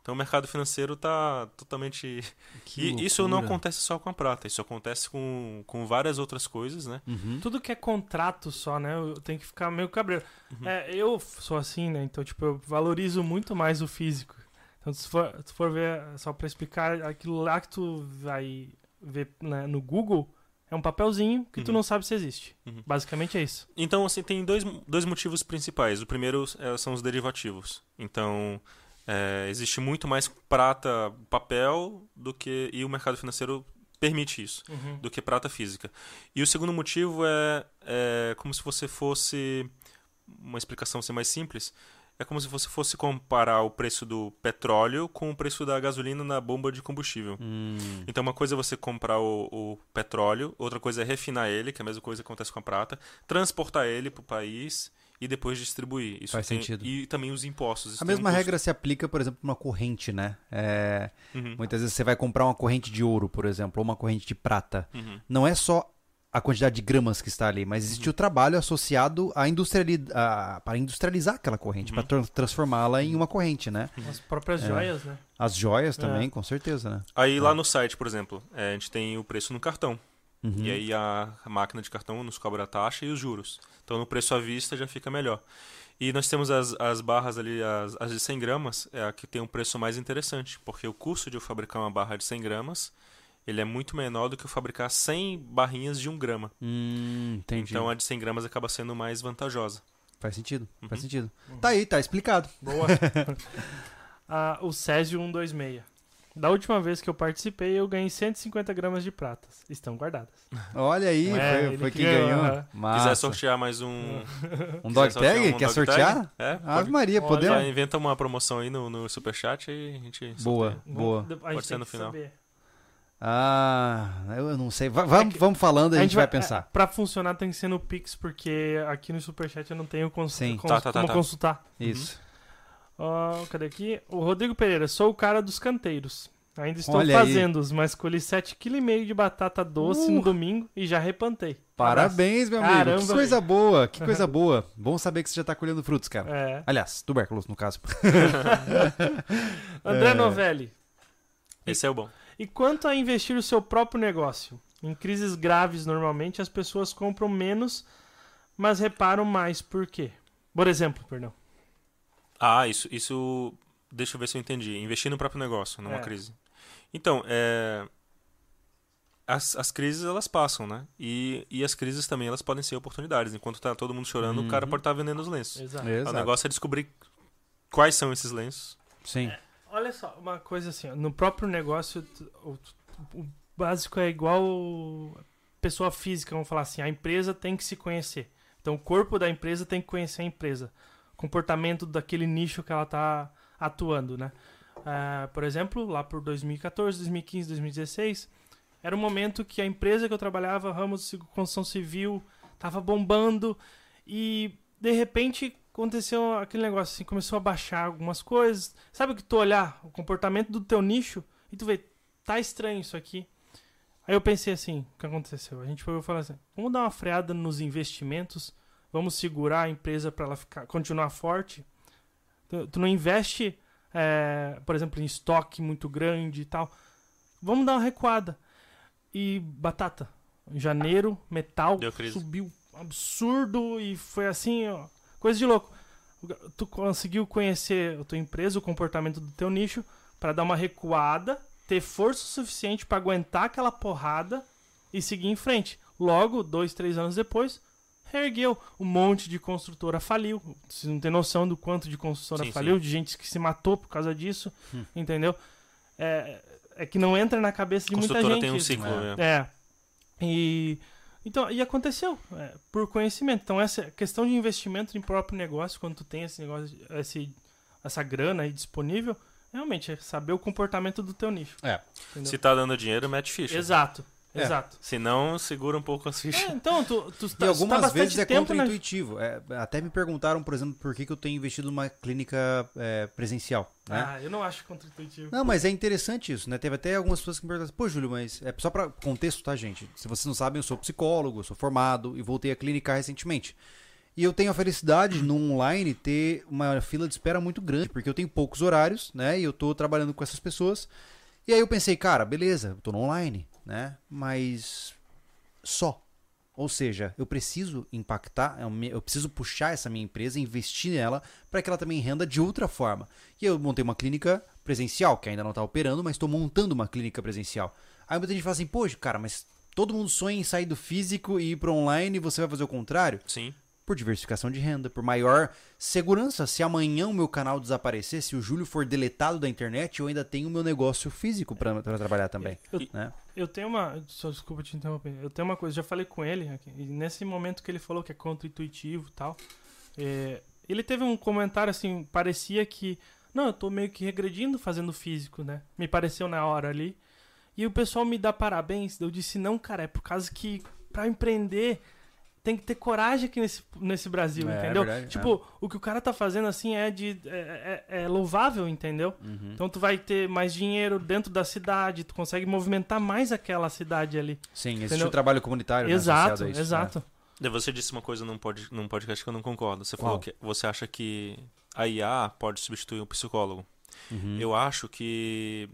Então o mercado financeiro está totalmente. Que e isso não loucura. acontece só com a prata, isso acontece com, com várias outras coisas, né? Uhum. Tudo que é contrato só, né? Eu tenho que ficar meio cabreiro. Uhum. É, eu sou assim, né? Então, tipo, eu valorizo muito mais o físico. Então, se for, se for ver, só pra explicar, aquilo lá que tu vai ver né, no Google é um papelzinho que tu Uhum. não sabe se existe. Uhum. Basicamente é isso. Então, assim, tem dois, dois motivos principais. O primeiro é, são os derivativos. Então, é, existe muito mais prata papel do que. E o mercado financeiro permite isso, Uhum. do que prata física. E o segundo motivo é, é como se você fosse. Uma explicação assim, mais simples. É como se você fosse comparar o preço do petróleo com o preço da gasolina na bomba de combustível. Hum. Então, uma coisa é você comprar o, o petróleo, outra coisa é refinar ele, que é a mesma coisa que acontece com a prata, transportar ele para o país e depois distribuir. Isso Faz tem- sentido. E também os impostos. Isso A um mesma custo. regra se aplica, por exemplo, numa corrente, né? É, Uhum, Muitas vezes você vai comprar uma corrente de ouro, por exemplo, ou uma corrente de prata. uhum. Não é só a quantidade de gramas que está ali, mas existe o trabalho associado a industriali a- para industrializar aquela corrente, Uhum. para tra- transformá-la em uma corrente, né? As próprias É. joias, né? As joias É. também, com certeza, né? Aí lá no site, por exemplo, é, a gente tem o preço no cartão. Uhum. E aí a, a máquina de cartão nos cobra a taxa e os juros. Então no preço à vista já fica melhor. E nós temos as, as barras ali, as, as de 100 gramas, é a que tem um preço mais interessante, porque o custo de eu fabricar uma barra de 100 gramas, ele é muito menor do que eu fabricar 100 barrinhas de 1 grama. Hum, entendi. Então a de 100 gramas acaba sendo mais vantajosa. Faz sentido, faz Uhum. sentido. Tá aí, tá explicado. Boa. Ah, o Césio 126. Da última vez que eu participei, eu ganhei 150 gramas de pratas. Estão guardadas. Olha aí, É, foi, foi que quem ganhou, ganhou. aham. Massa. Quiser sortear mais um. Um quiser dog tag? um Quer dog sortear? tag, É, Ave pode, Maria, podemos? inventa uma promoção aí no, no superchat e a gente. Boa, sorteia. boa. A Pode gente ser tem no que final. saber. Ah, eu não sei. Va- vamos, É que- vamos falando e a gente vai é, pensar. pra funcionar tem que ser no Pix, porque aqui no Superchat eu não tenho cons Sim. cons- Tá, tá, tá, como tá. consultar. Isso. Ó, cadê aqui? O Rodrigo Pereira, sou o cara dos canteiros. Ainda estou Olha aí. fazendo, mas colhi 7,5 kg de batata doce Uh. no domingo e já replantei. Parabéns, meu amigo. Caramba, que coisa boa, que coisa boa. Bom saber que você já tá colhendo frutos, cara. É. Aliás, tubérculos, no caso. André É. Novelli. Esse é o bom. E quanto a investir o seu próprio negócio? Em crises graves, normalmente, as pessoas compram menos, mas reparam mais. Por quê? Por exemplo, perdão. Ah, isso, isso. Deixa eu ver se eu entendi. Investir no próprio negócio, numa É. crise. Então, é. As, as crises elas passam, né? E, e as crises também elas podem ser oportunidades. Enquanto tá todo mundo chorando, o cara Uhum. pode estar vendendo os lenços. Exato. O negócio é descobrir quais são esses lenços. Sim. Olha só, uma coisa assim, ó, no próprio negócio, o, o básico é igual pessoa física, vamos falar assim, a empresa tem que se conhecer. Então o corpo da empresa tem que conhecer a empresa. comportamento daquele nicho que ela tá atuando, né? Ah, por exemplo, lá por 2014, 2015, 2016, era um momento que a empresa que eu trabalhava, ramo de construção civil, tava bombando e de repente aconteceu aquele negócio assim, começou a baixar algumas coisas. Sabe o que tu olhar o comportamento do teu nicho e tu vê, tá estranho isso aqui. Aí eu pensei assim, o que aconteceu? A gente foi falar assim, vamos dar uma freada nos investimentos, vamos segurar a empresa para ela ficar, continuar forte. Tu, tu não investe, é, por exemplo, em estoque muito grande e tal. Vamos dar uma recuada. E batata. Em janeiro, metal subiu absurdo e foi assim, ó, coisa de louco. Tu conseguiu conhecer a tua empresa, o comportamento do teu nicho para dar uma recuada, ter força suficiente para aguentar aquela porrada e seguir em frente. Logo, dois, três anos depois, reergueu. Um monte de construtora faliu. Vocês não tem noção do quanto de construtora Sim, faliu, sim. de gente que se matou por causa disso, entendeu? É, é que não entra na cabeça de muita Construtora gente. tem um ciclo. É. é. É. E então, e aconteceu, é, por conhecimento. Então, essa questão de investimento em próprio negócio, quando tu tem esse negócio, esse, essa grana aí disponível, realmente é saber o comportamento do teu nicho. É. entendeu? Se tá dando dinheiro, mete ficha. Exato, É. exato. Se não, segura um pouco as É, fichas. então, tu, tu, E tá, algumas tá bastante vezes é contra-intuitivo. É, até me perguntaram, por exemplo, por que, que eu tenho investido numa clínica é, presencial. Né? Ah, eu não acho contra-intuitivo. Não, mas é interessante isso, né? Teve até algumas pessoas que me perguntaram, pô, Júlio, mas é só pra contexto, tá, gente? Se vocês não sabem, eu sou psicólogo, eu sou formado e voltei a clinicar recentemente. E eu tenho a felicidade no online ter uma fila de espera muito grande, porque eu tenho poucos horários, né? E eu tô trabalhando com essas pessoas. E aí eu pensei, cara, beleza, eu tô no online, né? Mas só. Ou seja, eu preciso impactar, eu me- eu preciso puxar essa minha empresa, investir nela, para que ela também renda de outra forma. E eu montei uma clínica presencial, que ainda não está operando, mas estou montando uma clínica presencial. Aí muita gente fala assim, poxa, cara, mas todo mundo sonha em sair do físico e ir para online e você vai fazer o contrário? Sim. Por diversificação de renda, por maior segurança. Se amanhã o meu canal desaparecer, se o Júlio for deletado da internet, eu ainda tenho o meu negócio físico para trabalhar também. Eu, Né? eu tenho uma. Só desculpa te interromper. Eu tenho uma coisa, já falei com ele, aqui, e nesse momento que ele falou que é contra-intuitivo e tal. é, ele teve um comentário assim, parecia que. Não, eu tô meio que regredindo fazendo físico, né? Me pareceu na hora ali. E o pessoal me dá parabéns. Eu disse, não, cara, é por causa que pra empreender tem que ter coragem aqui nesse, nesse Brasil, É, entendeu? é verdade, tipo, o que o cara tá fazendo assim é de. é, é- é louvável, entendeu? Uhum. Então tu vai ter mais dinheiro dentro da cidade, tu consegue movimentar mais aquela cidade ali. Sim, existe Entendeu? o trabalho comunitário né, exato, a isso, exato. E Você disse uma coisa num, pod, num podcast que eu não concordo. Você Qual? falou que você acha que a IA pode substituir um psicólogo. né? Uhum. Eu acho que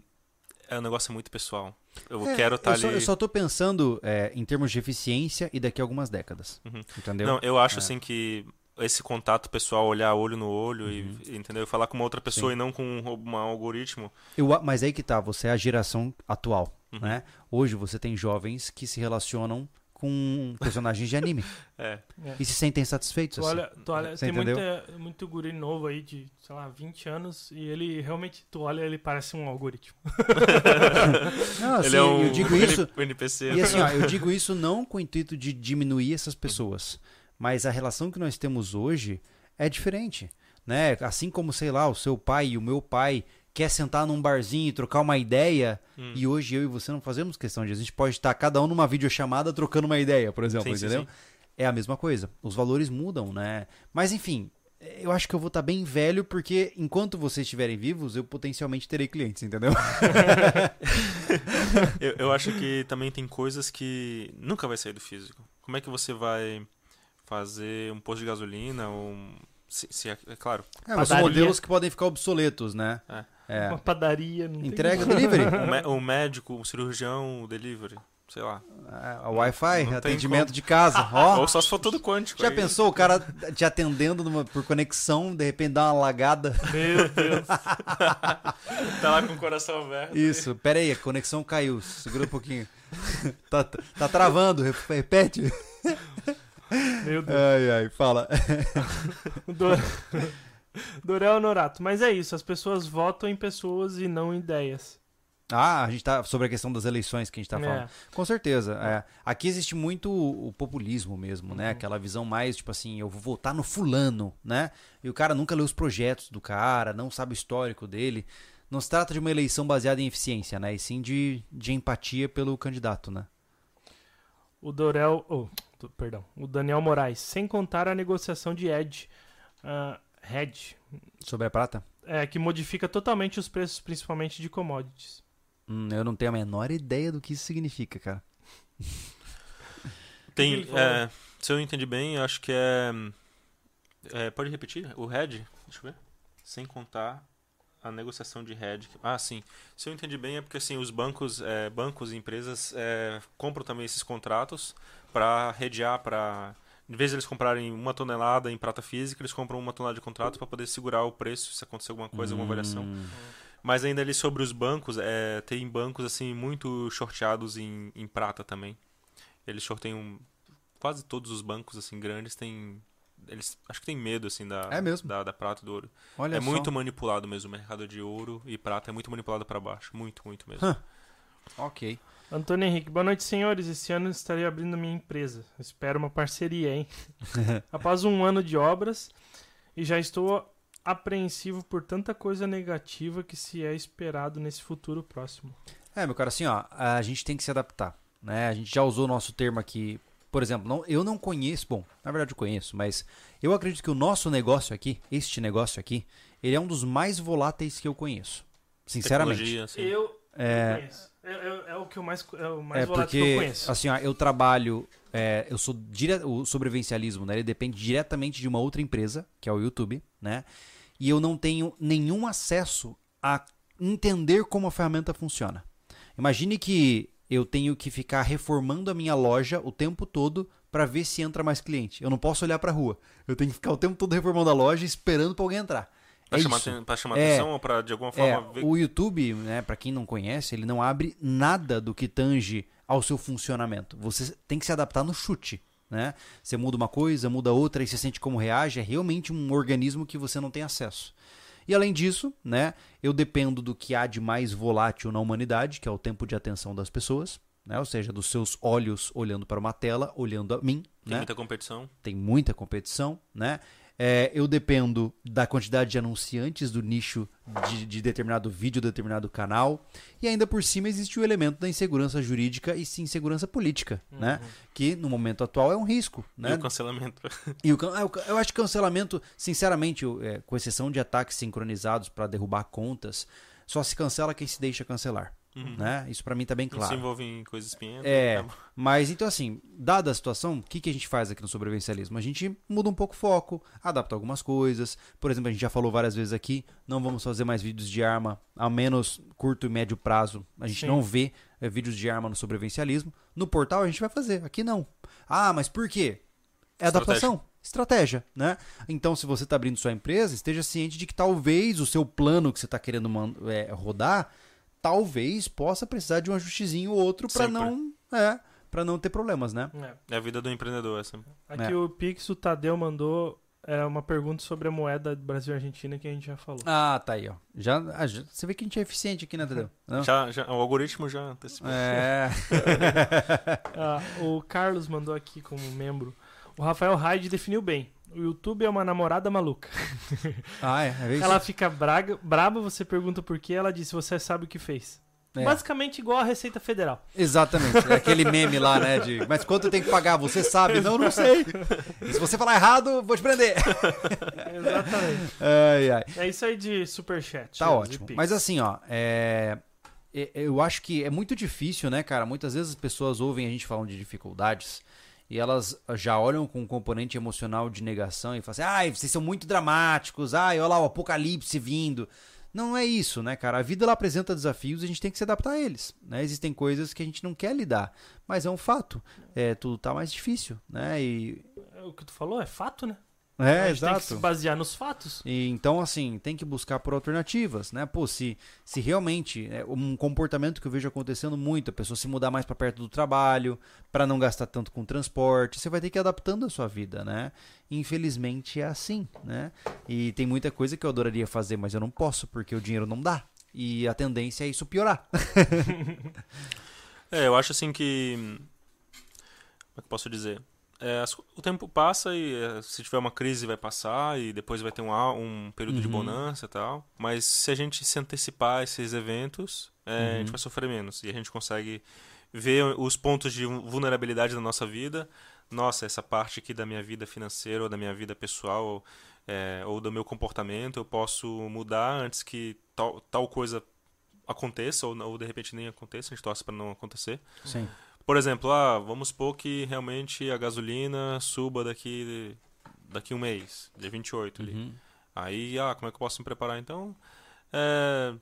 é um negócio muito pessoal. Eu É, quero estar eu ali. Só, eu só tô pensando é, em termos de eficiência e daqui a algumas décadas. Uhum. Entendeu? Não, eu acho É. assim que esse contato pessoal, olhar olho no olho Uhum. e entendeu? Falar com uma outra pessoa Sim. e não com um, um algoritmo. Eu mas aí que tá, você é a geração atual, Uhum. né? Hoje você tem jovens que se relacionam com personagens de anime É. e se sentem satisfeitos. Tu assim. olha, tu olha Você tem entendeu? muita, muito guri novo aí de, sei lá, 20 anos e ele realmente, tu olha, ele parece um algoritmo. Não, assim, Ele é um eu digo isso NPC. e assim, ó, eu digo isso não com o intuito de diminuir essas pessoas, mas a relação que nós temos hoje é diferente, né? Assim como sei lá, o seu pai e o meu pai quer sentar num barzinho e trocar uma ideia, Hum. e hoje eu e você não fazemos questão disso. A gente pode estar cada um numa videochamada trocando uma ideia, por exemplo, Sim, sim, entendeu? sim. É a mesma coisa. Os valores mudam, né? Mas enfim, eu acho que eu vou estar bem velho porque enquanto vocês estiverem vivos, eu potencialmente terei clientes, entendeu? Eu, eu acho que também tem coisas que nunca vai sair do físico. Como é que você vai fazer um posto de gasolina ou um- se, se é, é claro, É, mas são modelos que podem ficar obsoletos, né? É. É. Uma padaria, não tem Entrega como. delivery. um, mé- médico, um cirurgião, um delivery, sei lá. É, o Wi-Fi, atendimento como. de casa. Ó, Ou só se for tudo quântico. já aí- pensou o cara te atendendo numa- por conexão, de repente dá uma lagada? Meu Deus. Tá lá com o coração aberto. Isso, pera aí, a conexão caiu. Segura um pouquinho. tá, tá travando, rep- repete. Meu Deus. Ai, ai, fala. Dor... Dorel Norato. Mas é isso, as pessoas votam em pessoas e não em ideias. Ah, a gente tá sobre a questão das eleições que a gente tá É. falando. Com certeza. é. Aqui existe muito o populismo mesmo, Uhum. né? Aquela visão mais, tipo assim, eu vou votar no fulano, né? E o cara nunca lê os projetos do cara, não sabe o histórico dele. Não se trata de uma eleição baseada em eficiência, né? E sim de, de empatia pelo candidato, né? O Dorel. oh, perdão. O Daniel Moraes. Sem contar a negociação de Edge. ah, Hedge. Sobre a prata? É, que modifica totalmente os preços, principalmente de commodities. Hum, eu não tenho a menor ideia do que isso significa, cara. Tem, é, se eu entendi bem, eu acho que é, é, Pode repetir? O head? Deixa eu ver. Sem contar a negociação de head. Ah, sim. Se eu entendi bem, é porque assim, os bancos, é, bancos e empresas é, compram também esses contratos para redear, para. Em vez de eles comprarem uma tonelada em prata física, eles compram uma tonelada de contrato para poder segurar o preço se acontecer alguma coisa, alguma variação. Hum, Mas ainda ali sobre os bancos, é, tem bancos assim muito shorteados em, em prata também. Eles shorteiam quase todos os bancos assim grandes têm eles acho que tem medo assim da É mesmo? da, da prata e do ouro. Olha é só. muito manipulado mesmo o mercado de ouro e prata é muito manipulado para baixo, muito, muito mesmo. Ok. Antônio Henrique, boa noite, senhores. Esse ano estarei abrindo minha empresa. Espero uma parceria, hein? Após um ano de obras e já estou apreensivo por tanta coisa negativa que se é esperado nesse futuro próximo. É, meu cara, assim, ó, a gente tem que se adaptar, né? A gente já usou o nosso termo aqui, por exemplo, não, eu não conheço, bom, na verdade eu conheço, mas eu acredito que o nosso negócio aqui, este negócio aqui, ele é um dos mais voláteis que eu conheço. Sinceramente. Tecnologia, assim. Eu, É, conheço. É, é- é o que eu mais, é o mais é volátil que eu porque, conheço. assim, ó, eu trabalho, é, eu sou dire... o sobrevivencialismo, né? Ele depende diretamente de uma outra empresa, que é o YouTube, né? E eu não tenho nenhum acesso a entender como a ferramenta funciona. Imagine que eu tenho que ficar reformando a minha loja o tempo todo para ver se entra mais cliente. Eu não posso olhar para rua. Eu tenho que ficar o tempo todo reformando a loja esperando para alguém entrar. Pra é chamar, isso. pra chamar É. atenção ou pra de alguma É, forma ver o YouTube, né, para quem não conhece, ele não abre nada do que tange ao seu funcionamento. Você tem que se adaptar no chute, né? Você muda uma coisa, muda outra e você sente como reage, é realmente um organismo que você não tem acesso. E além disso, né, eu dependo do que há de mais volátil na humanidade, que é o tempo de atenção das pessoas, né? Ou seja, dos seus olhos olhando para uma tela, olhando a mim, tem né? muita competição. tem muita competição, né? É, eu dependo da quantidade de anunciantes do nicho de, de determinado vídeo, determinado canal. E ainda por cima existe o elemento da insegurança jurídica e sim insegurança política, né? Que no momento atual é um risco, E né? o cancelamento. E o, ca- eu acho que cancelamento, sinceramente, eu, é, com exceção de ataques sincronizados para derrubar contas, só se cancela quem se deixa cancelar, né? Isso para mim tá bem Não se claro. envolve em coisas espinhentas. É, acaba. mas então assim, dada a situação, o que, que a gente faz aqui no sobrevivencialismo? A gente muda um pouco o foco, adapta algumas coisas. Por exemplo, a gente já falou várias vezes aqui, não vamos fazer mais vídeos de arma, a menos curto e médio prazo. A gente Sim. não vê é, vídeos de arma no sobrevivencialismo. No portal a gente vai fazer, aqui não. Ah, mas por quê? É adaptação. Estratégia, né? Então, se você está abrindo sua empresa, esteja ciente de que talvez o seu plano que você está querendo é, rodar, talvez possa precisar de um ajustezinho ou outro para não, é, para não ter problemas, né? É. É a vida do empreendedor essa. Aqui É. o Pix, o Tadeu mandou é, uma pergunta sobre a moeda do Brasil e Argentina que a gente já falou. Ah, tá aí, ó. Já, ah, já- você vê que a gente é eficiente aqui, né, Tadeu? Não? Já, já, o algoritmo já antecipou. É. Ah, o Carlos mandou aqui como membro. O Rafael Hyde definiu bem. O YouTube é uma namorada maluca. ah, é. é isso? Ela fica braga, braba, você pergunta por quê, ela disse, você sabe o que fez. É. Basicamente igual a Receita Federal. Exatamente. É aquele meme lá, né? De, mas quanto tem que pagar? Você sabe? Não, não sei. E se você falar errado, vou te prender. Exatamente. Ai, ai. É isso aí de superchat. Tá ótimo. Mas assim, ó, é... é- Eu acho que é muito difícil, né, cara? Muitas vezes as pessoas ouvem a gente falando de dificuldades e elas já olham com um componente emocional de negação e falam assim: ai, vocês são muito dramáticos, ai, olha lá o apocalipse vindo. Não é isso, né, cara? A vida ela apresenta desafios e a gente tem que se adaptar a eles. Né? Existem coisas que a gente não quer lidar, mas é um fato. É, tudo tá mais difícil, né? E. É O que tu falou é fato, né? É, a gente tem que se exato. basear nos fatos. E, então, assim, tem que buscar por alternativas, né? Pô, se, se realmente é um comportamento que eu vejo acontecendo muito, a pessoa se mudar mais para perto do trabalho, para não gastar tanto com transporte, você vai ter que ir adaptando a sua vida, né? Infelizmente é assim, né? E tem muita coisa que eu adoraria fazer, mas eu não posso porque o dinheiro não dá, E a tendência é isso piorar. É, eu acho assim que. Como é que eu posso dizer? É, as- o tempo passa e é, se tiver uma crise vai passar e depois vai ter um, um período de Uhum. bonança e tal. Mas se a gente se antecipar a esses eventos, é, a gente Uhum. vai sofrer menos. E a gente consegue ver os pontos de vulnerabilidade da nossa vida. Nossa, essa parte aqui da minha vida financeira ou da minha vida pessoal é, ou do meu comportamento eu posso mudar antes que tal, tal coisa aconteça ou, ou de repente nem aconteça. A gente torce para não acontecer. Sim. Por exemplo, ah, vamos supor que realmente a gasolina suba daqui daqui um mês, dia 28 ali. Uhum. Aí, ah, como é que eu posso me preparar? Então, é,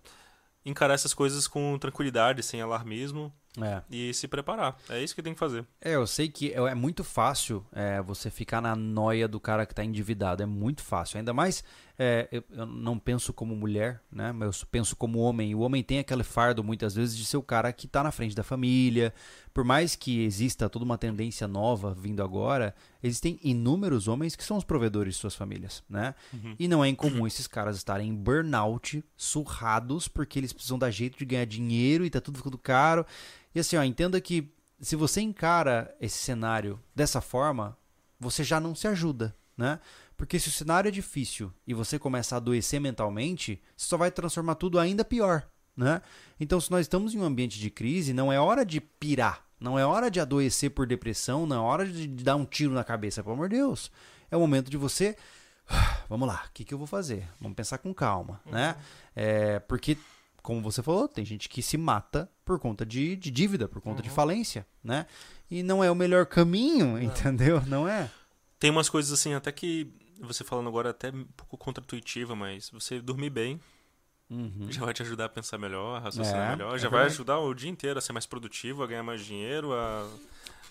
encarar essas coisas com tranquilidade, sem alarmismo É. e se preparar. É isso que tem que fazer. É, eu sei que é é muito fácil é, você ficar na noia do cara que tá endividado. É muito fácil. Ainda mais, é, eu, eu não penso como mulher, né? Mas eu penso como homem. E o homem tem aquele fardo, muitas vezes, de ser o cara que tá na frente da família. Por mais que exista toda uma tendência nova vindo agora, existem inúmeros homens que são os provedores de suas famílias, né? E não é incomum esses caras estarem em burnout, surrados, porque eles precisam dar jeito de ganhar dinheiro e tá tudo ficando caro. E assim, ó, entenda que se você encara esse cenário dessa forma, você já não se ajuda, né? Porque se o cenário é difícil e você começa a adoecer mentalmente, você só vai transformar tudo ainda pior, né? Então, se nós estamos em um ambiente de crise, não é hora de pirar, não é hora de adoecer por depressão, não é hora de dar um tiro na cabeça, pelo amor de Deus. É o momento de você Vamos lá, o que, que eu vou fazer? Vamos pensar com calma, né? É, porque, como você falou, tem gente que se mata por conta de, de dívida, por conta de falência, né? E não é o melhor caminho, entendeu? Não é? Tem umas coisas assim, até que você falando agora é até um pouco contra-intuitiva, mas você dormir bem Uhum. já vai te ajudar a pensar melhor, a raciocinar É, melhor, é já vai verdade. ajudar o dia inteiro a ser mais produtivo, a ganhar mais dinheiro, a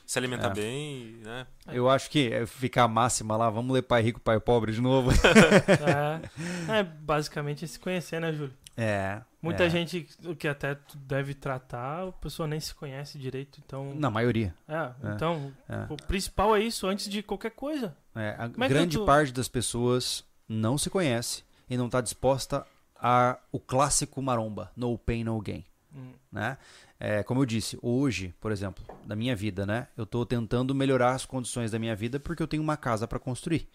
se alimentar É. bem, né? Eu acho que é ficar a máxima lá, vamos ler pai rico, pai pobre de novo. É, é basicamente se conhecer, né, Júlio? É. Muita é. gente o que até tu deve tratar, a pessoa nem se conhece direito, então. Na maioria. É, É, então, é. o principal é isso antes de qualquer coisa. É, a Como é grande tô- parte das pessoas não se conhece e não está disposta a o clássico maromba, no pain, no gain. Hum. né? É, como eu disse, hoje, por exemplo, da minha vida, né? Eu tô tentando melhorar as condições da minha vida porque eu tenho uma casa para construir.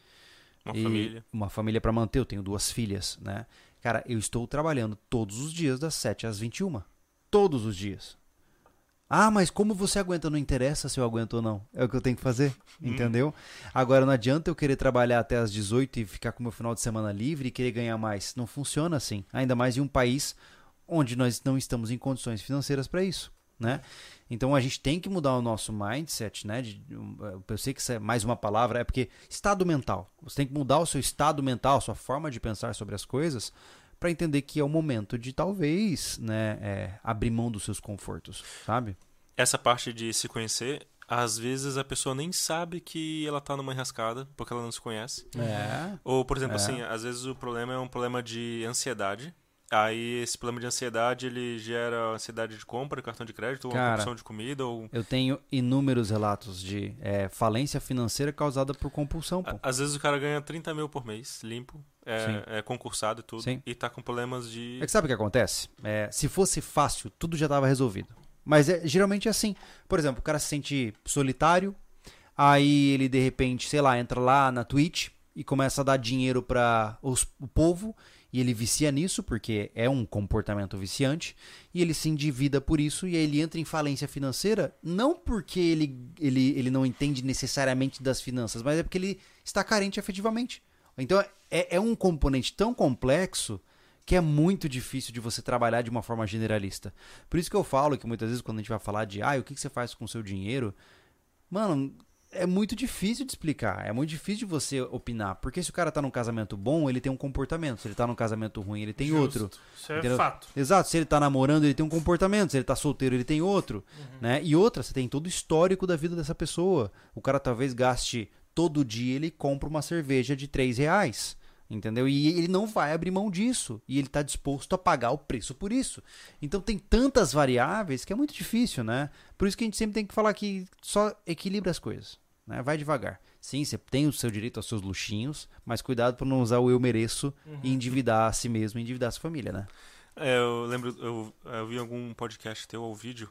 Uma E família. Uma família para manter, eu tenho duas filhas, né? Cara, eu estou trabalhando todos os dias das 7 às 21. Todos os dias. Ah, mas como você aguenta? Não interessa se eu aguento ou não. É o que eu tenho que fazer, entendeu? Agora, não adianta eu querer trabalhar até às 18 e ficar com o meu final de semana livre e querer ganhar mais. Não funciona assim. Ainda mais em um país onde nós não estamos em condições financeiras para isso, né? Então a gente tem que mudar o nosso mindset, né? De, um, eu sei que isso é mais uma palavra, é porque estado mental. Você tem que mudar o seu estado mental, a sua forma de pensar sobre as coisas, para entender que é o momento de talvez, né, é, abrir mão dos seus confortos, sabe? Essa parte de se conhecer, às vezes a pessoa nem sabe que ela tá numa enrascada, porque ela não se conhece. É. Ou, por exemplo, É. assim, às vezes o problema é um problema de ansiedade. Aí esse problema de ansiedade, ele gera ansiedade de compra cartão de crédito, ou Cara, compulsão de comida, ou... Eu tenho inúmeros relatos de é, falência financeira causada por compulsão, pô. Às vezes o cara ganha 30 mil por mês, limpo, é, é concursado e tudo, Sim. e tá com problemas de... É que sabe o que acontece? É, se fosse fácil, tudo já estava resolvido. Mas é, geralmente é assim. Por exemplo, o cara se sente solitário, aí ele de repente, sei lá, entra lá na Twitch e começa a dar dinheiro para o povo e ele vicia nisso porque é um comportamento viciante e ele se endivida por isso e aí ele entra em falência financeira não porque ele, ele, ele não entende necessariamente das finanças, mas é porque ele está carente efetivamente. Então é, é um componente tão complexo que é muito difícil de você trabalhar de uma forma generalista. Por isso que eu falo que muitas vezes quando a gente vai falar de ah, o que que você faz com o seu dinheiro, mano, é muito difícil de explicar, é muito difícil de você opinar, porque se o cara tá num casamento bom, ele tem um comportamento, se ele tá num casamento ruim, ele tem Justo. outro. Isso é Entendeu? fato. Exato, se ele tá namorando, ele tem um comportamento, se ele tá solteiro, ele tem outro, né? E outra, você tem todo o histórico da vida dessa pessoa. O cara talvez gaste todo dia, ele compra uma cerveja de 3 reais, entendeu? E ele não vai abrir mão disso, e ele tá disposto a pagar o preço por isso. Então tem tantas variáveis que é muito difícil, né? Por isso que a gente sempre tem que falar que só equilibra as coisas, né? Vai devagar. Sim, você tem o seu direito aos seus luxinhos, mas cuidado para não usar o eu mereço e endividar a si mesmo, e endividar a sua família, né? É, eu lembro, eu, eu vi algum podcast teu ou vídeo.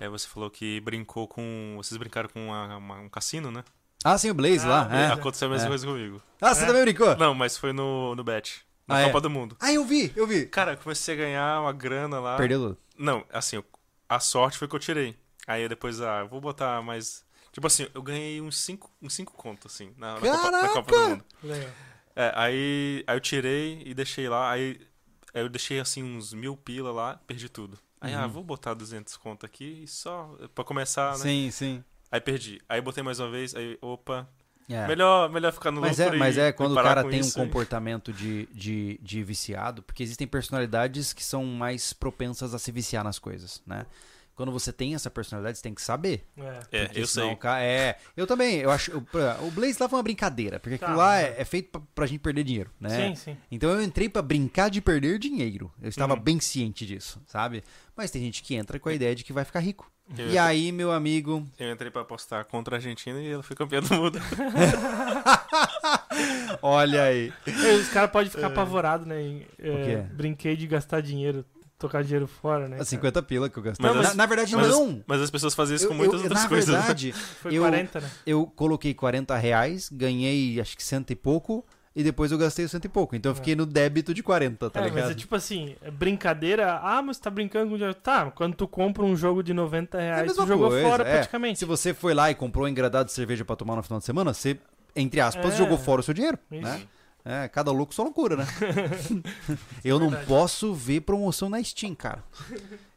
É, você falou que brincou com. Vocês brincaram com uma- uma- um cassino, né? Ah, sim, o Blaze Ah, lá. é. Aconteceu a mesma É. coisa comigo. Ah, você É. também brincou? Não, mas foi no, no Bet. Na Ah, é? Copa do Mundo. Ah, eu vi, eu vi. Cara, eu comecei a ganhar uma grana lá. Perdeu tudo. Não, assim, a sorte foi que eu tirei. Aí eu depois, ah, eu vou botar mais. Tipo assim, eu ganhei uns 5 uns cinco contos, assim, na, na Copa, na Copa do! Mundo. Legal. É, aí, aí eu tirei e deixei lá. Aí, aí eu deixei assim uns mil pila lá, perdi tudo. Aí, ah, vou botar 200 conto aqui e só pra começar, né? Sim, sim. Aí perdi. Aí botei mais uma vez, aí, opa. É. Melhor, melhor ficar no Mas lucro é, mas é quando o cara tem um isso e- comportamento de, de, de viciado, porque existem personalidades que são mais propensas a se viciar nas coisas, né? Quando você tem essa personalidade, você tem que saber. É. É, eu sei. o ca- É, eu também. Eu acho. O, o Blaze lá foi uma brincadeira, porque Tá, aquilo lá é, é feito pra, pra gente perder dinheiro, né? Sim, sim. Então eu entrei pra brincar de perder dinheiro. Eu estava Uhum. bem ciente disso, sabe? Mas tem gente que entra com a ideia de que vai ficar rico. Eu- E aí, meu amigo. Eu entrei pra apostar contra a Argentina e ela foi campeã do mundo. Olha aí. Os caras podem ficar apavorados, né? em, é, brinquei de gastar dinheiro, tocar dinheiro fora, né? Cara? 50 pila que eu gastei. Mas na, as- na verdade, mas, não. mas as pessoas fazem isso Eu- com muitas eu- outras na coisas. né? verdade, Foi eu- 40, né? eu coloquei 40 reais, ganhei acho que cento e pouco, e depois eu gastei o cento e pouco. Então eu fiquei no débito de 40, tá é, ligado? mas é tipo assim, é brincadeira. Ah, mas você tá brincando com dinheiro. Tá, quando tu compra um jogo de 90 É reais, mesma tu jogou coisa, fora é. praticamente. Se você foi lá e comprou um engradado de cerveja pra tomar no final de semana, você, entre aspas, É. jogou fora o seu dinheiro, Isso. né? É, cada louco sua loucura, né? eu não Verdade. posso ver promoção na Steam, cara.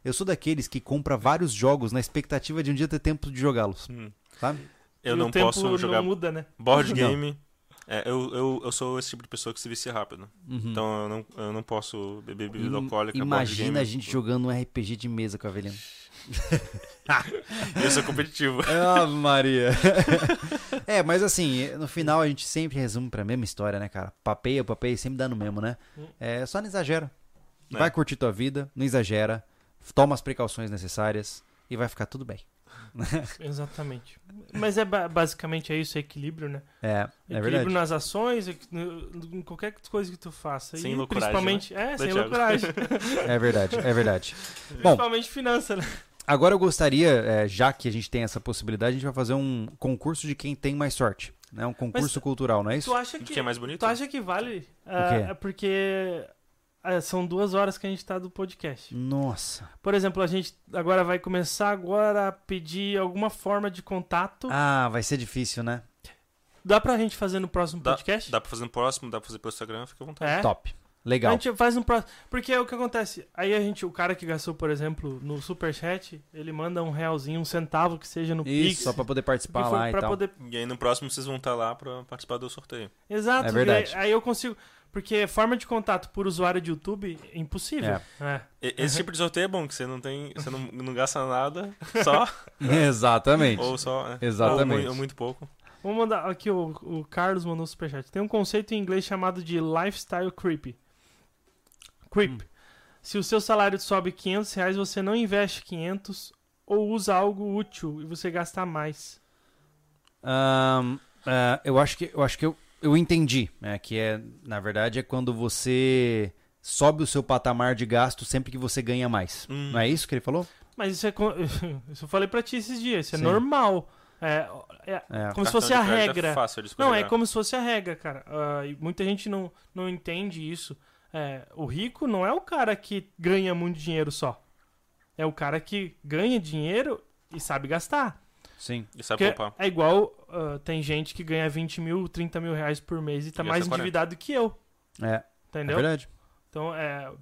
Eu sou daqueles que compra vários jogos na expectativa de um dia ter tempo de jogá-los, Hum. sabe? Eu E não o tempo posso jogar não muda, né? board Não. game. É, eu, eu, eu sou esse tipo de pessoa que se vicia rápido. Uhum. Então eu não, eu não posso beber bebida alcoólica, Imagina game. a gente jogando um RPG de mesa com a Avelino. Eu sou competitivo. Ave Maria. é, mas assim, no final a gente sempre resume pra mesma história, né, cara? Papeia, papeia sempre dá no mesmo, né? É, só não exagera. É. Vai curtir tua vida, não exagera, toma as precauções necessárias e vai ficar tudo bem. Exatamente. Mas é ba- basicamente é isso, é equilíbrio, né? É, é equilíbrio verdade. nas ações, em qualquer coisa que tu faça. Sem e loucuragem, principalmente, é, Da sem Thiago. loucuragem. É verdade, é verdade. Bom, principalmente finança, né? agora eu gostaria, é, já que a gente tem essa possibilidade, a gente vai fazer um concurso de quem tem mais sorte. Né? Um concurso Mas cultural, não é isso? Tu acha que que é mais bonito? Tu acha que vale? Quê? é porque são duas horas que a gente tá do podcast. Nossa. Por exemplo, a gente agora vai começar agora a pedir alguma forma de contato. Ah, vai ser difícil, né? Dá pra gente fazer no próximo Dá, podcast? dá pra fazer no próximo, dá pra fazer pelo Instagram, fica à vontade. É? Top. A Legal. gente faz no próximo. Porque é o que acontece. Aí a gente, o cara que gastou, por exemplo, no Superchat, ele manda um realzinho, um centavo que seja no Isso, Pix. só pra poder participar lá e pra tal. poder. E aí no próximo vocês vão estar lá pra participar do sorteio. Exato. É verdade. Aí, aí eu consigo. Porque forma de contato por usuário de YouTube é impossível. É. E- Esse tipo de sorteio é bom, que você não tem. Você não, não gasta nada, só. Exatamente. ou só. né? Exatamente. Ou, ou muito pouco. Vamos mandar aqui, o, o Carlos mandou um superchat. Tem um conceito em inglês chamado de lifestyle creep. Creep. Se o seu salário sobe 500 reais, você não investe 500 ou usa algo útil e você gasta mais. Ahn, ah, eu acho que eu acho que eu, eu entendi, né? Que é, na verdade, é quando você sobe o seu patamar de gasto sempre que você ganha mais. Hum. Não é isso que ele falou? Mas isso é. Isso eu falei pra ti esses dias. Isso é Sim. normal. É, é É. como se fosse a crédito regra. É fácil de Não, é escorregar. como se fosse a regra, cara. E muita gente não, não entende isso. É, o rico não é o cara que ganha muito dinheiro só. É o cara que ganha dinheiro e sabe gastar. Sim. E sabe Porque poupar. é igual, ah, tem gente que ganha 20 mil, 30 mil reais por mês e tá E mais gasta 40. endividado que eu. É, é Entendeu? verdade. então, é,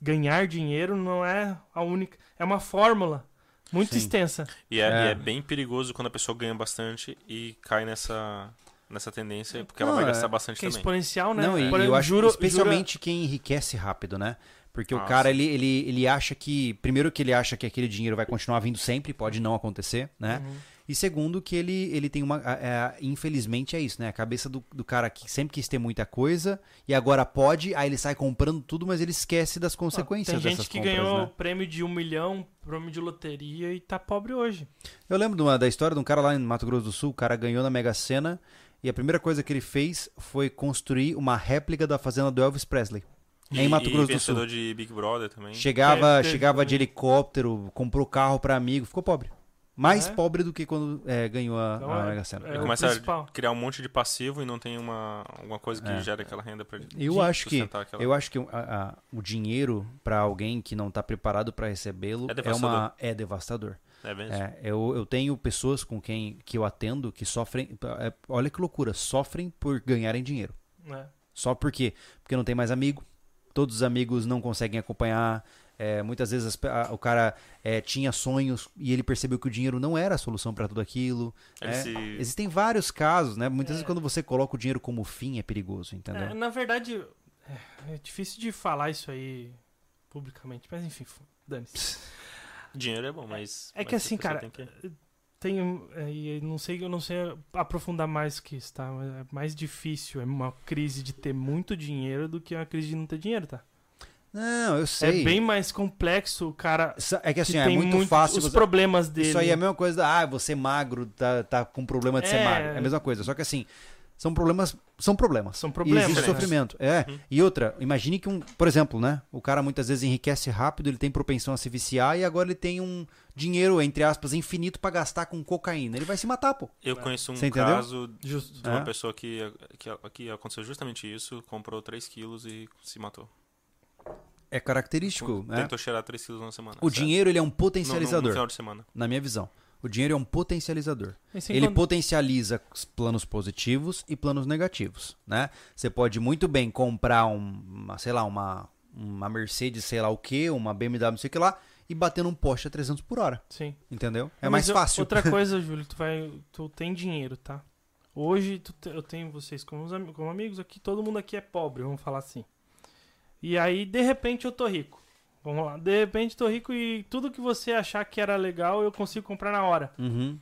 ganhar dinheiro não é a única. É uma fórmula muito Sim. extensa. E é, É. e é bem perigoso quando a pessoa ganha bastante e cai nessa, nessa tendência, porque ela Não, vai é- gastar bastante Que é também. exponencial, né? Não, e Por eu acho juro- especialmente quem enriquece rápido, né? Porque o Ah, cara, ele, ele, ele acha que. Primeiro, que ele acha que aquele dinheiro vai continuar vindo sempre, pode não acontecer, né? Uhum. E segundo, que ele, ele tem uma. é, infelizmente é isso, né? A cabeça do, do cara que sempre quis ter muita coisa e agora pode, aí ele sai comprando tudo, mas ele esquece das consequências Tem gente que compras, ganhou né? prêmio de um milhão, prêmio de loteria e tá pobre hoje. Eu lembro uma- da história de um cara lá em Mato Grosso do Sul, o cara ganhou na Mega Sena e a primeira coisa que ele fez foi construir uma réplica da fazenda do Elvis Presley. É em Mato e Grosso do Sul. de Big Brother também. Chegava, É, teve chegava de também. helicóptero, comprou carro pra amigo, ficou pobre. Mais É? pobre do que quando é, ganhou a, Então a é- Mega Sena. é Ele começa principal. a criar um monte de passivo e não tem uma alguma coisa que É. gera aquela renda pra ele. Eu de acho que aquela- eu acho que o- a- a- o dinheiro pra alguém que não tá preparado pra recebê-lo É é, devastador. uma é devastador. É mesmo. É, eu, eu tenho pessoas com quem que eu atendo que sofrem, é, olha que loucura, sofrem por ganharem dinheiro. né? Só porque porque não tem mais amigo, todos os amigos não conseguem acompanhar. é, muitas vezes as a- o cara é, tinha sonhos e ele percebeu que o dinheiro não era a solução pra tudo aquilo. Ele é. se- Existem vários casos, né? Muitas É. vezes quando você coloca o dinheiro como fim é perigoso, É, entendeu? na verdade, é, é difícil de falar isso aí publicamente, mas enfim, dane-se. Dinheiro é bom, mas. É que mas assim, pessoa cara, tem que- Tem, é, e eu não sei, eu não sei aprofundar mais que isso, tá? É mais difícil, é uma crise de ter muito dinheiro do que uma crise de não ter dinheiro, tá? Não, eu sei. É bem mais complexo cara É que que assim, é tem muito, fácil. os você- problemas dele. Isso aí é a mesma coisa da, ah, você é magro, tá, tá com problema de ser É. magro. É a mesma coisa. Só que assim, são problemas. São problemas. São E problemas. existe né? sofrimento. É. Uhum. E outra, imagine que um. Por exemplo, né? O cara muitas vezes enriquece rápido, ele tem propensão a se viciar e agora ele tem um dinheiro, entre aspas, infinito pra gastar com cocaína. Ele vai se matar, pô. Eu conheço um caso de uma É. pessoa que, que, que aconteceu justamente isso, comprou 3 quilos e se matou. É característico, né? Tentou cheirar 3 quilos na semana. O sério. dinheiro, ele é um No- no- No, potencializador, final de semana. na minha visão. O dinheiro é um potencializador. Ele contar- potencializa os planos positivos e planos negativos, né? Você pode muito bem comprar um, uma, sei lá, uma, uma Mercedes, sei lá o que, uma BMW, não sei o que lá, e bater num Porsche a 300 por hora, Sim. entendeu? É Mas mais eu- fácil. Outra coisa, Júlio, tu vai, tu tem dinheiro, tá? Hoje te- eu tenho vocês como, como amigos aqui, todo mundo aqui é pobre, vamos falar assim. E aí, de repente, eu tô rico. Vamos lá. De repente, tô rico e tudo que você achar que era legal, eu consigo comprar na hora. Uhum.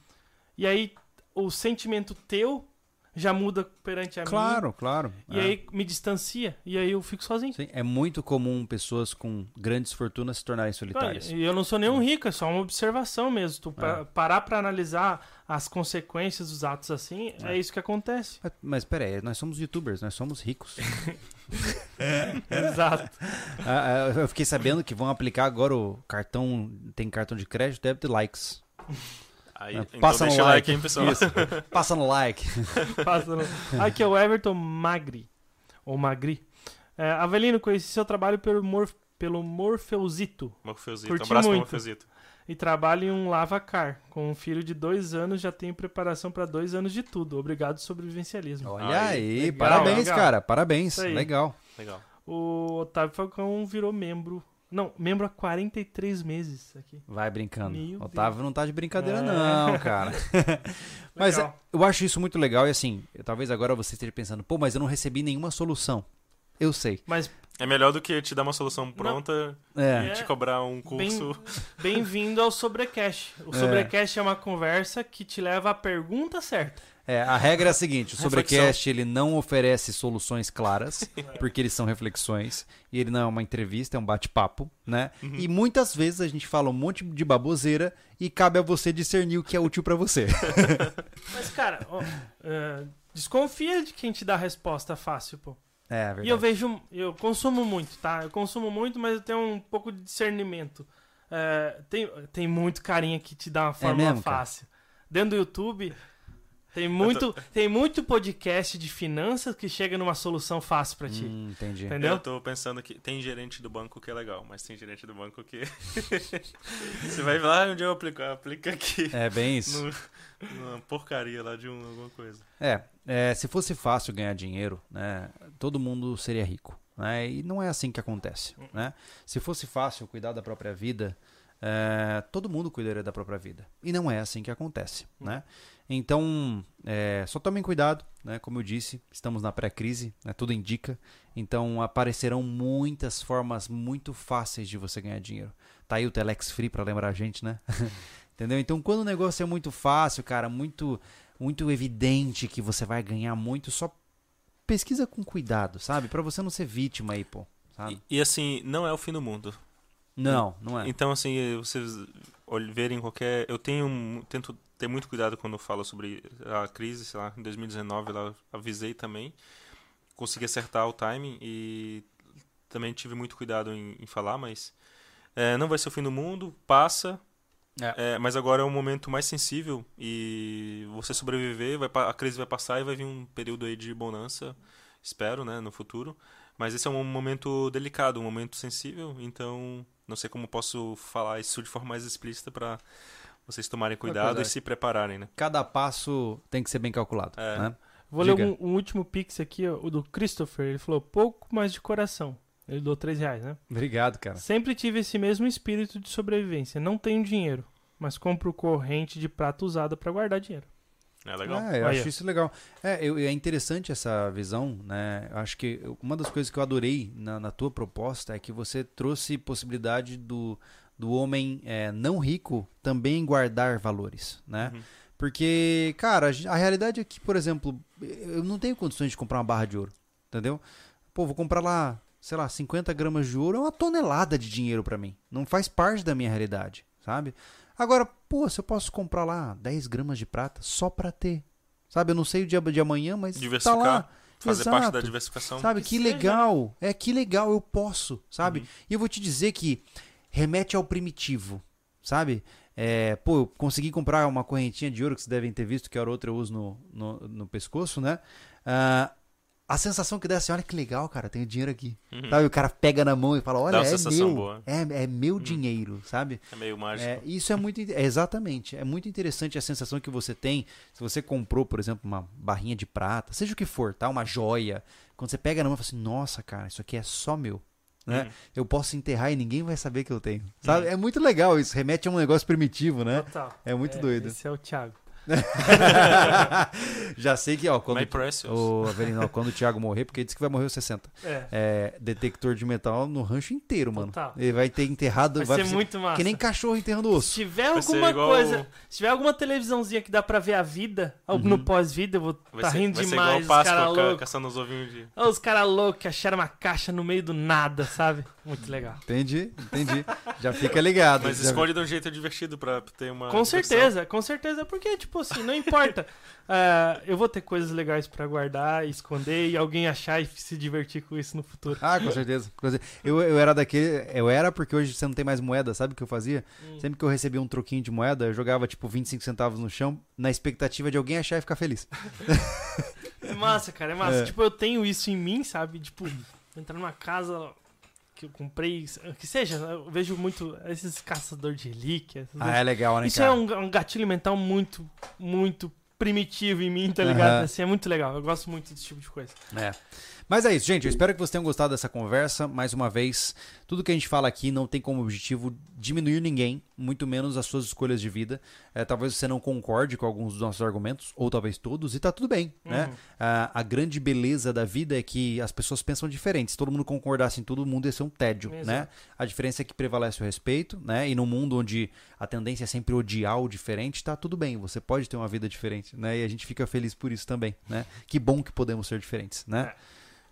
E aí, o sentimento teu já muda perante a mim. Claro, claro. E é. aí me distancia. E aí eu fico sozinho. Sim, é muito comum pessoas com grandes fortunas se tornarem solitárias. E eu não sou nenhum rico, é só uma observação mesmo. Tu É. parar pra analisar as consequências dos atos assim, é, isso que acontece. Mas- Mas pera aí, nós somos youtubers, nós somos ricos. Exato. Ah, ah, eu fiquei sabendo que vão aplicar agora o cartão, tem cartão de crédito, deve ter likes. Aí, É, então passa no deixa o like. like, hein, pessoal. Isso. Passa no like. Passando. Aqui é o Everton Magri. Ou Magri. É, Avelino, conheci seu trabalho pelo, Morf, pelo Morfeusito Morfeusito. Curti Um abraço pro muito. Morfeusito. E trabalho em um lavacar. Com um filho de dois anos, já tenho preparação para dois anos de tudo. Obrigado, sobrevivencialismo. Olha Aí, aí, legal, parabéns, legal. cara, parabéns. Legal. Legal. O Otávio Falcão virou membro. Não, membro há 43 meses aqui. Vai brincando. Meu Otávio não tá de brincadeira, É. não, cara. Mas Legal. eu acho isso muito legal e assim, eu- talvez agora você esteja pensando, pô, mas eu não recebi nenhuma solução. Eu sei. Mas É melhor do que te dar uma solução pronta É. e te cobrar um curso. bem- bem-vindo ao Sobrecast. O É. Sobrecast é uma conversa que te leva à pergunta certa. É, a regra é a seguinte, o. Sobrecast ele não oferece soluções claras, porque eles são reflexões, e ele não é uma entrevista, é um bate-papo, né? Uhum. E muitas vezes a gente fala um monte de baboseira e cabe a você discernir o que é útil pra você. Mas, cara, ó, é, desconfia de quem te dá resposta fácil, pô. É, verdade. E eu vejo, eu consumo muito, tá? Eu consumo muito, mas eu tenho um pouco de discernimento. É, tem, tem muito carinha que te dá uma fórmula É mesmo, cara? fácil. Dentro do YouTube, tem muito, tem muito podcast de finanças que chega numa solução fácil pra ti. Hum, entendi. Entendeu? Eu tô pensando que tem gerente do banco que é legal, mas tem gerente do banco que. Você vai lá onde eu aplico, aplica aqui. É bem isso. No- numa porcaria lá de um, alguma coisa. É, é, se fosse fácil ganhar dinheiro, né, todo mundo seria rico, né? E não é assim que acontece, né? Se fosse fácil cuidar da própria vida, é, todo mundo cuidaria da própria vida. E não é assim que acontece, né? Então, é, só tomem cuidado, né? Como eu disse, estamos na pré-crise, né? Tudo indica. Então, aparecerão muitas formas muito fáceis de você ganhar dinheiro. Tá aí o Telex Free para lembrar a gente, né? Entendeu? Então, quando o negócio é muito fácil, cara, muito muito evidente que você vai ganhar muito, só pesquisa com cuidado, sabe? Pra você não ser vítima aí, pô, sabe? E, e, assim, não é o fim do mundo. Não, não é. Então, assim, vocês verem qualquer. Eu tenho. Tento ter muito cuidado quando eu falo sobre a crise, sei lá, em 2019 lá avisei também. Consegui acertar o timing e também tive muito cuidado em, em falar, mas é, não vai ser o fim do mundo, passa. É. É, mas agora é um momento mais sensível e você sobreviver, vai, a crise vai passar e vai vir um período aí de bonança, espero, né, no futuro. Mas esse é um momento delicado, um momento sensível, então não sei como posso falar isso de forma mais explícita para vocês tomarem cuidado cuidar. e se prepararem, né? Cada passo tem que ser bem calculado. É. né? Vou Diga. ler um, um último pix aqui, ó, o do Christopher. Ele falou, pouco mais de coração. Ele doou 3 reais, né? Obrigado, cara. Sempre tive esse mesmo espírito de sobrevivência. Não tenho dinheiro, mas compro corrente de prata usada pra guardar dinheiro. É legal. É, eu Aí, acho ó. isso legal. É, eu- é interessante essa visão, né? Eu acho que uma das coisas que eu adorei na, na tua proposta é que você trouxe possibilidade do, do homem é, não rico também guardar valores, né? Uhum. Porque, cara, a realidade é que, por exemplo, eu não tenho condições de comprar uma barra de ouro, entendeu? Pô, vou comprar lá, sei lá, 50 gramas de ouro, é uma tonelada de dinheiro pra mim. Não faz parte da minha realidade, sabe? Agora, pô, se eu posso comprar lá 10 gramas de prata só pra ter, sabe? Eu não sei o dia de amanhã, mas tá Diversificar, lá. Fazer parte da Exato. diversificação. Sabe, Que legal. É que legal, eu posso, sabe? Uhum. E eu vou te dizer que remete ao primitivo, sabe? É, pô, eu consegui comprar uma correntinha de ouro que vocês devem ter visto, que a outra eu uso no, no, no pescoço, né? Ah, a sensação que dá é assim, olha que legal, cara, tenho dinheiro aqui. Uhum. Sabe? O cara pega na mão e fala, olha, é sensação meu. boa. Uhum. É, é meu dinheiro, sabe? É meio mágico. É, isso é muito. é, exatamente. É muito interessante a sensação que você tem. Se você comprou, por exemplo, uma barrinha de prata, seja o que for, tá? Uma joia. Quando você pega na mão e fala assim, nossa, cara, isso aqui é só meu. Né? Uhum. Eu posso enterrar e ninguém vai saber que eu tenho. Sabe? É muito legal isso. Remete a um negócio primitivo, né? Total. É muito doido. Esse é o Thiago. Já sei que, ó, quando. My. Ô, Avelino, ó, quando o Thiago morrer, porque ele disse que vai morrer aos 60. É. É, detector de metal no rancho inteiro, mano. Total. Ele vai ter enterrado. Vai, ser muito massa. Que nem cachorro enterrando Se osso. tiver Vai ser alguma coisa, o- se tiver alguma televisãozinha que dá pra ver a vida, ou no pós-vida, eu vou Vai tá ser, rindo vai ser demais, igual os Páscoa caras ca- loucos. caçando os ovinhos de... Os caras loucos que acharam uma caixa no meio do nada, sabe? Muito legal. Entendi, entendi. Já fica ligado. Mas Já- esconde de um jeito divertido pra ter uma Com diversão. certeza, com certeza, porque, tipo assim, não importa. Ah, eu vou ter coisas legais pra guardar esconder e alguém achar e se divertir com isso no futuro. Ah, com certeza. com certeza. Eu, eu era daquele. Eu era porque hoje você não tem mais moeda, sabe o que eu fazia? Hum. Sempre que eu recebia um troquinho de moeda, eu jogava tipo 25 centavos no chão, na expectativa de alguém achar e ficar feliz. É massa, cara, é massa. É. Tipo, eu tenho isso em mim, sabe? Tipo, entrar numa casa que eu comprei, que seja, eu vejo muito esses caçadores de relíquias. Ah, é legal, né, Isso cara? é um, um gatilho mental muito, muito primitivo em mim, tá ligado? Aham. Assim, é muito legal. Eu gosto muito desse tipo de coisa. É. Mas é isso, gente. Eu espero que vocês tenham gostado dessa conversa. Mais uma vez, tudo que a gente fala aqui não tem como objetivo diminuir ninguém, muito menos as suas escolhas de vida. É, talvez você não concorde com alguns dos nossos argumentos, ou talvez todos, e tá tudo bem, né? Uhum. A, a grande beleza da vida é que as pessoas pensam diferente. Se todo mundo concordasse em tudo, o mundo ia ser um tédio, Exato. né? A diferença é que prevalece o respeito, né? E num mundo onde a tendência é sempre odiar o diferente, tá tudo bem. Você pode ter uma vida diferente, né? E a gente fica feliz por isso também, né? Que bom que podemos ser diferentes, né?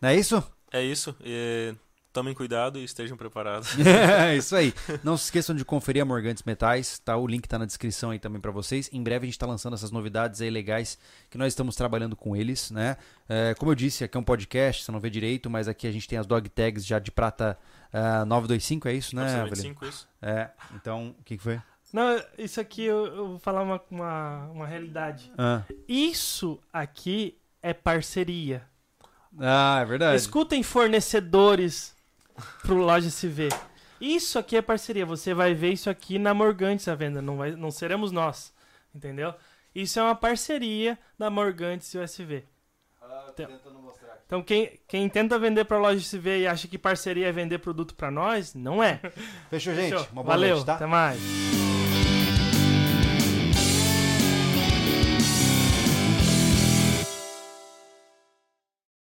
Não é isso? É isso. E... Tomem cuidado e estejam preparados. é isso aí. Não se esqueçam de conferir a Morgantes Metais, tá? O link tá na descrição aí também pra vocês. Em breve a gente tá lançando essas novidades aí legais que nós estamos trabalhando com eles, né? É, como eu disse, aqui é um podcast, você não vê direito, mas aqui a gente tem as dog tags já de prata ah, 925, é isso, né, Avelino? 25, isso. É, então, o que, que foi? Não, isso aqui eu, eu vou falar uma, uma, uma realidade. Ah, Isso aqui é parceria. Ah é verdade. Escutem fornecedores pro Loja SV. Isso aqui é parceria. Você vai ver isso aqui na Morgantes à venda. Não, vai, não seremos nós. Entendeu? Isso é uma parceria da Morgantes e o SV. Então quem, quem tenta vender pra Loja SV e acha que parceria é vender produto pra nós, não é. Fechou, gente. Fechou. Uma boa Valeu, noite, tá? até mais.